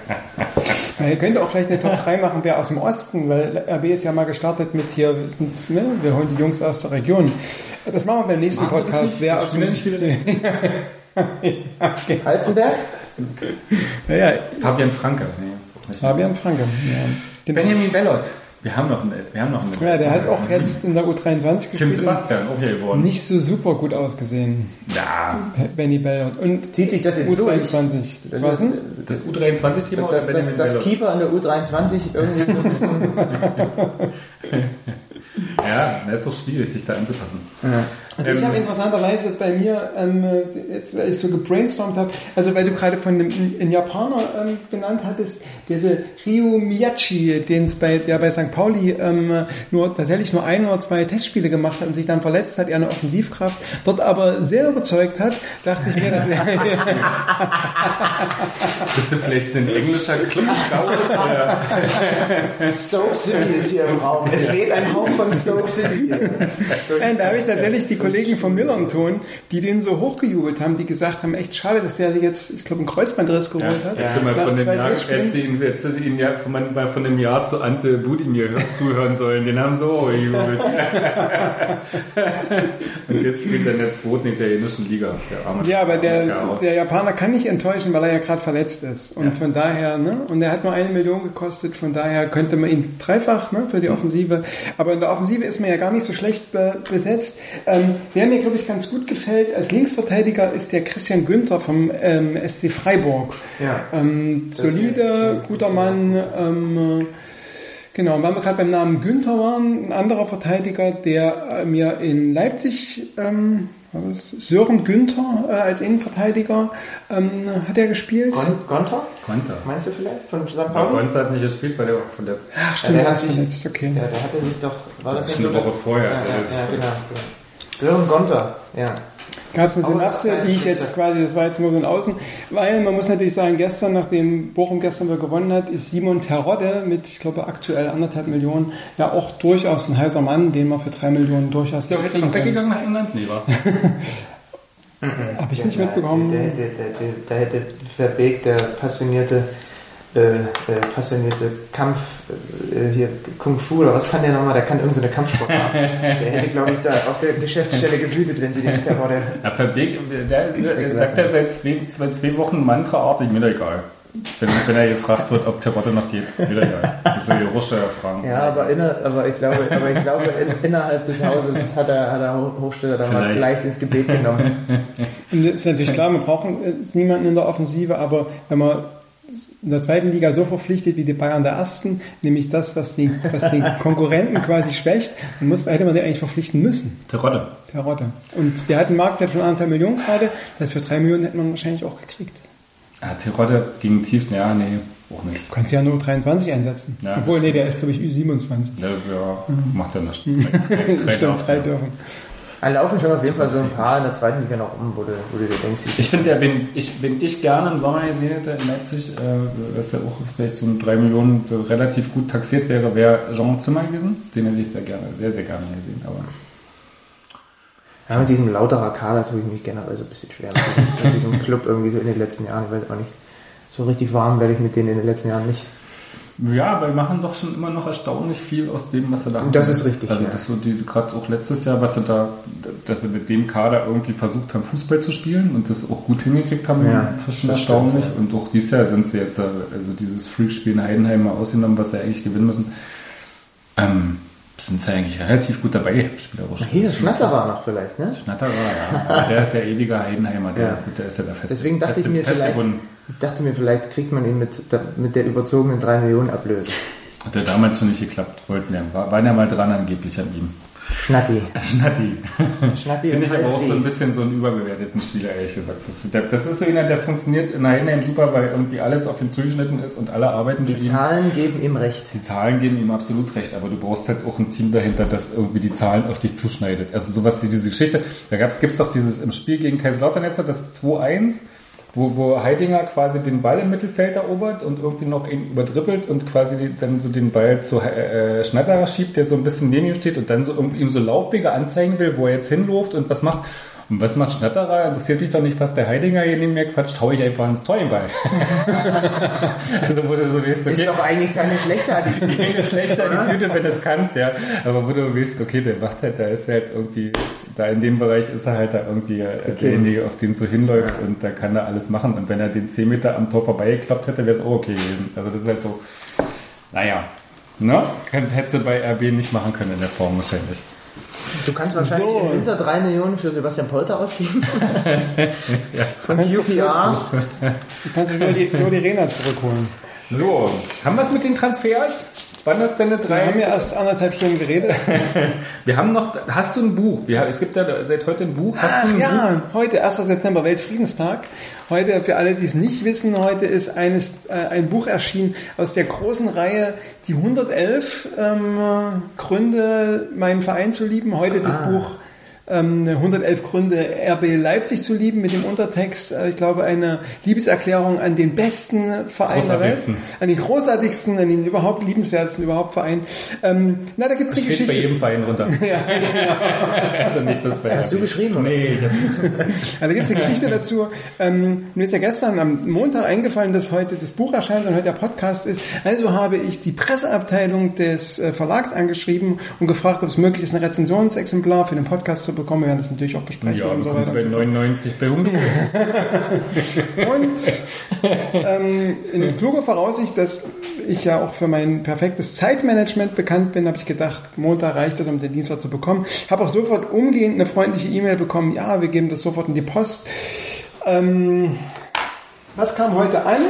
Ja, Ihr könnt auch vielleicht eine Top 3 machen, wer aus dem Osten, weil RB ist ja mal gestartet mit hier, wir, sind, ne, wir holen die Jungs aus der Region. Das machen wir beim nächsten Machen Podcast. nicht? Wer aus dem nicht wieder Alzenberg? ja, ja, Fabian Franke. Nee. Fabian Franke. Ja. Genau. Benjamin Bellot. Wir haben noch einen, wir haben noch einen. ja, der hat auch jetzt in der U23 Tim gespielt. und Sebastian, auch hier geworden. Nicht so super gut ausgesehen, Ja, Benny Bellot. Und Zieht sich das jetzt durch? U23. Was denn? das U23-Thema Das, das, das Keeper an der U23 irgendwie so ein bisschen. Ja, das ist doch schwierig, sich da anzupassen. Also ich Ähm, habe interessanterweise bei mir, ähm, jetzt weil ich so gebrainstormt habe, also weil du gerade von dem einen Japaner ähm, benannt hattest, diese Ryu Miyachi, den es bei der bei St. Pauli ähm, nur tatsächlich nur ein oder zwei Testspiele gemacht hat und sich dann verletzt hat, er eine Offensivkraft, dort aber sehr überzeugt hat, dachte ich mir, das wäre Bist du vielleicht ein englischer Club-Scout? oder? Stoke City ist hier im Raum. Es weht ein Hauch von Stoke City. Nein, da habe ich tatsächlich die Kollegen vom Millern-Ton, die den so hochgejubelt haben, die gesagt haben, echt schade, dass der sich jetzt, ich glaube, einen Kreuzbandriss geholt hat. Hättest du mal von dem Jahr, hättest ihn, hättest ihn ja von, mal von dem Jahr zu Ante Budimir hör- zuhören sollen. Den haben so gejubelt. Und jetzt spielt er in der zweiten italienischen Liga. Der arme Ja, aber der, der Japaner kann nicht enttäuschen, weil er ja gerade verletzt ist. Und von daher, ne, und er hat nur eine Million gekostet, von daher könnte man ihn dreifach ne, für die Offensive. Aber in der Offensive ist man ja gar nicht so schlecht be besetzt. Ähm, wer mir, glaube ich, ganz gut gefällt als Linksverteidiger ist der Christian Günther vom ähm, SC Freiburg. Ja. Ähm, solide, guter Mann. Ähm, Genau, und weil wir gerade beim Namen Günther waren, ein anderer Verteidiger, der äh, mir in Leipzig, ähm, das? Sören Günther äh, als Innenverteidiger, ähm, hat er gespielt. Gon Gonter? Meinst du vielleicht? Von St. Pauli? Konter hat nicht gespielt, weil der war verletzt. Ach stimmt, der er hat ist sich- verletzt, okay. Ja, der hatte sich doch, war das nicht Eine so? Woche vorher Ja, hat er ja, sich ja, genau. Sören Gonter, ja. Gab es eine Synapse, die ich jetzt quasi, das war jetzt nur so ein Außen, weil man muss natürlich sagen, gestern, nachdem Bochum gestern wieder gewonnen hat, ist Simon Terodde mit, ich glaube, aktuell anderthalb Millionen, ja auch durchaus ein heißer Mann, den man für drei Millionen durchaus Ist der heute noch weggegangen nach England? Nee, war. Habe ich nicht der- mitbekommen. Der, der, der, der, der hätte Verbeek, der passionierte, äh, äh, passionierte Kampf, äh, hier Kung Fu oder was kann der nochmal? Der kann irgendeine so Kampfsport machen. Der hätte, glaube ich, da auf der Geschäftsstelle gewütet, wenn sie den Terror der Ja, Verbeek, der, der sagt er seit zwei, zwei, zwei Wochen mantraartig, mir doch egal. Wenn, wenn er gefragt wird, ob Terodde noch geht, mir doch egal. Das ist so die Russische fragen. Ja, aber, inner, aber ich glaube, aber ich glaube in, innerhalb des Hauses hat er, hat er Ho- Hochsteller da mal Vielleicht. leicht ins Gebet genommen. Und das ist natürlich klar, wir brauchen äh, niemanden in der Offensive, aber wenn man in der zweiten Liga so verpflichtet wie die Bayern der ersten, nämlich das, was den, was den Konkurrenten quasi schwächt, dann muss, hätte man den eigentlich verpflichten müssen, Terodde. der Rotte. Und der hat einen Marktwert von anderthalb Millionen gerade, das heißt für drei Millionen hätte man wahrscheinlich auch gekriegt. Ah, Terodde gegen Tief, ja, nee, auch nicht. Du kannst ja nur 23 einsetzen. Ja, Obwohl, nee, der ist glaube ich Ü27. Ja, ja macht er nicht. Drei dürfen. Da laufen schon auf jeden Fall so ein paar in der zweiten Liga noch um, wo du, wo du dir denkst, ich, Ich finde, der, wenn ich, wenn ich gerne im Sommer gesehen hätte in Leipzig, äh, was ja auch vielleicht so ein 3 Millionen so relativ gut taxiert wäre, wäre Jean Zimmer gewesen. Den hätte ich sehr gerne, sehr, sehr gerne gesehen. Aber Ja, mit diesem lauterer Kader tue ich mich generell so ein bisschen schwer. Mit, mit diesem Club irgendwie so in den letzten Jahren. Ich weiß auch nicht. So richtig warm werde ich mit denen in den letzten Jahren nicht. Ja, aber wir machen doch schon immer noch erstaunlich viel aus dem, was wir da haben. Das ist richtig, Also ja. das so die gerade auch letztes Jahr, was sie da, dass sie mit dem Kader irgendwie versucht haben, Fußball zu spielen und das auch gut hingekriegt haben, Ja, das ist schon erstaunlich. stimmt, Und auch dieses Jahr sind sie jetzt, äh, also dieses Freakspiel in Heidenheim mal ausgenommen, was sie eigentlich gewinnen müssen. Ähm, sind sie eigentlich relativ gut dabei, spielerisch. Hier, Schnatterer noch vielleicht, ne? Schnatterer, ja. Der ist ja ewiger Heidenheimer, der, Ja. der ist ja der feste. Deswegen dachte ich feste, mir feste vielleicht. Ich dachte mir vielleicht kriegt man ihn mit, der- mit der überzogenen 3 Millionen Ablöse. Hat ja damals schon nicht geklappt, wollten ja. War, waren ja mal dran angeblich an ihm. Schnatti. Schnatti. Schnatti Finde ich aber auch so ein bisschen so einen überbewerteten Spieler, ehrlich gesagt. Das, der, das ist so einer, der funktioniert in Heidenheim super, weil irgendwie alles auf ihn zugeschnitten ist und alle arbeiten für Die ihn. Zahlen geben ihm recht. Die Zahlen geben ihm absolut recht, aber du brauchst halt auch ein Team dahinter, das irgendwie die Zahlen auf dich zuschneidet. Also sowas wie diese Geschichte, da gab's, gibt's doch dieses im Spiel gegen Kaiserslautern jetzt, das 2-1, wo, wo Heidinger quasi den Ball im Mittelfeld erobert und irgendwie noch ihn überdribbelt und quasi dann so den Ball zu äh, Schnatterer schiebt, der so ein bisschen neben ihm steht und dann so irgendwie ihm so laufige anzeigen will, wo er jetzt hinläuft und was macht. Und was macht Schnatterer? Interessiert mich doch nicht, was der Heidinger hier neben mir quatscht, hau ich einfach ins Tor Ball. also wo du so weißt, okay, Ist doch eigentlich keine schlechte Attitüde. keine schlechte Attitüde, wenn du es kannst, ja. Aber wo du weißt, okay, der macht halt, da ist er jetzt irgendwie, da in dem Bereich ist er halt da irgendwie äh, derjenige, auf den es so hinläuft und da kann er alles machen. Und wenn er den 10 Meter am Tor vorbeigeklappt hätte, wäre es auch okay gewesen. Also das ist halt so, naja, ne? Könnte- Hätte sie bei RB nicht machen können in der Form wahrscheinlich. Du kannst wahrscheinlich So. im Winter 3 Millionen für Sebastian Polter ausgeben. Von Kannst du QPR. Du kannst dich nur die, nur die Rena zurückholen. So, haben wir es mit den Transfers? Wann ist denn eine Wir drei? haben ja erst anderthalb Stunden geredet. Wir haben noch, hast du ein Buch? Wir, es gibt ja seit heute ein Buch. Hast du ein Buch? Ja, heute, 1. September, Weltfriedenstag. Heute, für alle, die es nicht wissen, heute ist eines, äh, ein Buch erschienen aus der großen Reihe Die 111 ähm, Gründe, meinen Verein zu lieben. Heute das Buch ähm, 111 Gründe, RB Leipzig zu lieben mit dem Untertext, äh, ich glaube, eine Liebeserklärung an den besten Verein der Welt. An den großartigsten, an den überhaupt liebenswertesten überhaupt Verein. Ähm, na, da gibt's eine Steht bei Geschichte. jedem Verein runter. Ja, genau. also nicht das bei Hast du geschrieben, oder? Nee, ich hab Also da gibt es eine Geschichte dazu. Ähm, mir ist ja gestern am Montag eingefallen, dass heute das Buch erscheint und heute der Podcast ist. Also habe ich die Presseabteilung des äh, Verlags angeschrieben und gefragt, ob es möglich ist, ein Rezensionsexemplar für den Podcast zu bekommen. Wir werden das natürlich auch besprechen Ja, und so weiter. bei Und, so fort. 99 bei 100. und ähm, in kluger Voraussicht, dass ich ja auch für mein perfektes Zeitmanagement bekannt bin, habe ich gedacht, Montag reicht es, um den Dienstag zu bekommen. Habe auch sofort umgehend eine freundliche E-Mail bekommen, ja, wir geben das sofort in die Post. Ähm, was kam heute an?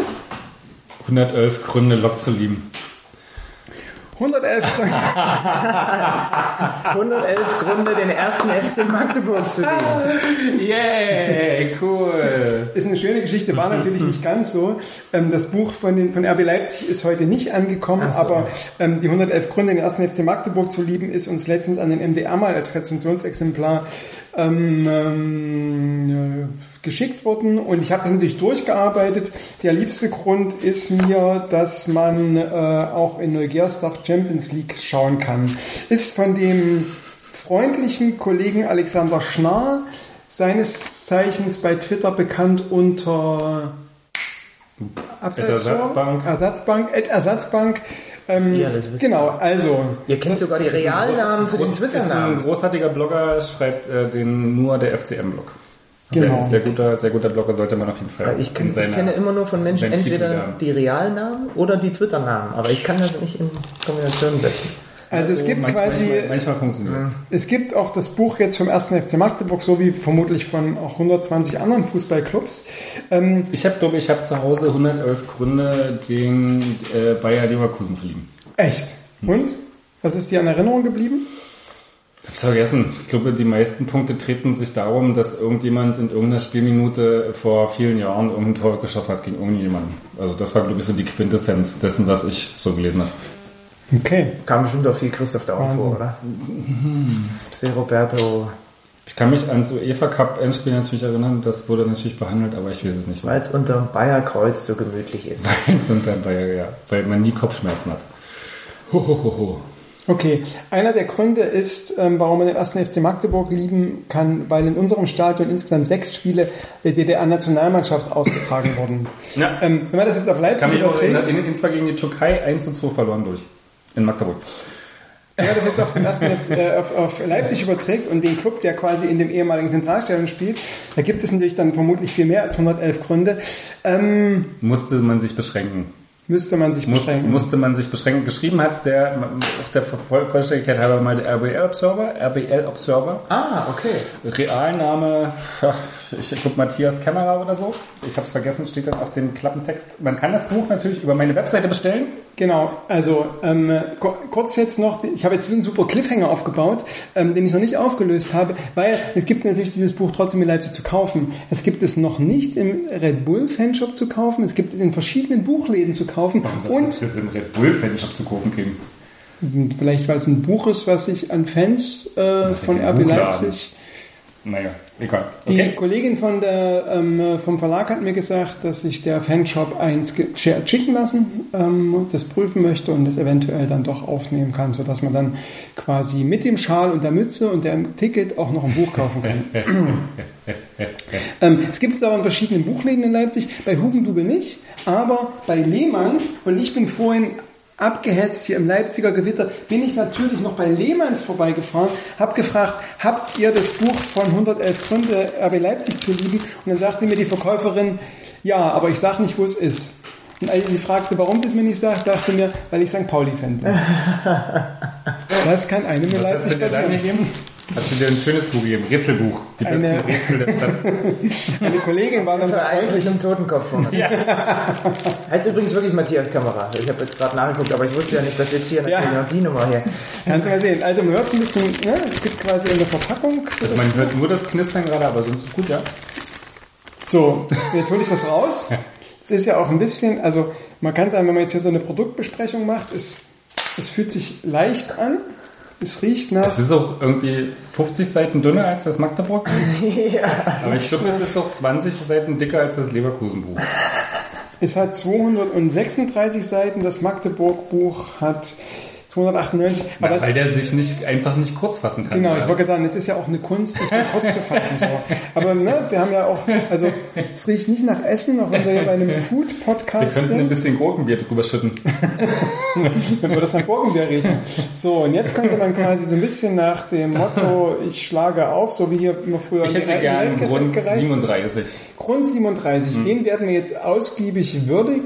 111 Gründe, Lok zu lieben. 111 Gründe. 111 Gründe, den ersten FC Magdeburg zu lieben. Yay, cool. Ist eine schöne Geschichte, war natürlich nicht ganz so. Ähm, das Buch von, den, von RB Leipzig ist heute nicht angekommen, so. aber ähm, die 111 Gründe, den ersten FC Magdeburg zu lieben, ist uns letztens an den MDR mal als Rezensionsexemplar ähm, ähm, äh, geschickt worden und ich habe das natürlich durchgearbeitet. Der liebste Grund ist mir, dass man äh, auch in Neugersdorf Champions League schauen kann. Ist von dem freundlichen Kollegen Alexander Schnarr, seines Zeichens bei Twitter bekannt unter? Ersatzbank. Ersatzbank, Ersatzbank. Ähm, genau, also Ihr kennt sogar die Realnamen zu den Ist ein Twitter-Namen. großartiger Blogger, schreibt äh, den nur der FCM-Blog. Genau. Sehr, sehr guter, sehr guter Blogger sollte man auf jeden Fall. Ich, seiner- ich kenne immer nur von Menschen entweder die Realnamen oder die Twitter-Namen, aber ich kann das nicht in Kombination setzen. Also es gibt manchmal, quasi, Manchmal, manchmal funktioniert es. es gibt auch das Buch jetzt vom 1. FC Magdeburg, so wie vermutlich von auch 120 anderen Fußballclubs. Ähm, Ich habe, glaube ich, habe zu Hause 111 Gründe, den äh, Bayer Leverkusen zu lieben. echt. Und? Was ist dir in Erinnerung geblieben? Ich hab's vergessen. Ich glaube, die meisten Punkte treten sich darum, dass irgendjemand in irgendeiner Spielminute vor vielen Jahren irgendein Tor geschossen hat gegen irgendjemanden. Also das war, glaube ich, so die Quintessenz dessen, was ich so gelesen habe. Okay. Kam bestimmt auch viel Christoph Daum Wahnsinn. vor, oder? C. Roberto, Ich kann mich ans UEFA Cup Endspiel natürlich erinnern, das wurde natürlich behandelt, aber ich weiß es nicht. weil es unter dem Bayerkreuz so gemütlich ist. Eins und dann Bayer, ja, weil man nie Kopfschmerzen hat. Ho, ho, ho, ho. Okay, einer der Gründe ist, ähm, warum man den ersten FC Magdeburg lieben kann, weil in unserem Stadion insgesamt sechs Spiele der DDR-Nationalmannschaft ausgetragen wurden. Ja. Ähm, wenn man das jetzt auf Kann Leipzig erinnern, überträgt, in, in zwar gegen die Türkei 1 zu 2 verloren durch. In Magdeburg. wenn man das jetzt auf, den ersten, FC, äh, auf, auf Leipzig überträgt und den Club, der quasi in dem ehemaligen Zentralstadion spielt, da gibt es natürlich dann vermutlich viel mehr als 111 Gründe. Ähm, Musste man sich beschränken. Müsste man sich Muss, beschränken. musste man sich beschränken. Geschrieben hat der, auch der Voll- Vollständigkeit halber mal der RBL Observer, RBL Observer. Ah, okay. Realname, ich glaube Matthias Kämmerer oder so. Ich habe es vergessen, steht dann auf dem Klappentext. Man kann das Buch natürlich über meine Webseite bestellen. Genau, also ähm, ku- kurz jetzt noch, ich habe jetzt einen super Cliffhanger aufgebaut, ähm, den ich noch nicht aufgelöst habe, weil es gibt natürlich dieses Buch trotzdem in Leipzig zu kaufen. Es gibt es noch nicht im Red Bull Fanshop zu kaufen, es gibt es in verschiedenen Buchläden zu kaufen und das im Red Bull Fanshop zu kaufen kriegen. vielleicht weil es ein Buch ist, was sich an Fans äh, von RB. Leipzig Naja, egal. Die Okay. Kollegin von der, ähm, vom Verlag hat mir gesagt, dass sich der Fanshop eins geschert schicken lassen, ähm, das prüfen möchte und das eventuell dann doch aufnehmen kann, sodass man dann quasi mit dem Schal und der Mütze und dem Ticket auch noch ein Buch kaufen kann. ähm, es gibt es aber in verschiedenen Buchläden in Leipzig, bei Hugendubel nicht, aber bei Lehmanns und ich bin vorhin abgehetzt hier im Leipziger Gewitter, bin ich natürlich noch bei Lehmanns vorbeigefahren, habe gefragt, habt ihr das Buch von 111 Gründe RB Leipzig zu lieben? Und dann sagte mir die Verkäuferin, ja, aber ich sag nicht, wo es ist. Und als ich sie fragte, warum sie es mir nicht sagt, sagte mir, weil ich St. Pauli-Fan bin. Das kann einem in Leipzig passieren. Hat sie dir ein schönes Buch gegeben? Rätselbuch. Die besten Eine- Rätsel der Stadt. Eine Kollegin war dann so freundlich. einem Totenkopf vorne. Heißt übrigens wirklich Matthias Kamera. Ich habe jetzt gerade nachgeguckt, aber ich wusste ja nicht, dass jetzt hier natürlich Ja. noch die Nummer hier. Kannst du mal sehen. Also man hört ein bisschen, ne? es gibt quasi in der Verpackung. Also man hört nur das Knistern gerade, aber sonst ist gut, ja. So, jetzt hole ich das raus. Es ist ja auch ein bisschen, also man kann sagen, wenn man jetzt hier so eine Produktbesprechung macht, es, es fühlt sich leicht an. Es riecht nach, Es ist auch irgendwie 50 Seiten dünner als das Magdeburg. Aber ich glaube, es ist auch 20 Seiten dicker als das Leverkusen-Buch. es hat 236 Seiten, das Magdeburg-Buch hat 298. Ja, Aber weil der sich nicht einfach nicht kurz fassen kann. Genau, ich wollte sagen, es ist ja auch eine Kunst, nicht kurz zu fassen. So. Aber ne, wir haben ja auch, also es riecht nicht nach Essen, auch wenn wir hier bei einem Wir Food-Podcast könnten ein sind, bisschen Gurkenbier drüber schütten. wenn wir das nach Gurkenbier riechen. So, und jetzt könnte man quasi so ein bisschen nach dem Motto, ich schlage auf, so wie hier immer früher Ich hätte alten gern Weltgeräte Grund gereist ist. 37. Grund 37, den werden wir jetzt ausgiebig würdigen.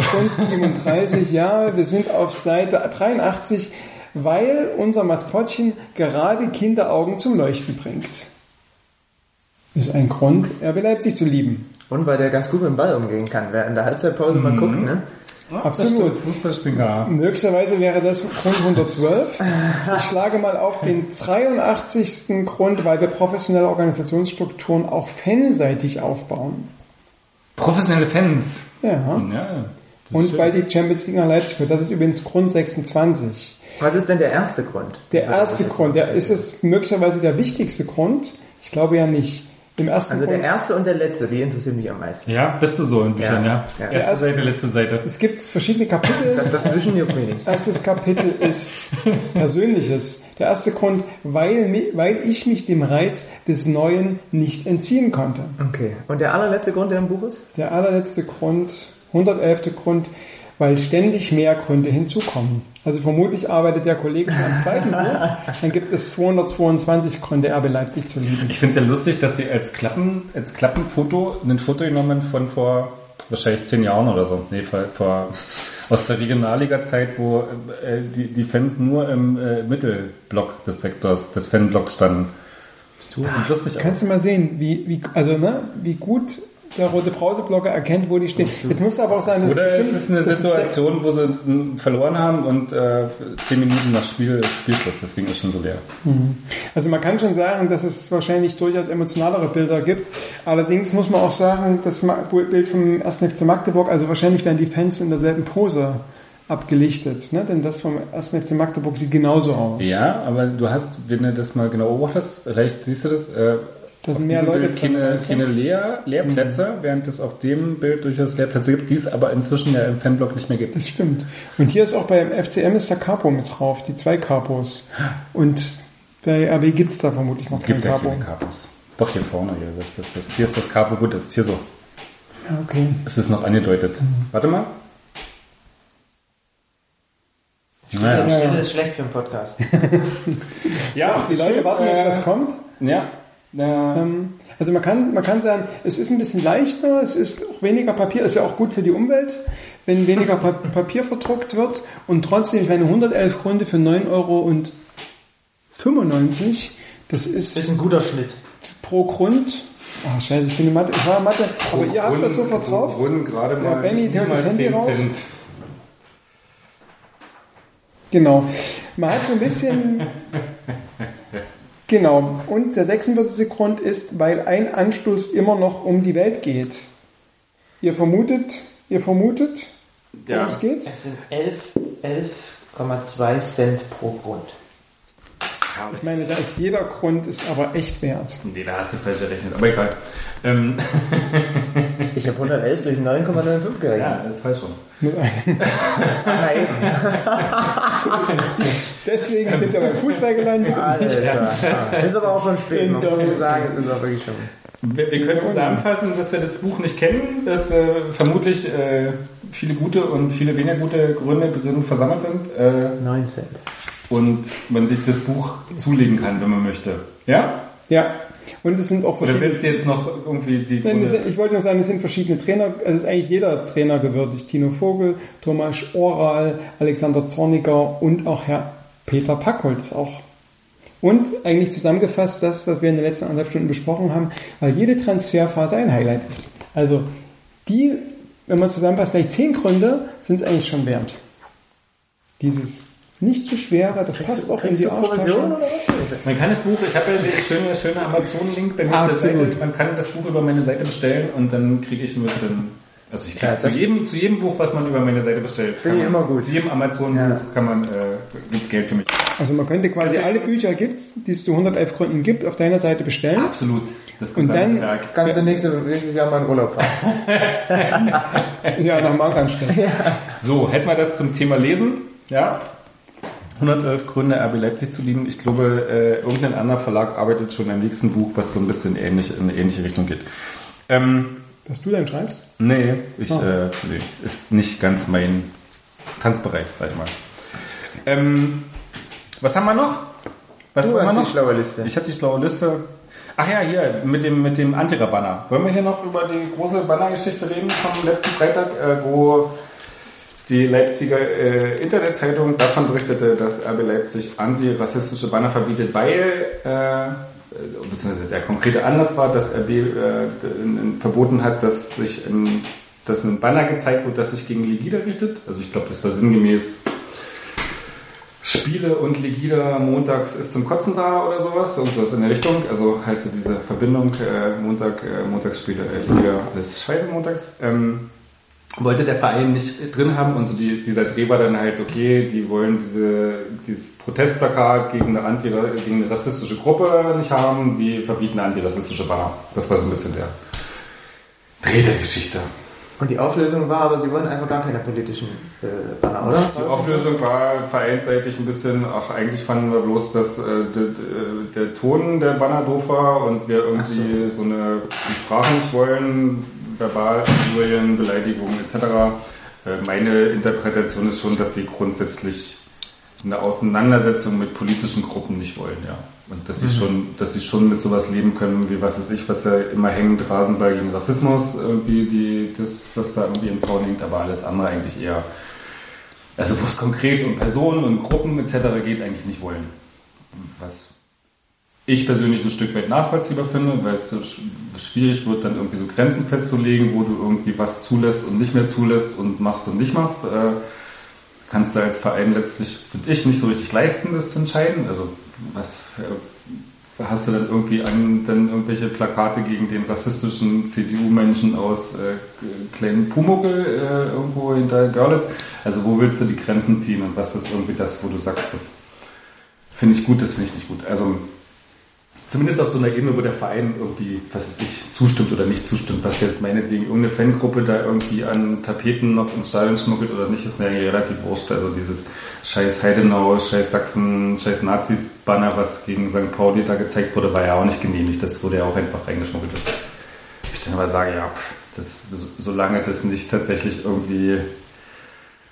Grund 37, ja, wir sind auf Seite 83, weil unser Maskottchen gerade Kinderaugen zum Leuchten bringt. Ist ein Grund, RB Leipzig zu lieben. Und weil der ganz gut mit dem Ball umgehen kann. Wer in der Halbzeitpause mal guckt, ne? Absolut. Fußballspringer. Möglicherweise wäre das Grund 112. Ich schlage mal auf den 83. Grund, weil wir professionelle Organisationsstrukturen auch fanseitig aufbauen. Professionelle Fans. Ja. Ja. Und schön. weil die Champions League nach Leipzig wird. Das ist übrigens Grund 26. Was ist denn der erste Grund? Der erste Grund, der ist es möglicherweise der wichtigste Grund. Ich glaube ja nicht. Im ersten Also der Grund, erste und der letzte, die interessieren mich am meisten. Ja, bist du so in Büchern, ja. Ja. Ja. Erste Seite, letzte Seite. es gibt verschiedene Kapitel. Das dazwischen juckt mich nicht. Erstes Kapitel ist Persönliches. Der erste Grund, weil, weil ich mich dem Reiz des Neuen nicht entziehen konnte. Okay. Und der allerletzte Grund, der im Buch ist? Der allerletzte Grund, 111. Grund, weil ständig mehr Gründe hinzukommen. Also vermutlich arbeitet der Kollege schon am zweiten Buch. Dann gibt es 222 Gründe, RB Leipzig zu lieben. Ich finde es ja lustig, dass sie als Klappen, als Klappenfoto ein Foto genommen von vor wahrscheinlich zehn Jahren oder so. Nee, vor, vor aus der Regionalliga-Zeit, wo äh, die, die Fans nur im äh, Mittelblock des Sektors, des Fanblocks standen. Das sieht lustig aus. Kannst du mal sehen, wie, wie, also, ne, wie gut der rote Brauseblogger erkennt, wo die stehen. Jetzt muss aber auch sein, dass Oder es ist eine Situation, wo sie verloren haben und äh, zehn Minuten nach Spiel, Spielschluss, deswegen ist schon so leer. Also man kann schon sagen, dass es wahrscheinlich durchaus emotionalere Bilder gibt. Allerdings muss man auch sagen, das Bild vom 1. FC Magdeburg, also wahrscheinlich werden die Fans in derselben Pose abgelichtet. Ne? Denn das vom 1. FC Magdeburg sieht genauso aus. Ja, aber du hast, wenn du das mal genau beobachtest, vielleicht siehst du das, äh, Da sind mehr Leute Bild keine, keine Leer, Leerplätze, während es auf dem Bild durchaus Leerplätze gibt, die es aber inzwischen ja im Fanblock nicht mehr gibt. Das stimmt. Und hier ist auch beim FCM ist der Capo mit drauf, die zwei Capos. Und bei RB gibt es da vermutlich noch kein Gibt ja Capo. keine Capos. Doch, hier vorne, hier, das, das, das, hier ist das Capo, gut, das ist hier so. Ja, okay. Es ist noch angedeutet. Warte mal. Naja. Ja, ja. ist schlecht für einen Podcast. Ja, Die Leute warten jetzt, was kommt. Ja. Äh, Ähm, Also man kann, man kann sagen, es ist ein bisschen leichter, es ist auch weniger Papier, ist ja auch gut für die Umwelt. wenn weniger Pa- Papier verdruckt wird und trotzdem, ich meine, 111 Gründe für 9,95 Euro, das ist, Ist ein guter Schnitt. pro Grund. Ach scheiße, ich bin in Mathe, ich war in Mathe, aber ihr habt das sofort drauf. Wurden gerade Ja, mal, Benny, nicht der hat das Handy 10 raus. Cent. Genau. Man hat so ein bisschen. genau. Und der 46. Grund ist, weil ein Anstoß immer noch um die Welt geht. Ihr vermutet, ihr vermutet, worum Ja. es geht? Es sind 11 11,2 Cent pro Grund. Ich meine, da ist jeder Grund ist aber echt wert. Nee, da hast du falsch gerechnet, aber egal. Ähm, Ich habe 111 durch 9,95 gerechnet. ja, das ist falsch schon. Nein. Deswegen sind wir beim Fußball gelandet. Alter. Ist aber auch schon spät, man muss sagen, es ist auch wirklich schon. Wir, wir können zusammenfassen, dass wir das Buch nicht kennen, dass äh, vermutlich äh, viele gute und viele weniger gute Gründe drin versammelt sind äh, 9 Cent. Und man sich das Buch zulegen kann, wenn man möchte. Ja? Ja. Und es sind auch Oder verschiedene. willst du jetzt noch irgendwie die Nein, sind- ich wollte nur sagen, es sind verschiedene Trainer, also es ist eigentlich jeder Trainer gewürdigt. Tino Vogel, Thomas Oral, Alexander Zorniger und auch Herr Peter Packholz auch. Und eigentlich zusammengefasst das, was wir in den letzten anderthalb Stunden besprochen haben, weil jede Transferphase ein Highlight ist. Also die, wenn man zusammenfasst, vielleicht zehn Gründe sind es eigentlich schon wert. Dieses nicht zu schwere, das passt auch in die du Arschtasche. oder was? Man kann das Buch, ich habe ja den schöne, schöne Amazon-Link bei mir auf der Absolut. Seite. Man kann das Buch über meine Seite bestellen und dann kriege ich ein bisschen, also ich kriege Ja, zu, das- jedem, zu jedem Buch, was man über meine Seite bestellt, Finde kann ich man- immer gut. Zu jedem Amazon-Buch Ja. kann man, äh, gibt's Geld für mich. Also man könnte quasi alle Bücher gibt's, die es zu 111 Gründen gibt, auf deiner Seite bestellen. Absolut. Das Und dann- Werk. Kannst du nächstes, nächstes Jahr mal in Urlaub fahren. Ja, nach Markranstalt. So, hätten wir das zum Thema Lesen. Ja. 111 Gründe, RB Leipzig zu lieben. Ich glaube, äh, irgendein anderer Verlag arbeitet schon am nächsten Buch, was so ein bisschen ähnlich, in eine ähnliche Richtung geht. Ähm, Dass du dann schreibst? nee, ich, Ah. äh, nee, ist nicht ganz mein Tanzbereich, sag ich mal. Ähm, was haben wir noch? Was Du haben wir noch? die schlaue Liste. Ich habe die schlaue Liste. Ach ja, hier, mit dem, mit dem Antira-Banner. Wollen wir hier noch über die große Bannergeschichte reden vom letzten Freitag, äh, wo die Leipziger äh, Internetzeitung davon berichtete, dass RB Leipzig antirassistische Banner verbietet, weil, äh, beziehungsweise der konkrete Anlass war, dass RB äh, verboten hat, dass sich in, dass ein Banner gezeigt wird, das sich gegen Legida richtet. Also ich glaube, das war sinngemäß Spiele und Legida montags ist zum Kotzen da oder sowas, irgendwas in der Richtung. Also halt so diese Verbindung, äh, Montag, äh, Montagsspiele, äh, Legida, alles scheiße montags. Ähm, wollte der Verein nicht drin haben und so die, dieser Dreh war dann halt, okay, die wollen diese, dieses Protestplakat gegen eine, Anti, gegen eine rassistische Gruppe nicht haben, die verbieten antirassistische Banner. Das war so ein bisschen der Dreh der Geschichte. Und die Auflösung war, aber sie wollen einfach gar keine politischen äh, Banner, oder? Die Auflösung war vereinsseitig ein bisschen, ach eigentlich fanden wir bloß, dass äh, der, der, der Ton der Banner doof war und wir irgendwie so. eine die Sprache nicht wollen, verbal, Injurien, Beleidigungen etc. Äh, meine Interpretation ist schon, dass sie grundsätzlich eine Auseinandersetzung mit politischen Gruppen nicht wollen, ja. Und dass sie schon, dass sie schon mit sowas leben können, wie was ist ich, was ja immer hängend Rasenball gegen Rassismus, irgendwie die, das, was da irgendwie im Zaun hängt, aber alles andere eigentlich eher, also wo es konkret um Personen und Gruppen etc. geht, eigentlich nicht wollen. Was ich persönlich ein Stück weit nachvollziehbar finde, weil es so sch- schwierig wird, dann irgendwie so Grenzen festzulegen, wo du irgendwie was zulässt und nicht mehr zulässt und machst und nicht machst. Äh, kannst du als Verein letztlich, finde ich, nicht so richtig leisten, das zu entscheiden. Also was äh, hast du dann irgendwie an dann irgendwelche Plakate gegen den rassistischen CDU-Menschen aus äh, kleinen Pumuckel äh, irgendwo hinter Görlitz? Also wo willst du die Grenzen ziehen und was ist irgendwie das, wo du sagst, das finde ich gut, das finde ich nicht gut. Also zumindest auf so einer Ebene, wo der Verein irgendwie, was ich, zustimmt oder nicht zustimmt, was jetzt meinetwegen irgendeine Fangruppe da irgendwie an Tapeten noch ins Stadion schmuggelt oder nicht, ist mir eigentlich relativ wurscht. Also dieses scheiß Heidenau, scheiß Sachsen, scheiß Nazis-Banner, was gegen St. Pauli da gezeigt wurde, war ja auch nicht genehmigt. Das wurde ja auch einfach reingeschmuggelt. Das, ich dann aber sage, ja, das, solange das nicht tatsächlich irgendwie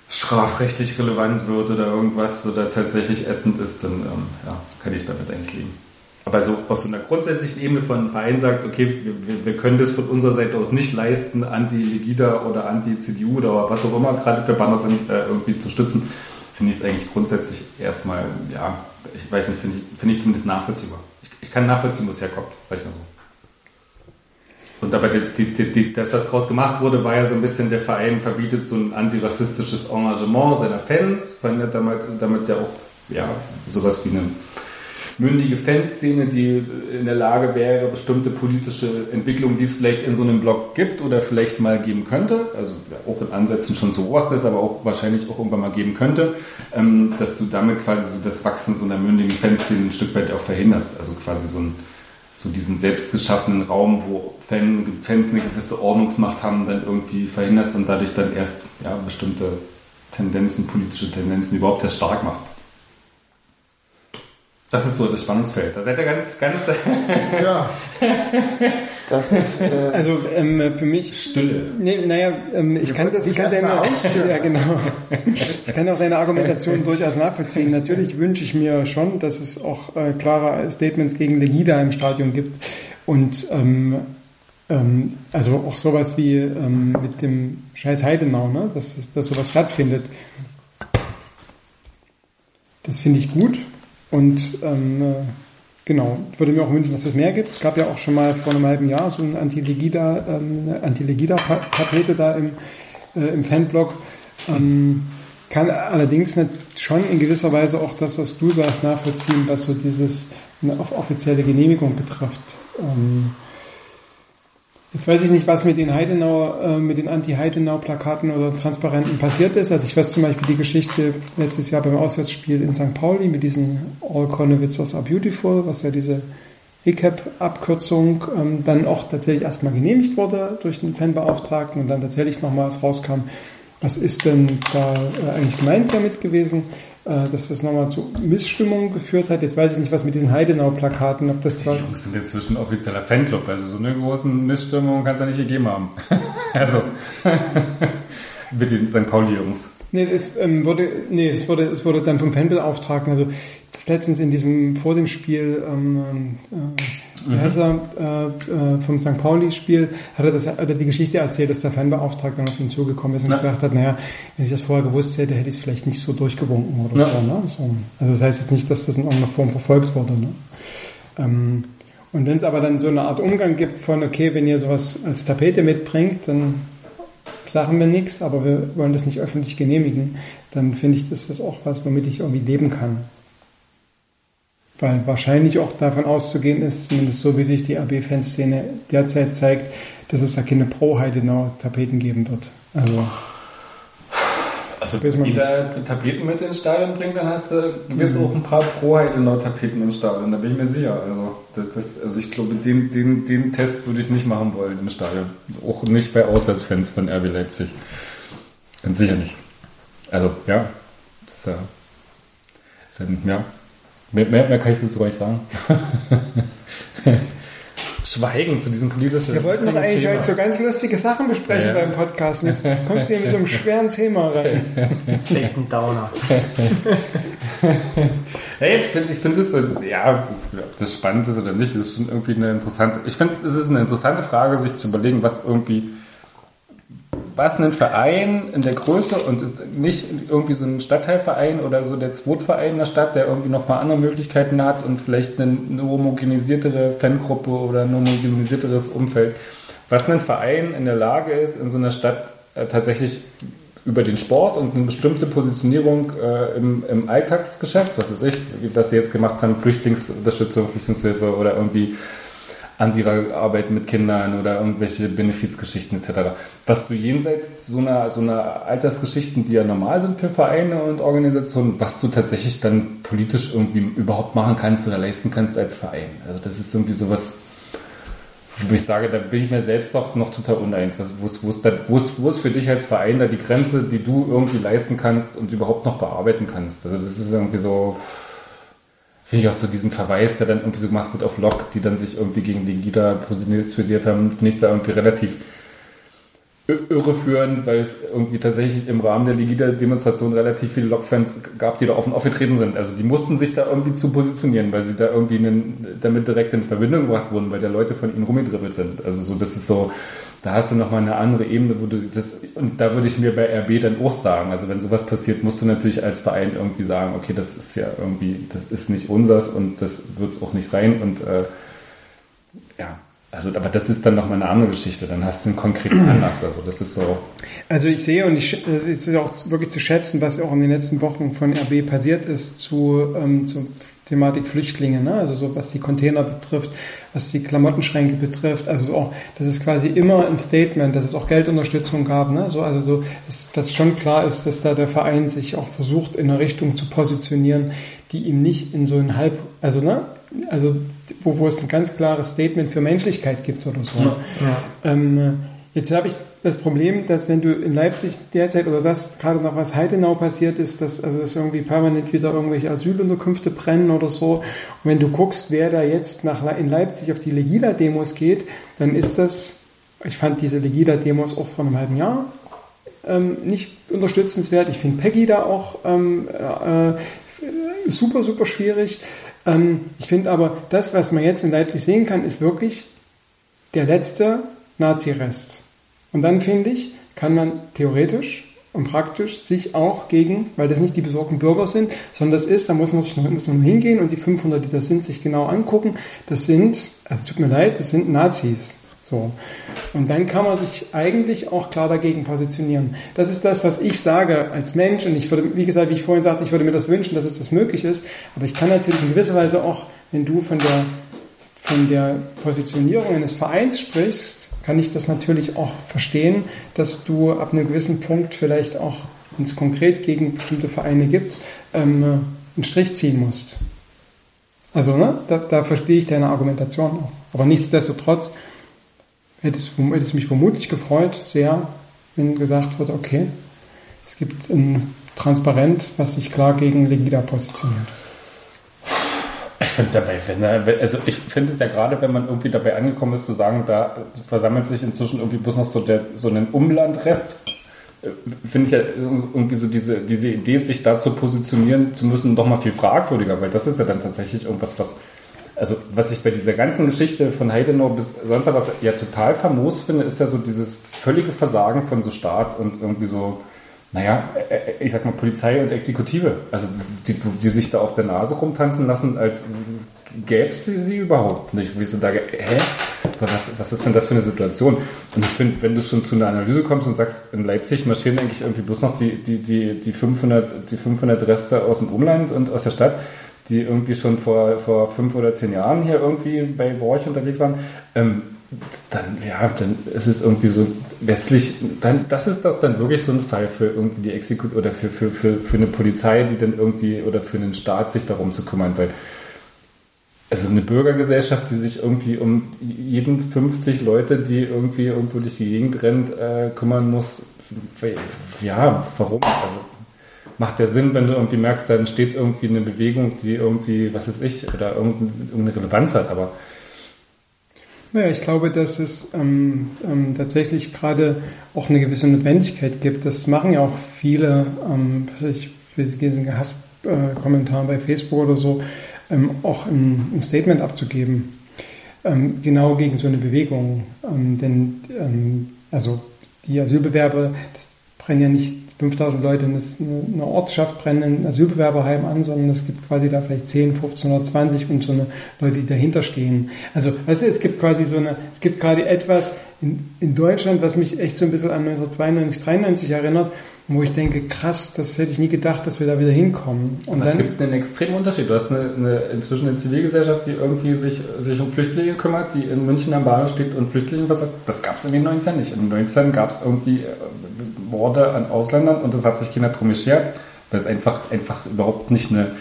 strafrechtlich relevant wird oder irgendwas oder tatsächlich ätzend ist, dann ähm, ja, kann ich damit eigentlich leben. Aber so aus so einer grundsätzlichen Ebene von einem Verein sagt, okay, wir, wir können das von unserer Seite aus nicht leisten, anti-Legida oder anti-CDU oder was auch immer gerade für Banner sind, äh, irgendwie zu stützen, finde ich es eigentlich grundsätzlich erstmal, ja, ich weiß nicht, finde ich, finde ich zumindest nachvollziehbar. Ich, ich kann nachvollziehen, wo es herkommt, sag ich mal so. Und dabei, die, die, die, das, was daraus gemacht wurde, war ja so ein bisschen, der Verein verbietet so ein antirassistisches Engagement seiner Fans, verhindert damit, damit ja auch ja, sowas wie eine mündige Fanszene, die in der Lage wäre, bestimmte politische Entwicklungen, die es vielleicht in so einem Blog gibt oder vielleicht mal geben könnte, also auch in Ansätzen schon zu beobachten ist, aber auch wahrscheinlich auch irgendwann mal geben könnte, ähm, dass du damit quasi so das Wachsen so einer mündigen Fanszene ein Stück weit auch verhinderst. Also quasi so ein so diesen selbstgeschaffenen Raum, wo Fans eine gewisse Ordnungsmacht haben, dann irgendwie verhinderst und dadurch dann erst ja, bestimmte Tendenzen, politische Tendenzen überhaupt erst stark machst. Das ist so das Spannungsfeld. Da seid ihr ganz, ganz. Ja. Das ist, äh, Also ähm, für mich Stille. Nee, naja, ähm, ich kann das, ich kann deine, ja, genau. Ich kann auch deine Argumentation durchaus nachvollziehen. Natürlich wünsche ich mir schon, dass es auch äh, klare Statements gegen Legida im Stadion gibt und ähm, ähm, also auch sowas wie ähm, mit dem Scheiß Heidenau, ne, dass, dass sowas stattfindet. Das finde ich gut und ähm, äh, Genau, ich würde mir auch wünschen, dass es mehr gibt. Es gab ja auch schon mal vor einem halben Jahr so eine Anti-Legida, ähm, Anti-Legida-Tapete da im, äh, im Fanblog. Ähm, kann allerdings nicht schon in gewisser Weise auch das, was du sagst, nachvollziehen, was so dieses auf offizielle Genehmigung betrifft. Ähm, Jetzt weiß ich nicht, was mit den Heidenau, äh, mit den Anti-Heidenau-Plakaten oder Transparenten passiert ist. Also ich weiß zum Beispiel die Geschichte letztes Jahr beim Auswärtsspiel in St. Pauli mit diesen All Cornewitzers are beautiful, was ja diese ECAP-Abkürzung ähm, dann auch tatsächlich erstmal genehmigt wurde durch den Fanbeauftragten und dann tatsächlich nochmals rauskam, was ist denn da äh, eigentlich gemeint damit gewesen, dass das nochmal zu Missstimmung geführt hat. Jetzt weiß ich nicht, was mit diesen Heidenau-Plakaten, ob das Die da... Jungs sind inzwischen offizieller Fanclub, also so eine große Missstimmung kann es ja nicht gegeben haben. also, mit den St. Pauli-Jungs. Nee, es ähm, wurde, nee, es wurde, es wurde dann vom Fanbeauftragten, also das letztens in diesem, vor dem Spiel, ähm, äh, heißt er, äh, vom St. Pauli-Spiel, hat er das, hat er die Geschichte erzählt, dass der Fanbeauftragte dann auf ihn zugekommen ist und Ja. gesagt hat, naja, wenn ich das vorher gewusst hätte, hätte ich es vielleicht nicht so durchgewunken oder Ja. so, ne? so. Also das heißt jetzt nicht, dass das in irgendeiner Form verfolgt wurde, ne? Ähm, und wenn es aber dann so eine Art Umgang gibt von, okay, wenn ihr sowas als Tapete mitbringt, dann sagen wir nichts, aber wir wollen das nicht öffentlich genehmigen, dann finde ich, das ist auch was, womit ich irgendwie leben kann. Weil wahrscheinlich auch davon auszugehen ist, zumindest so wie sich die AB-Fanszene derzeit zeigt, dass es da keine Pro-Heidenau-Tapeten geben wird. Also, Also wenn man jeder Tapeten mit ins Stadion bringt, dann hast du gewiss Mhm. auch ein paar Pro-Heidenau-Tapeten im Stadion, da bin ich mir sicher. Also, das, das, also ich glaube, den, den, den Test würde ich nicht machen wollen im Stadion. Auch nicht bei Auswärtsfans von RB Leipzig. Ganz sicher nicht. Also, ja, das ist ja, ist ja, ja. Mehr, mehr, mehr kann ich dazu gar nicht sagen. Schweigen zu diesem politischen wir wollten doch eigentlich Thema. heute so ganz lustige Sachen besprechen Ja. beim Podcast. Jetzt kommst du hier mit so einem schweren Thema rein. schlechten Downer. Hey, ich finde ich find das, so- ja, ob das spannend ist oder nicht, ist schon irgendwie eine interessante, ich finde, es ist eine interessante Frage, sich zu überlegen, was irgendwie, was ein Verein in der Größe und ist nicht irgendwie so ein Stadtteilverein oder so der Zweitverein in der Stadt, der irgendwie nochmal andere Möglichkeiten hat und vielleicht eine, eine homogenisiertere Fangruppe oder ein homogenisierteres Umfeld, was ein Verein in der Lage ist, in so einer Stadt äh, tatsächlich über den Sport und eine bestimmte Positionierung äh, im, im Alltagsgeschäft, was weiß ich, was sie jetzt gemacht haben, Flüchtlingsunterstützung, Flüchtlingshilfe oder irgendwie andere Arbeit mit Kindern oder irgendwelche Benefizgeschichten etc. Was du jenseits so einer, so einer Altersgeschichten, die ja normal sind für Vereine und Organisationen, was du tatsächlich dann politisch irgendwie überhaupt machen kannst oder leisten kannst als Verein. Also das ist irgendwie sowas, wo ich sage, da bin ich mir selbst doch noch total uneins. Was, wo, ist, wo, ist da, wo, ist, wo ist für dich als Verein da die Grenze, die du irgendwie leisten kannst und überhaupt noch bearbeiten kannst? Also das ist irgendwie so, finde ich auch so diesen Verweis, der dann irgendwie so gemacht wird auf Lok, die dann sich irgendwie gegen die Gida positioniert haben, finde ich da irgendwie relativ irreführend, weil es irgendwie tatsächlich im Rahmen der Legida-Demonstration relativ viele Lokfans gab, die da offen aufgetreten sind. Also die mussten sich da irgendwie zu positionieren, weil sie da irgendwie einen, damit direkt in Verbindung gebracht wurden, weil da Leute von ihnen rumgedribbelt sind. Also so, das ist so, da hast du nochmal eine andere Ebene, wo du das, und da würde ich mir bei RB dann auch sagen, also wenn sowas passiert, musst du natürlich als Verein irgendwie sagen, okay, das ist ja irgendwie, das ist nicht unsers und das wird es auch nicht sein und äh, ja, also, aber das ist dann nochmal eine andere Geschichte. Dann hast du einen konkreten Anlass. Also, das ist so. Also, ich sehe und ich, es ist auch wirklich zu schätzen, was auch in den letzten Wochen von RB passiert ist zu, ähm, zur Thematik Flüchtlinge, ne? Also, so was die Container betrifft, was die Klamottenschränke betrifft. Also, auch, das ist quasi immer ein Statement, dass es auch Geldunterstützung gab, ne? So, also, so, dass, dass schon klar ist, dass da der Verein sich auch versucht, in eine Richtung zu positionieren, die ihm nicht in so ein halb, also, ne? also wo, wo es ein ganz klares Statement für Menschlichkeit gibt oder so. Ja. Ähm, jetzt habe ich das Problem, dass wenn du in Leipzig derzeit oder das gerade noch was Heidenau passiert ist, dass also dass irgendwie permanent wieder irgendwelche Asylunterkünfte brennen oder so. Und wenn du guckst, wer da jetzt nach in Leipzig auf die Legida-Demos geht, dann ist das, ich fand diese Legida-Demos auch vor einem halben Jahr ähm, nicht unterstützenswert. Ich finde Peggy da auch ähm, äh, super, super schwierig. Ähm, ich finde aber, das, was man jetzt in Leipzig sehen kann, ist wirklich der letzte Nazi-Rest. Und dann finde ich, kann man theoretisch und praktisch sich auch gegen, weil das nicht die besorgten Bürger sind, sondern das ist, da muss man sich noch, muss man hingehen und die 500, die da sind, sich genau angucken. Das sind, also tut mir leid, das sind Nazis. So. Und dann kann man sich eigentlich auch klar dagegen positionieren. Das ist das, was ich sage als Mensch. Und ich würde, wie gesagt, wie ich vorhin sagte, ich würde mir das wünschen, dass es das möglich ist. Aber ich kann natürlich in gewisser Weise auch, wenn du von der, von der Positionierung eines Vereins sprichst, kann ich das natürlich auch verstehen, dass du ab einem gewissen Punkt vielleicht auch, wenn es konkret gegen bestimmte Vereine gibt, ähm, einen Strich ziehen musst. Also, ne, da, da verstehe ich deine Argumentation auch. Aber nichtsdestotrotz, hätte es, mich vermutlich gefreut, sehr, wenn gesagt wird, okay, es gibt ein Transparent, was sich klar gegen Legida positioniert. Ich finde es ja bei, also ich finde es ja gerade, wenn man irgendwie dabei angekommen ist, zu sagen, da versammelt sich inzwischen irgendwie bloß noch so der, so ein Umlandrest, äh, finde ich ja irgendwie so diese, diese Idee, sich da zu positionieren zu müssen, doch mal viel fragwürdiger, weil das ist ja dann tatsächlich irgendwas, was also was ich bei dieser ganzen Geschichte von Heidenau bis sonst was ja total famos finde, ist ja so dieses völlige Versagen von so Staat und irgendwie so, naja, äh, äh, ich sag mal Polizei und Exekutive, also die, die sich da auf der Nase rumtanzen lassen, als gäbe sie, sie überhaupt nicht. Wie so da, hä? Was, was ist denn das für eine Situation? Und ich finde, wenn du schon zu einer Analyse kommst und sagst, in Leipzig marschieren eigentlich irgendwie bloß noch die, die, die, die 500, die 500 Reste aus dem Umland und aus der Stadt, die irgendwie schon vor, vor fünf oder zehn Jahren hier irgendwie bei Borch unterwegs waren, ähm, dann, ja, dann ist es irgendwie so, letztlich, dann, das ist doch dann wirklich so ein Fall für irgendwie die Exekut oder für, für, für, für eine Polizei, die dann irgendwie, oder für einen Staat sich darum zu kümmern, weil, also eine Bürgergesellschaft, die sich irgendwie um jeden 50 Leute, die irgendwie irgendwo durch die Gegend rennt, äh, kümmern muss, ja, warum? Also, macht der Sinn, wenn du irgendwie merkst, da entsteht irgendwie eine Bewegung, die irgendwie, was ist ich, oder irgendeine Relevanz hat, aber naja, ich glaube, dass es ähm, ähm, tatsächlich gerade auch eine gewisse Notwendigkeit gibt. Das machen ja auch viele, ähm, ich will diesen Hasskommentaren bei Facebook oder so, ähm, auch ein, ein, Statement abzugeben. Ähm, genau gegen so eine Bewegung. Ähm, denn ähm, also die Asylbewerber, das brennen ja nicht 5000 Leute in eine Ortschaft brennen ein Asylbewerberheim an, sondern es gibt quasi da vielleicht 10, 15 oder 20 und so eine Leute, die dahinter stehen. Also, weißt du, es gibt quasi so eine, es gibt gerade etwas in, in Deutschland, was mich echt so ein bisschen an 1992, 93 erinnert, wo ich denke, krass, das hätte ich nie gedacht, dass wir da wieder hinkommen. Und es gibt einen extremen Unterschied. Du hast eine, eine, inzwischen eine Zivilgesellschaft, die irgendwie sich, sich um Flüchtlinge kümmert, die in München am Bahnhof steht und Flüchtlinge sagt. Das gab es in den 19 nicht. In den 19 gab es irgendwie äh, Morde an Ausländern und das hat sich keiner drum geschert, weil es einfach, einfach überhaupt nicht eine,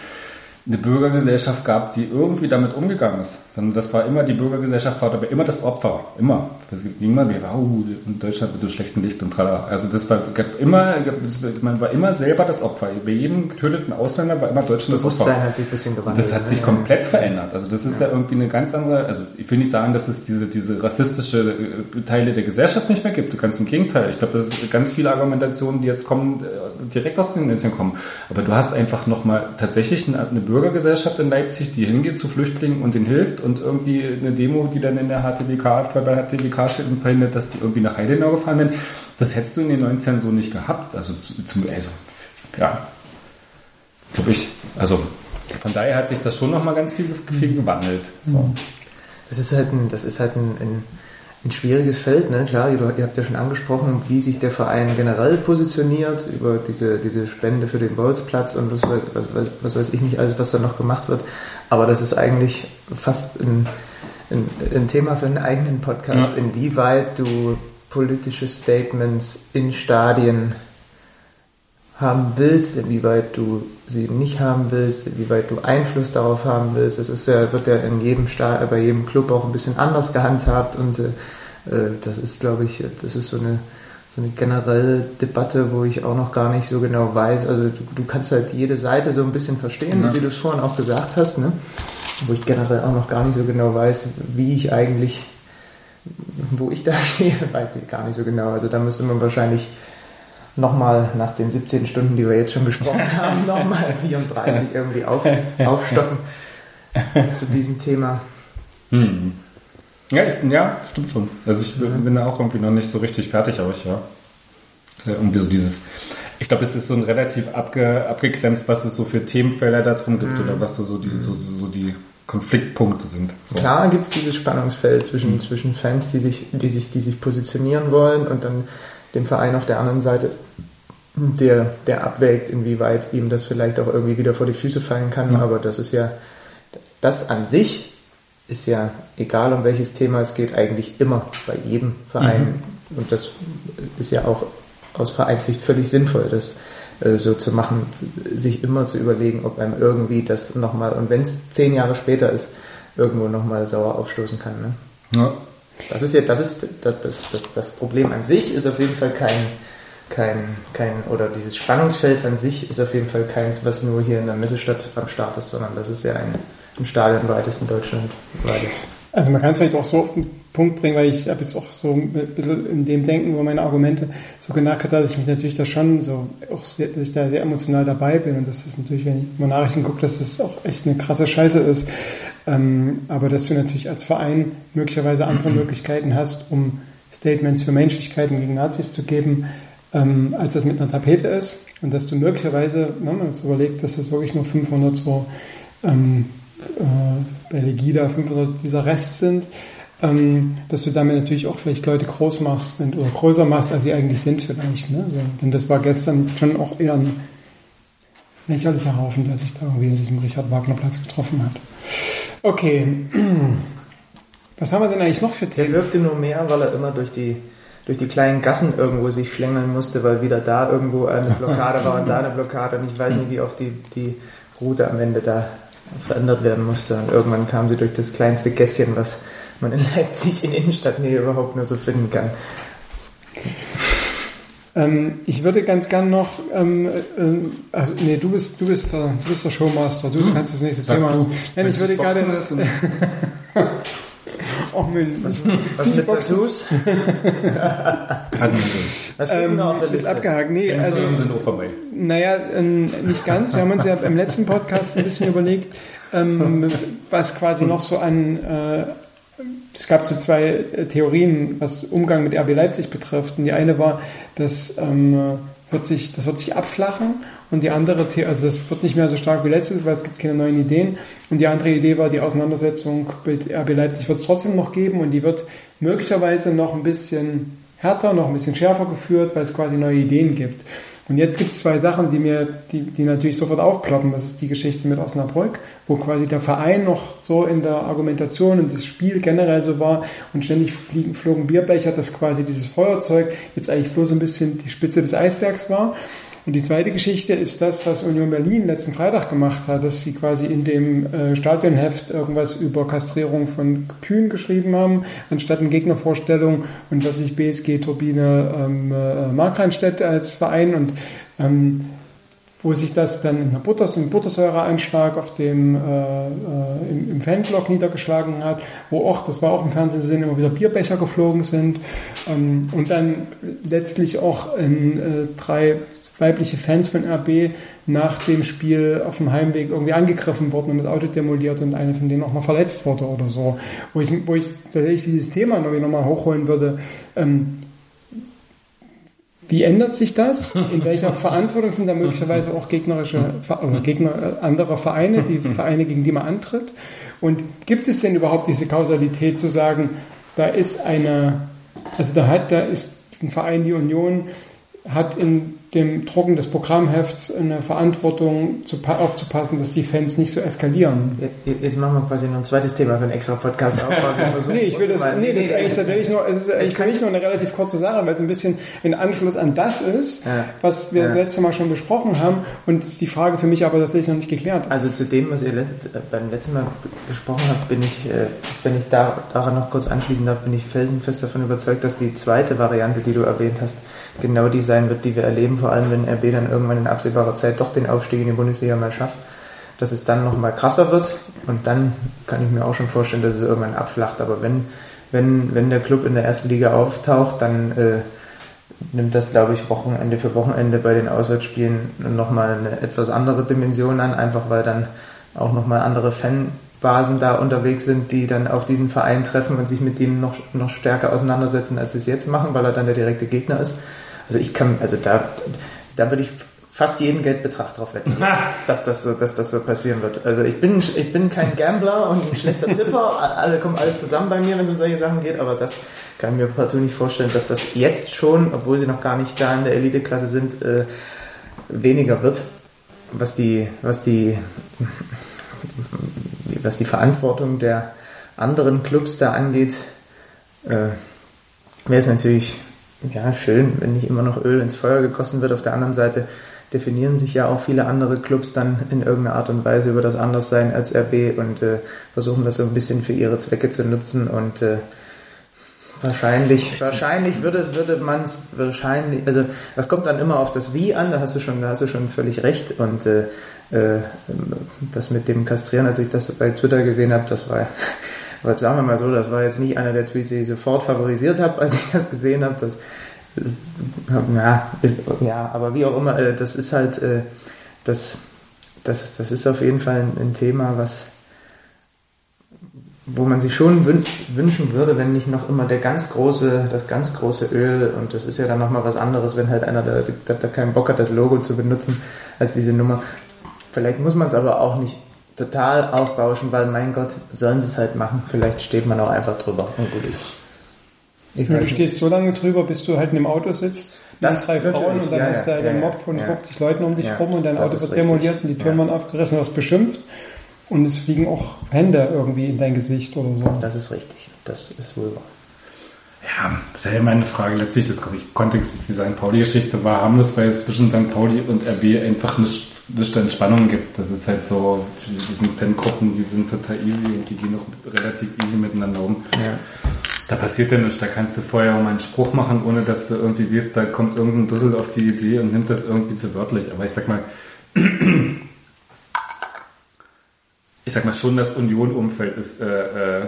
eine Bürgergesellschaft gab, die irgendwie damit umgegangen ist, sondern das war immer, die Bürgergesellschaft war dabei immer das Opfer, immer. Es gibt niemand, wie, oh, in Deutschland wird durch schlechten Licht und tralala. Also das war gab immer, man war immer selber das Opfer. Bei jedem getöteten Ausländer war immer Deutschland das Opfer. hat sich ein bisschen gewandelt. das hat sich ne? komplett verändert. Also das ist ja. irgendwie eine ganz andere, also ich will nicht sagen, dass es diese, diese rassistische äh, Teile der Gesellschaft nicht mehr gibt. Ganz im Gegenteil. Ich glaube, das sind ganz viele Argumentationen, die jetzt kommen, äh, direkt aus den Inseln kommen. Aber du hast einfach nochmal tatsächlich eine, eine Bürgergesellschaft in Leipzig, die hingeht zu Flüchtlingen und denen hilft und irgendwie eine Demo, die dann in der HTWK, bei der HTWK und verhindert, dass die irgendwie nach Heidenau gefahren werden. Das hättest du in den 90ern so nicht gehabt. Also, zu, zum, also ja, glaube ich. Also von daher hat sich das schon nochmal ganz viel, viel gewandelt. So. Das ist halt ein, das ist halt ein, ein, ein schwieriges Feld, ne? Klar, ihr, ihr habt ja schon angesprochen, wie sich der Verein generell positioniert über diese, diese Spende für den Bolzplatz und was, weiß- was, was, was weiß ich nicht alles, was da noch gemacht wird. Aber das ist eigentlich fast ein, ein, ein Thema für einen eigenen Podcast, Ja. inwieweit du politische Statements in Stadien haben willst, inwieweit du sie nicht haben willst, inwieweit du Einfluss darauf haben willst. Das ist ja, wird ja in jedem Sta bei jedem Club auch ein bisschen anders gehandhabt und äh, das ist, glaube ich, das ist so eine so eine generelle Debatte, wo ich auch noch gar nicht so genau weiß. Also du, du kannst halt jede Seite so ein bisschen verstehen, wie du es vorhin auch gesagt hast, ne? Wo ich generell auch noch gar nicht so genau weiß, wie ich eigentlich, wo ich da stehe, weiß ich gar nicht so genau. Also da müsste man wahrscheinlich nochmal nach den 17 Stunden, die wir jetzt schon gesprochen haben, nochmal 34 irgendwie auf, aufstocken zu diesem Thema. Hm. Ja, ich, ja, stimmt schon. Also ich bin da auch irgendwie noch nicht so richtig fertig, aber ich, ja. Äh, Irgendwie so dieses, ich glaube, es ist so ein relativ abge, abgegrenzt, was es so für Themenfelder da drin gibt oder was so, so, die, so, so die Konfliktpunkte sind. So. Klar gibt es dieses Spannungsfeld zwischen, zwischen Fans, die sich, die, sich, die sich positionieren wollen und dann dem Verein auf der anderen Seite, der, der abwägt, inwieweit ihm das vielleicht auch irgendwie wieder vor die Füße fallen kann. Aber das ist ja, das an sich ist ja, egal um welches Thema es geht, eigentlich immer bei jedem Verein. Und das ist ja auch aus Vereinssicht völlig sinnvoll, das äh, so zu machen, sich immer zu überlegen, ob einem irgendwie das nochmal, und wenn es zehn Jahre später ist, irgendwo nochmal sauer aufstoßen kann. Ne? Ja. Das ist ja, das ist, das, das, das, das Problem an sich ist auf jeden Fall kein, kein, kein, oder dieses Spannungsfeld an sich ist auf jeden Fall keins, was nur hier in der Messestadt am Start ist, sondern das ist ja ein, im Stadion weites in Deutschland weites. Also man kann es vielleicht auch so Punkt bringen, weil ich habe jetzt auch so ein bisschen in dem Denken über meine Argumente so genachgedacht, dass ich mich natürlich da schon so, auch sehr, dass ich da sehr emotional dabei bin. Und dass das natürlich, wenn ich mal Nachrichten gucke, dass das auch echt eine krasse Scheiße ist. Ähm, aber dass du natürlich als Verein möglicherweise andere Möglichkeiten hast, um Statements für Menschlichkeiten gegen Nazis zu geben, ähm, als das mit einer Tapete ist. Und dass du möglicherweise, ne, wenn man jetzt überlegt, dass das wirklich nur 500 so ähm, äh, bei Legida 500 dieser Rest sind, ähm, dass du damit natürlich auch vielleicht Leute groß machst und, oder größer machst, als sie eigentlich sind vielleicht. Ne? So, denn das war gestern schon auch eher ein lächerlicher Haufen, der sich da irgendwie in diesem Richard-Wagner-Platz getroffen hat. Okay, was haben wir denn eigentlich noch für Der Themen? wirkte nur mehr, weil er immer durch die, durch die kleinen Gassen irgendwo sich schlängeln musste, weil wieder da irgendwo eine Blockade war und da eine Blockade und ich weiß nicht, wie oft die, die Route am Ende da verändert werden musste. Und irgendwann kam sie durch das kleinste Gässchen, was man in Leipzig in Innenstadtnähe überhaupt nur so finden kann. Ähm, ich würde ganz gern noch, ähm, äh, also, nee, du bist, du bist der, du bist der Showmaster, du, du kannst das nächste Sag Thema. du. Nein, ich würde gerade, oh Mensch, Was mit Tattoos? Hatten wir so. Was steht ähm, auf der ist abgehakt. Nee, Also, also, sind auch vorbei. Naja, ähm, nicht ganz. Wir haben uns ja im letzten Podcast ein bisschen überlegt, ähm, was quasi noch so an, äh, es gab so zwei äh, Theorien, was Umgang mit RB Leipzig betrifft. Und die eine war, dass ähm, wird sich, das wird sich abflachen und die andere, also das wird nicht mehr so stark wie letztes, weil es gibt keine neuen Ideen. Und die andere Idee war, die Auseinandersetzung mit RB Leipzig wird es trotzdem noch geben und die wird möglicherweise noch ein bisschen härter, noch ein bisschen schärfer geführt, weil es quasi neue Ideen gibt. Und jetzt gibt es zwei Sachen, die mir, die, die natürlich sofort aufploppen. Das ist die Geschichte mit Osnabrück, wo quasi der Verein noch so in der Argumentation und das Spiel generell so war und ständig fliegen, flogen Bierbecher, dass quasi dieses Feuerzeug jetzt eigentlich bloß ein bisschen die Spitze des Eisbergs war. Und die zweite Geschichte ist das, was Union Berlin letzten Freitag gemacht hat, dass sie quasi in dem äh, Stadionheft irgendwas über Kastrierung von Kühen geschrieben haben, anstatt eine Gegnervorstellung und dass sich BSG Turbine ähm, äh, Markranstädt als Verein und ähm, wo sich das dann in einer Butters, im Buttersäureeinschlag auf dem, äh, äh, im, im Fanblock niedergeschlagen hat, wo auch, das war auch im sehen, immer wieder Bierbecher geflogen sind ähm, und dann letztlich auch in, äh, drei weibliche Fans von RB nach dem Spiel auf dem Heimweg irgendwie angegriffen wurden und das Auto demoliert und eine von denen auch noch verletzt wurde oder so. Wo ich, wo ich tatsächlich dieses Thema noch mal hochholen würde, ähm, wie ändert sich das? In welcher Verantwortung sind da möglicherweise auch gegnerische oder Gegner anderer Vereine, die Vereine, gegen die man antritt? Und gibt es denn überhaupt diese Kausalität zu sagen, da ist eine, also da hat, da ist ein Verein, die Union, hat in dem Drucken des Programmhefts eine Verantwortung zu, aufzupassen, dass die Fans nicht so eskalieren. Jetzt, jetzt machen wir quasi noch ein zweites Thema für einen extra Podcast auf. nee, ich will das, nee, das ist eigentlich tatsächlich nur, es ist eigentlich für mich nur eine relativ kurze Sache, weil es ein bisschen in Anschluss an das ist, ja. was wir ja. das letzte Mal schon besprochen haben und die Frage für mich aber tatsächlich noch nicht geklärt. Also zu dem, was ihr letzt, beim letzten Mal gesprochen habt, bin ich, äh, wenn ich da, daran noch kurz anschließen darf, bin ich felsenfest davon überzeugt, dass die zweite Variante, die du erwähnt hast, genau die sein wird, die wir erleben, vor allem wenn RB dann irgendwann in absehbarer Zeit doch den Aufstieg in die Bundesliga mal schafft, dass es dann nochmal krasser wird und dann kann ich mir auch schon vorstellen, dass es irgendwann abflacht. Aber wenn, wenn, wenn der Club in der ersten Liga auftaucht, dann äh, nimmt das, glaube ich, Wochenende für Wochenende bei den Auswärtsspielen nochmal eine etwas andere Dimension an, einfach weil dann auch nochmal andere Fanbasen da unterwegs sind, die dann auf diesen Verein treffen und sich mit denen noch, noch stärker auseinandersetzen, als sie es jetzt machen, weil er dann der direkte Gegner ist. Also ich kann, also da, da würde ich fast jeden Geldbetrag drauf wetten, dass das so, dass das so passieren wird. Also ich bin, ich bin kein Gambler und ein schlechter Tipper. Alle kommen alles zusammen bei mir, wenn es um solche Sachen geht, aber das kann ich mir partout nicht vorstellen, dass das jetzt schon, obwohl sie noch gar nicht da in der Eliteklasse sind, äh, weniger wird, was die, was die, was die Verantwortung der anderen Clubs da angeht, äh, wäre es natürlich ja, schön, wenn nicht immer noch Öl ins Feuer gegossen wird. Auf der anderen Seite definieren sich ja auch viele andere Clubs dann in irgendeiner Art und Weise über das Anderssein als RB und äh, versuchen das so ein bisschen für ihre Zwecke zu nutzen und äh, wahrscheinlich, wahrscheinlich würde, würde man es wahrscheinlich, also das kommt dann immer auf das Wie an, da hast du schon, da hast du schon völlig recht und äh, äh, das mit dem Kastrieren, als ich das bei Twitter gesehen habe, das war aber sagen wir mal so, das war jetzt nicht einer der Tweets, die ich sofort favorisiert habe, als ich das gesehen habe. Das, ja, ist, ja, aber wie auch immer, äh, das ist halt, äh, das, das, das ist auf jeden Fall ein, Thema, was, wo man sich schon wünschen würde, wenn nicht noch immer der ganz große, das ganz große Öl, und das ist ja dann nochmal was anderes, wenn halt einer da, da, da keinen Bock hat, das Logo zu benutzen, als diese Nummer. Vielleicht muss man es aber auch nicht total aufbauschen, weil mein Gott, sollen sie es halt machen. Vielleicht steht man auch einfach drüber und gut ist. Ich du stehst so lange drüber, bis du halt in dem Auto sitzt, das drei Frauen und dann ja, hast du halt ja, einen Mob von ja, 50 Leuten um dich ja, rum und dein Auto wird demoliert und die Türen werden aufgerissen, du hast beschimpft und es fliegen auch Hände irgendwie in dein Gesicht oder so. Das ist richtig, das ist wohl wahr. Ja, das ist ja meine Frage letztlich, das Kontext ist die St. Pauli-Geschichte war harmlos, weil es zwischen St. Pauli und RB einfach nicht nicht Entspannung gibt. Das ist halt so, diesen Pen-Gruppen, die sind total easy und die gehen auch relativ easy miteinander um. Ja. Da passiert ja nichts, da kannst du vorher auch mal einen Spruch machen, ohne dass du irgendwie weißt, da kommt irgendein Dussel auf die Idee und nimmt das irgendwie zu wörtlich. Aber ich sag mal, ich sag mal schon, das Union-Umfeld ist, äh, äh,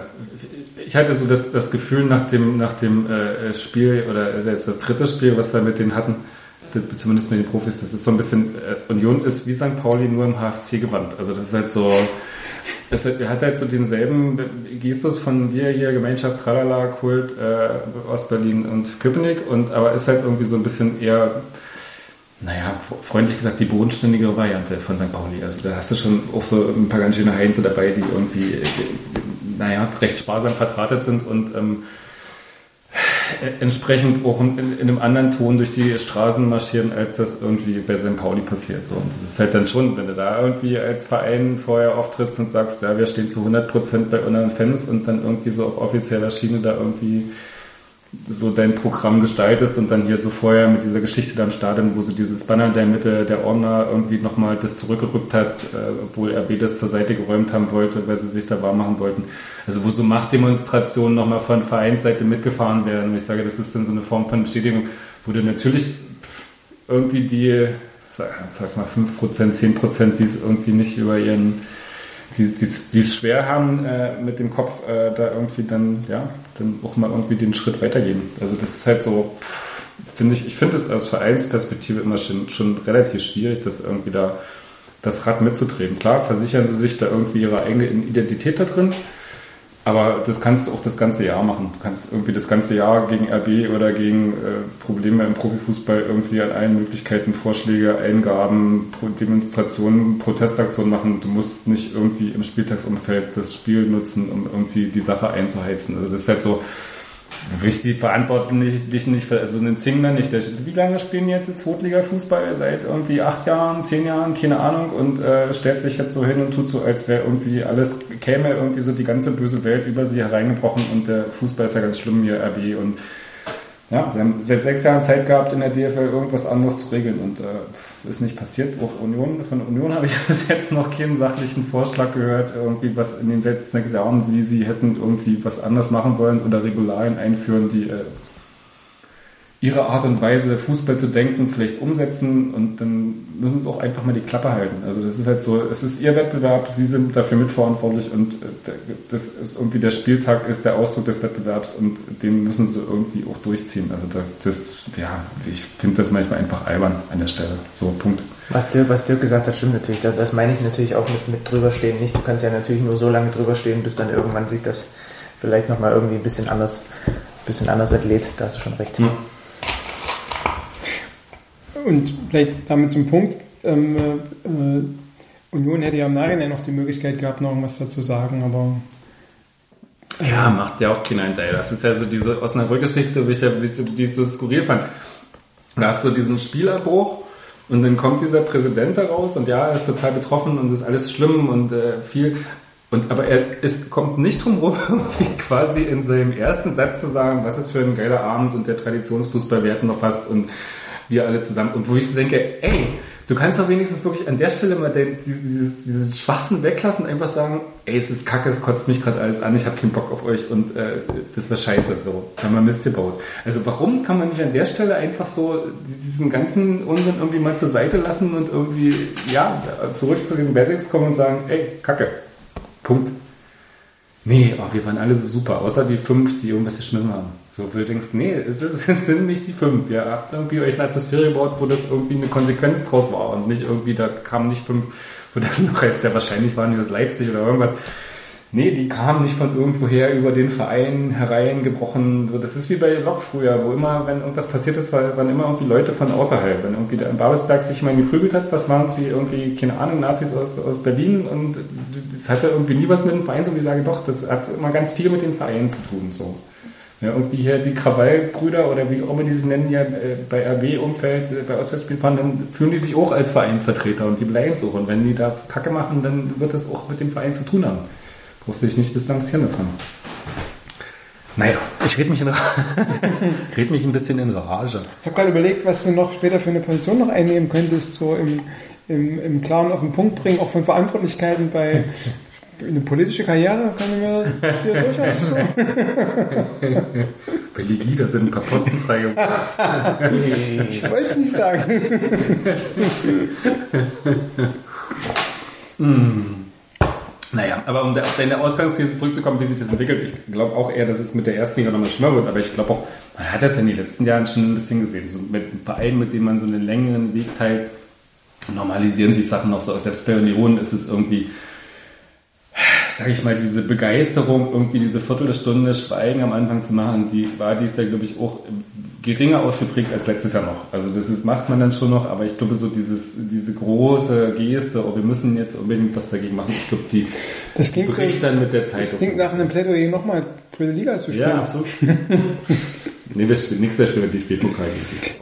ich hatte so das, das Gefühl nach dem, nach dem äh, Spiel oder jetzt das dritte Spiel, was wir mit denen hatten, zumindest mit den Profis, das ist so ein bisschen, äh, Union ist wie St. Pauli nur im HFC gewandt. Also das ist halt so, es hat halt so denselben Gestus von wir hier, Gemeinschaft, Tralala, Kult, äh, Ostberlin und Köpenick und aber ist halt irgendwie so ein bisschen eher, naja, freundlich gesagt, die bodenständigere Variante von St. Pauli. Also da hast du schon auch so ein paar ganz schöne Heinze dabei, die irgendwie, äh, naja, recht sparsam vertratet sind und ähm, entsprechend auch in, in, einem anderen Ton durch die Straßen marschieren, als das irgendwie bei St. Pauli passiert. So. Und das ist halt dann schon, wenn du da irgendwie als Verein vorher auftrittst und sagst, ja, wir stehen zu 100 Prozent bei unseren Fans und dann irgendwie so auf offizieller Schiene da irgendwie so dein Programm gestaltest und dann hier so vorher mit dieser Geschichte da im Stadion, wo so dieses Banner in der Mitte der Ordner irgendwie nochmal das zurückgerückt hat, äh, obwohl RB das zur Seite geräumt haben wollte, weil sie sich da warm machen wollten. Also wo so Machtdemonstrationen nochmal von Vereinsseite mitgefahren werden. Und ich sage, das ist dann so eine Form von Bestätigung, wo du natürlich irgendwie die, sag sag mal 5%, 10%, die es irgendwie nicht über ihren die die es- die es schwer haben äh, mit dem Kopf, äh, da irgendwie dann, ja, dann auch mal irgendwie den Schritt weitergehen. Also das ist halt so, finde ich, ich finde es aus Vereinsperspektive immer schon, schon relativ schwierig, das irgendwie da das Rad mitzudrehen. Klar, versichern sie sich da irgendwie ihre eigene Identität da drin, aber das kannst du auch das ganze Jahr machen. Du kannst irgendwie das ganze Jahr gegen RB oder gegen äh, Probleme im Profifußball irgendwie an allen Möglichkeiten Vorschläge, Eingaben, Pro Demonstrationen, Protestaktionen machen. Du musst nicht irgendwie im Spieltagsumfeld das Spiel nutzen, um irgendwie die Sache einzuheizen. Also das ist halt so, ich die Verantwortung nicht, also einen Zingler nicht. Wie lange spielen die jetzt in Zweitliga-Fußball? Seit irgendwie acht Jahren, zehn Jahren, keine Ahnung. Und äh, stellt sich jetzt so hin und tut so, als wäre irgendwie alles, käme irgendwie so die ganze böse Welt über sie hereingebrochen. Und der Fußball ist ja ganz schlimm hier, RB und ja, wir haben seit sechs Jahren Zeit gehabt in der DFL irgendwas anderes zu regeln. Und äh, ist nicht passiert. Auch Union, von Union habe ich bis jetzt noch keinen sachlichen Vorschlag gehört, irgendwie was in den letzten sechs Jahren, wie sie hätten irgendwie was anders machen wollen oder Regularien einführen, die äh, ihre Art und Weise, Fußball zu denken, vielleicht umsetzen und dann müssen sie auch einfach mal die Klappe halten. Also das ist halt so, es ist ihr Wettbewerb, sie sind dafür mitverantwortlich und äh, das ist irgendwie der Spieltag ist der Ausdruck des Wettbewerbs und den müssen sie irgendwie auch durchziehen. Also da- das, ja, ich finde das manchmal einfach albern an der Stelle. So, Punkt. Was Dirk, was Dirk gesagt hat, stimmt natürlich. Das, das meine ich natürlich auch mit, mit drüberstehen nicht. Du kannst ja natürlich nur so lange drüberstehen, bis dann irgendwann sich das vielleicht nochmal irgendwie ein bisschen anders, bisschen anders entlädt. Da hast du schon recht. Und vielleicht damit zum Punkt, ähm, äh, Union hätte ja im Nachhinein noch die Möglichkeit gehabt, noch irgendwas dazu sagen, aber Ja, macht ja auch keiner hinterher. Das ist ja so diese Osnabrück-Geschichte, wie ich ja, wie die so skurril fand. Da hast du diesen Spielerbruch und dann kommt dieser Präsident da raus und ja, er ist total betroffen und ist alles schlimm und äh, viel. Und aber er ist, kommt nicht drum rum, irgendwie quasi in seinem ersten Satz zu sagen, was ist für ein geiler Abend und der Traditionsfußball werten noch fast und wir alle zusammen. Und wo ich so denke, ey, du kannst doch wenigstens wirklich an der Stelle mal den, dieses, dieses Schwachsinn weglassen und einfach sagen, ey, es ist kacke, es kotzt mich gerade alles an, ich habe keinen Bock auf euch und äh, das war scheiße, so, wenn man Mist gebaut. Also warum kann man nicht an der Stelle einfach so diesen ganzen Unsinn irgendwie mal zur Seite lassen und irgendwie, ja, zurück zu den Basics kommen und sagen, ey, kacke, Punkt. Nee, oh, wir waren alle so super, außer die fünf, die irgendwas geschmissen haben. So, wo du denkst, nee, es, ist, es sind nicht die fünf. Ihr habt irgendwie euch eine Atmosphäre gebaut, wo das irgendwie eine Konsequenz draus war und nicht irgendwie, da kamen nicht fünf, wo dann noch heißt, ja, wahrscheinlich waren die aus Leipzig oder irgendwas. Nee, die kamen nicht von irgendwoher über den Verein hereingebrochen. So, das ist wie bei Lok früher, wo immer, wenn irgendwas passiert ist, war- waren immer irgendwie Leute von außerhalb. Wenn irgendwie der in Babelsberg sich mal geprügelt hat, was waren sie irgendwie, keine Ahnung, Nazis aus, aus Berlin und das hatte irgendwie nie was mit dem Verein, so wie ich sage, doch, das hat immer ganz viel mit den Vereinen zu tun, so. Ja, irgendwie hier die Krawallbrüder oder wie auch immer die sie nennen, ja, äh, bei RB-Umfeld, äh, bei Auswärtsspielpaaren, dann fühlen die sich auch als Vereinsvertreter und die bleiben so. Und wenn die da Kacke machen, dann wird das auch mit dem Verein zu tun haben. Brauchst du dich nicht distanzieren davon. Naja, ich red mich, in, red mich ein bisschen in Rage. ich habe gerade überlegt, was du noch später für eine Position noch einnehmen könntest, so im, im, im Klaren auf den Punkt bringen, auch von Verantwortlichkeiten bei eine politische Karriere kann ich mir dir durchaus so. Bei Ligida sind ein paar Posten frei geworden. Ich wollte es nicht sagen. Naja, aber um auf deine Ausgangsthese zurückzukommen, wie sich das entwickelt, ich glaube auch eher, dass es mit der ersten Liga nochmal schlimmer wird, aber ich glaube auch, man hat das in den letzten Jahren schon ein bisschen gesehen. So mit Vereinen, mit denen man so einen längeren Weg teilt, normalisieren sich Sachen noch so. Selbst bei Union ist es irgendwie, sage ich mal, diese Begeisterung, irgendwie diese Viertelstunde Schweigen am Anfang zu machen, die war dies ja, glaube ich, auch geringer ausgeprägt als letztes Jahr noch. Also das ist, macht man dann schon noch, aber ich glaube so dieses, diese große Geste, oh, wir müssen jetzt unbedingt was dagegen machen, ich glaube, die Das klingt, so, bricht dann mit der Zeit. das klingt nach ein einem Plädoyer nochmal dritte Liga zu spielen. Ja, absolut. nee, das spielt nichts, das spielt die Spielpokal.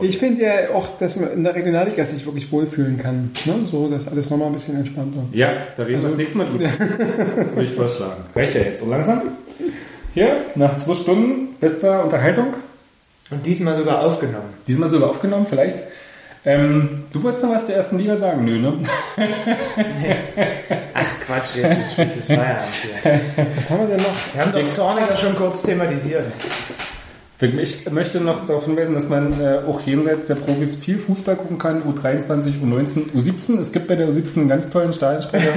Ich finde ja auch, dass man in der Regionalliga sich wirklich wohlfühlen kann. Ne? So, dass alles nochmal ein bisschen entspannter. Ja, da reden wir das nächste Mal drüber. Würde ich vorschlagen. Reicht ja jetzt so langsam. Hier, nach zwei Stunden bester Unterhaltung. Und diesmal sogar aufgenommen. Diesmal sogar aufgenommen, vielleicht. Ähm, du wolltest noch was zur ersten Liga sagen? Nö, ne? Ach Quatsch, jetzt ist, jetzt ist Feierabend hier. Was haben wir denn noch? Wir haben doch Zorniger schon kurz thematisiert. Ich möchte noch darauf hinweisen, dass man äh, auch jenseits der Profis viel Fußball gucken kann. U23, U19, U17. Es gibt bei der U17 einen ganz tollen Stadionsprecher,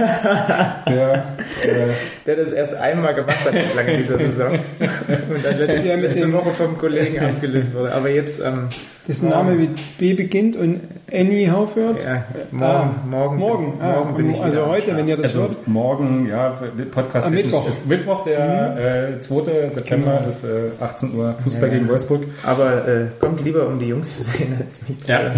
der äh, Der das erst einmal gemacht hat bislang in dieser Saison. Und dann letzte, Woche vom Kollegen abgelöst wurde. Aber jetzt, ähm, Dessen Name mit B beginnt und Annie aufhört? ja, morgen, Ah, morgen, morgen, ah, morgen bin ich also heute, Start. wenn ihr das also hört. morgen, ja, Podcast Am Mittwoch. ist Mittwoch, der äh, 2. September, ist äh, 18 Uhr Fußball ja. gegen Wolfsburg. Aber äh, kommt lieber, um die Jungs zu sehen, als mich zu Ja. hören.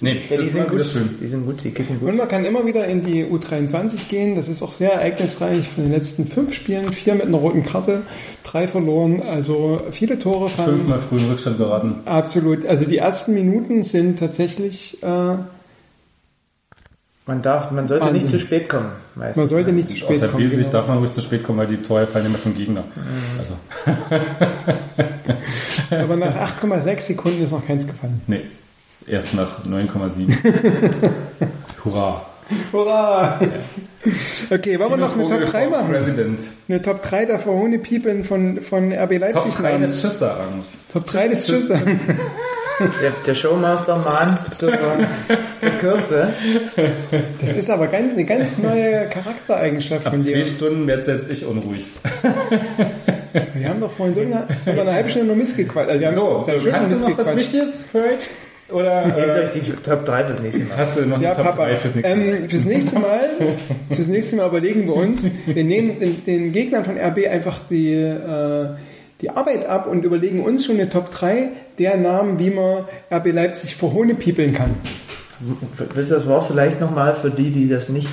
Nee, Ja, das die ist sind gut. schön. Die sind gut, die kicken gut. Und man kann immer wieder in die U23 gehen. Das ist auch sehr ereignisreich. Von den letzten fünf Spielen, vier mit einer roten Karte, drei verloren. Also viele Tore fallen. Fünfmal früh in Rückstand geraten. Absolut. Also die ersten Minuten sind tatsächlich, äh, Man darf, man sollte Wahnsinn. nicht zu spät kommen. Meistens. man sollte nicht zu Aus spät der kommen. B-Sicht Genau. darf man ruhig zu spät kommen, weil die Tore fallen immer vom Gegner. Also, Aber nach 8,6 Sekunden ist noch keins gefallen. nee, erst nach 9,7. Hurra. Hurra! Okay, wollen wir noch eine Top 3 Vogel, machen? President. Eine Top 3 der Verhohne People von, von RB Top Leipzig 3 namen. des Schisserangst. Top 3 des Schüssers. Der, der Showmaster mahnt zur, zur Kürze. Das ist aber ganz, eine ganz neue Charaktereigenschaft Nach von zwei dir. Stunden werd selbst ich unruhig. Wir haben doch vorhin so eine, eine halbe Stunde nur missgequatscht. Also wir haben So, hast du noch was. Wichtiges für heute? Oder Nehmt äh, euch die Top 3 fürs nächste Mal. hast du noch eine Ja, Top Papa. 3 fürs nächste Mal? ähm, fürs nächste Mal, fürs nächste Mal überlegen wir uns, wir nehmen den, den Gegnern von RB einfach die, äh, die Arbeit ab und überlegen uns schon eine Top 3 der Namen, wie man RB Leipzig verhohne piepeln kann. Willst du das Wort vielleicht nochmal für die, die das nicht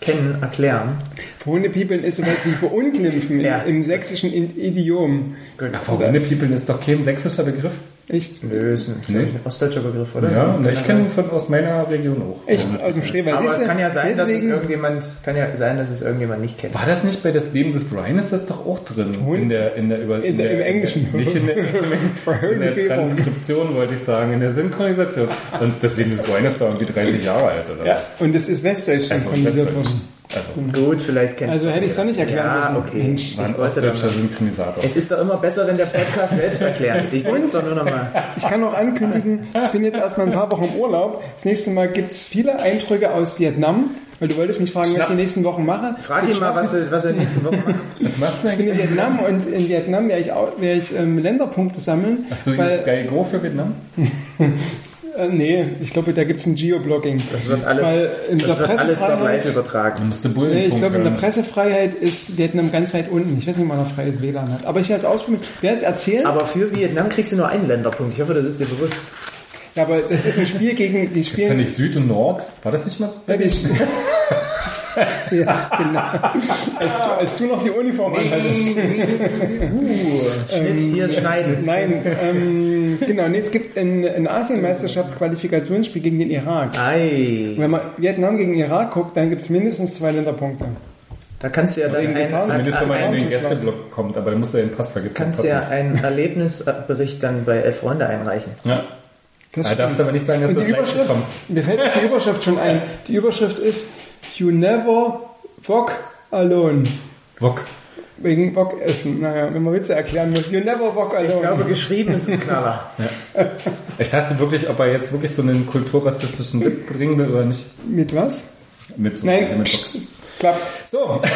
kennen, erklären? Verhohne piepeln ist sowas wie verunglimpfen Ja. im, im sächsischen Idiom. Verwende People ist doch kein sächsischer Begriff. Echt? Nö, ist ein, Nee. ein ostdeutscher Begriff, oder? Ja, So, und ich kenne ihn von aus meiner Region auch. Echt? Aus dem Schreber. Aber kann ja sein, dass es irgendjemand, kann ja sein, dass es irgendjemand nicht kennt. War das nicht bei das Leben des Brian? Ist das doch auch drin? In der, in der, über, In der- im Englischen. Nicht in der, in der Transkription wollte ich sagen, in der Synchronisation. Und das Leben des Brian ist da irgendwie 30 Jahre alt, oder? Ja, und es ist Westdeutsch Also, synchronisiert worden. Also, Gut, vielleicht kennt Also hätte ich es doch nicht erklären Ja, müssen. okay. Mensch. war ein ostdeutscher. Synchronisator. Es ist doch immer besser, wenn der Podcast selbst erklärt ist. Ich es doch nur nochmal. Ich kann noch ankündigen, ich bin jetzt erstmal ein paar Wochen im Urlaub. Das nächste Mal gibt's viele Eindrücke aus Vietnam, weil du wolltest mich fragen, was ich Schnaps. die nächsten Wochen mache. Frag Gibt ihn mal, was er, was er nächste Woche macht. Was machst du Ich bin in eigentlich? Vietnam und in Vietnam werde ich, auch, werde ich ähm, Länderpunkte sammeln. Achso, ist Sky Go für Vietnam? äh, nee, ich glaube, da gibt's ein Geoblogging. Das wird alles, Weil in das der wird alles Pressefreiheit- live übertragen. Musst du Bullen Nee, ich glaube, in der. Pressefreiheit ist Vietnam ganz weit unten. Ich weiß nicht, ob man noch freies WLAN hat. Aber ich werde es ausprobieren. Wer es erzählen? Aber für Vietnam kriegst du nur einen Länderpunkt. Ich hoffe, das ist dir bewusst. Ja, aber das ist ein Spiel gegen die Ist ja nicht Süd und Nord? War das nicht mal so? Ja, ja, genau. Als du, als du noch die Uniform anhattest. Schnitt hier schneiden. Nein, ähm, genau. Nee, es gibt ein, ein Asien-Meisterschaftsqualifikationsspiel gegen den Irak. Ei. Wenn man Vietnam gegen Irak guckt, dann gibt es mindestens zwei Länderpunkte. Da kannst du ja dann ein. Zumindest wenn man in ein- den Gästeblock kommt, aber dann musst du den Pass vergessen. kannst den ja einen Erlebnisbericht dann bei Elf Freunde einreichen. Ja. Das Da darfst du aber nicht sagen, dass du die das Überschrift, bekommst. mir fällt die Überschrift schon ein. Die Überschrift ist You never walk alone. Wok. Wegen Bock-Essen. Naja, wenn man Witze erklären muss. You never walk alone. Ich glaube, geschrieben ist ein Knaller. Ich dachte wirklich, ob er jetzt wirklich so einen kulturrassistischen Witz bringen will oder nicht. Mit was? Mit so Nein, mit Wok. klappt. So.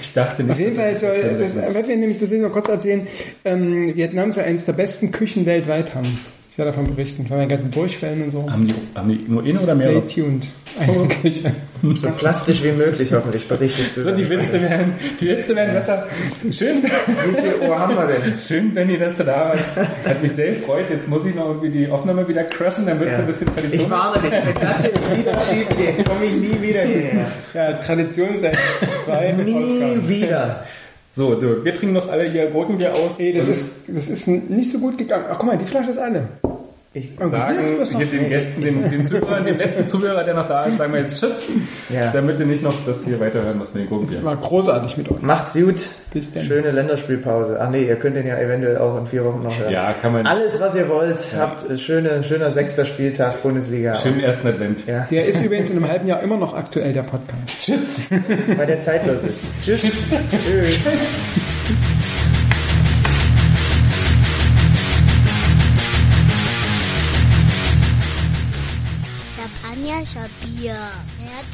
ich dachte nicht. Soll, er das, das wird mir nämlich, das will ich noch kurz erzählen, ähm, Vietnam soll eines der besten Küchen weltweit haben. Ich werde davon berichten, von den ganzen Durchfällen und so. haben, die, haben die nur eine oder mehrere? Stay tuned. Eine Küche. So plastisch wie möglich, hoffentlich, berichtest du. So, die Witze werden, die Witze werden besser. Schön, Wie viel Uhr haben wir denn? schön, Benny, dass du da warst. Hat mich sehr gefreut. Jetzt muss ich noch irgendwie die Aufnahme wieder crashen, dann wird es Ja. ein bisschen Tradition. Ich warne dich, wenn das jetzt wieder schief geht, komme ich nie wieder hierher. Ja, Tradition seit zwei Nie Ausgaben. wieder. So, du, wir trinken noch alle hier Gurkenbier aus. Ey, das ist, das ist nicht so gut gegangen. Ach, guck mal, die Flasche ist alle. Ich Oh, sagen hier den Gästen, den, den Zuhörern, den letzten Zuhörer, der noch da ist, sagen wir jetzt Tschüss, Ja. damit ihr nicht noch das hier weiterhören, was wir hier gucken. War großartig mit euch. Macht's gut. Bis dann. Schöne Länderspielpause. Ach nee, ihr könnt den ja eventuell auch in vier Wochen noch hören. Ja, kann man. Alles, was ihr wollt, habt äh, schöne, schöner sechster Spieltag Bundesliga. Schönen ersten Advent. Ja, Der ist übrigens in einem halben Jahr immer noch aktuell, der Podcast. Tschüss. weil der zeitlos ist. Tschüss. Tschüss. Champagner,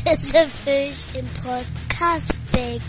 Das Fisch im Podcastbecken?